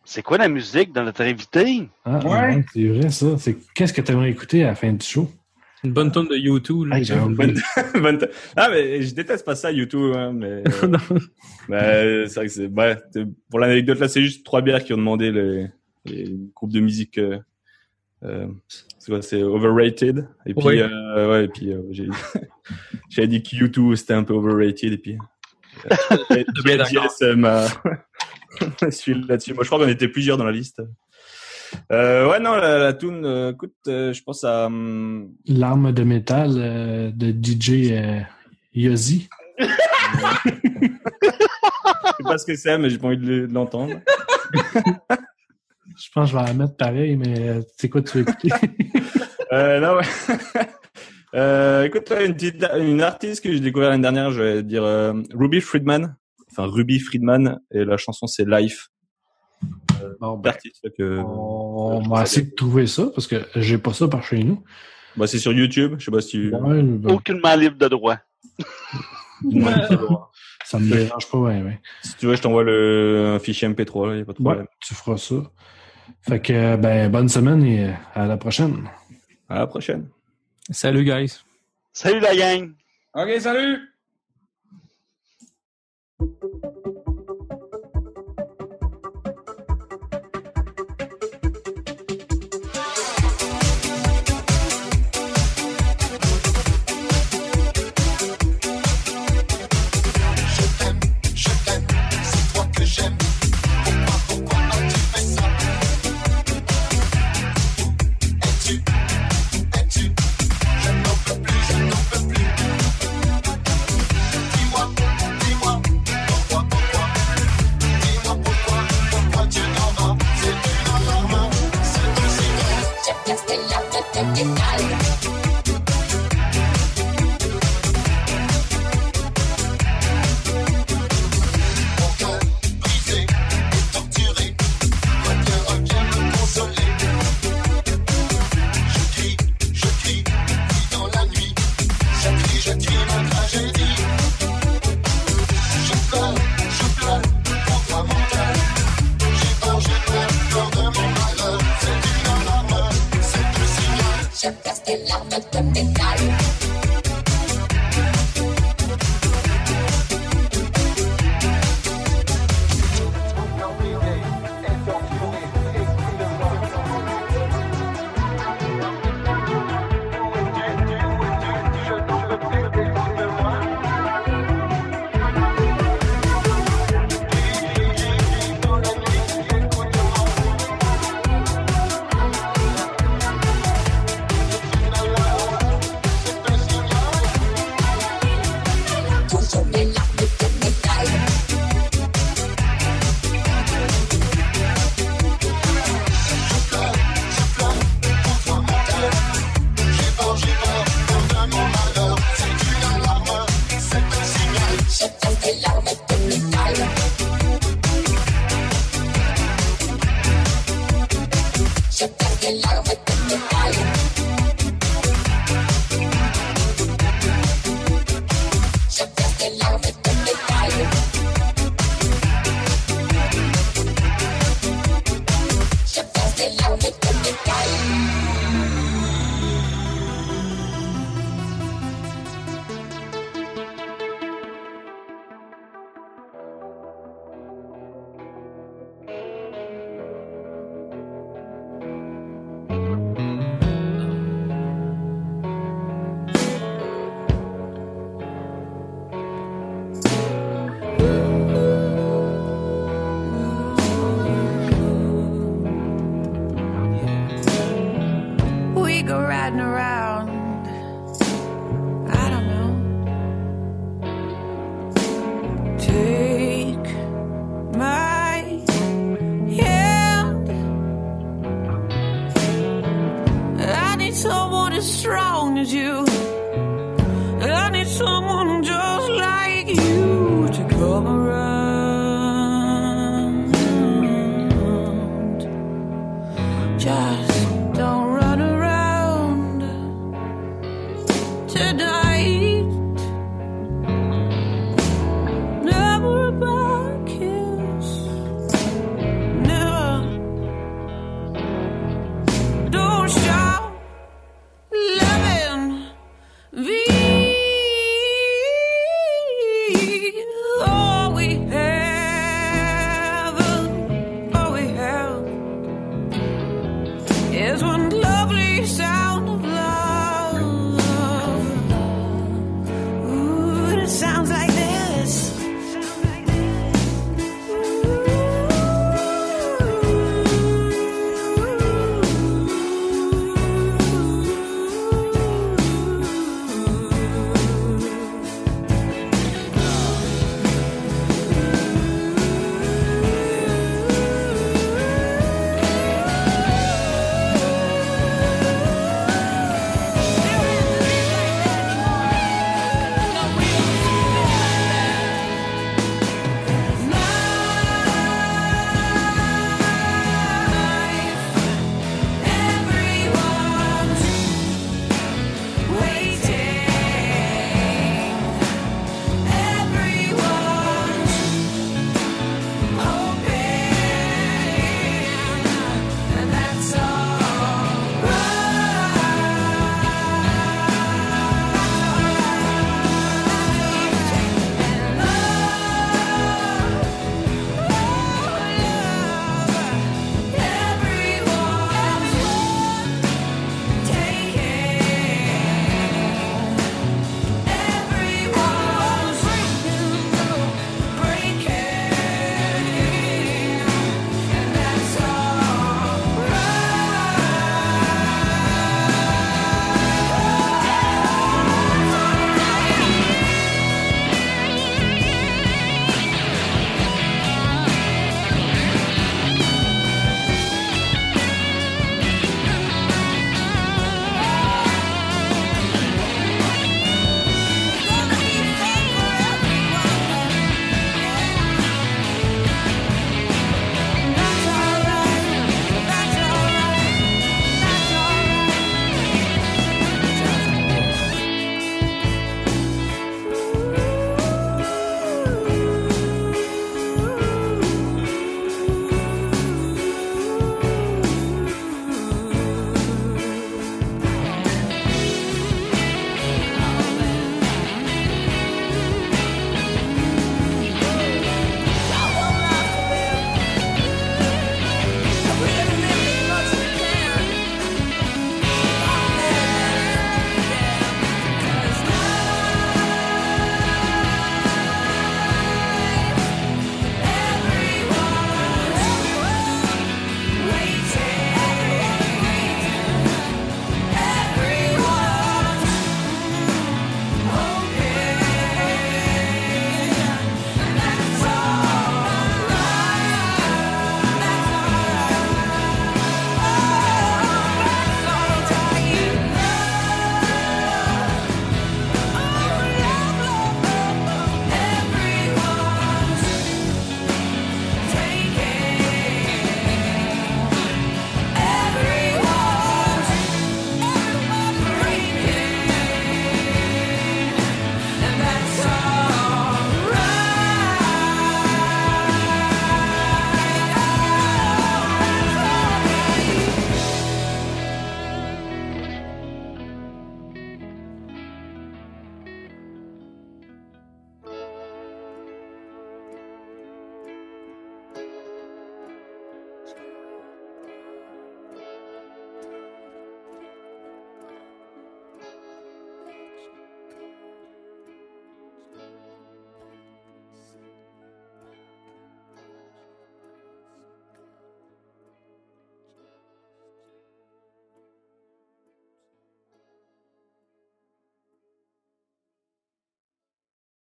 C'est quoi la musique de notre invité? Ah, Ouais. ouais, c'est vrai, ça. C'est, qu'est-ce que tu aimerais écouter à la fin du show? Une bonne tonne de YouTube. là. Oublié. (laughs) Bonne ah, mais je déteste pas ça, YouTube, hein, mais, (laughs) euh, Non. mais c'est vrai que c'est, ouais, c'est- pour l'anecdote là, c'est juste trois bières qui ont demandé les, les groupes de musique, euh, euh, c'est quoi, c'est overrated. Et puis, Oui. euh, ouais, et puis, euh, j'ai, (laughs) j'avais dit que YouTube c'était un peu overrated, et puis, euh, (laughs) euh, (laughs) m'a, suivi là-dessus. Moi, je crois qu'on était plusieurs dans la liste. Euh, ouais, non, la, la tune, euh, écoute, euh, je pense à, hum, L'arme de métal euh, de DJ euh, Yozzy. je sais pas ce que c'est, mais j'ai pas envie de le- de l'entendre. (laughs) Je pense que je vais la mettre pareil, mais c'est quoi tu veux écouter? Euh, non, ouais. Euh, écoute, une, petite, une artiste que j'ai découvert l'année dernière, je vais dire euh, Ruby Friedman. Enfin, Ruby Friedman. Et la chanson, c'est Life. bon, ben, L'artiste que... on va essayer de trouver ça parce que j'ai pas ça par chez nous. Bah, c'est sur YouTube. Je sais pas si tu... Ouais, ben, Aucunement libre de droit. (laughs) ça me dérange pas, ouais, ouais. si tu veux, je t'envoie le un fichier MP3. Là, y a pas de Ouais, problème. tu feras ça. Fait que, ben, bonne semaine et euh, à la prochaine. À la prochaine. Salut, guys. Salut la gang! OK, salut!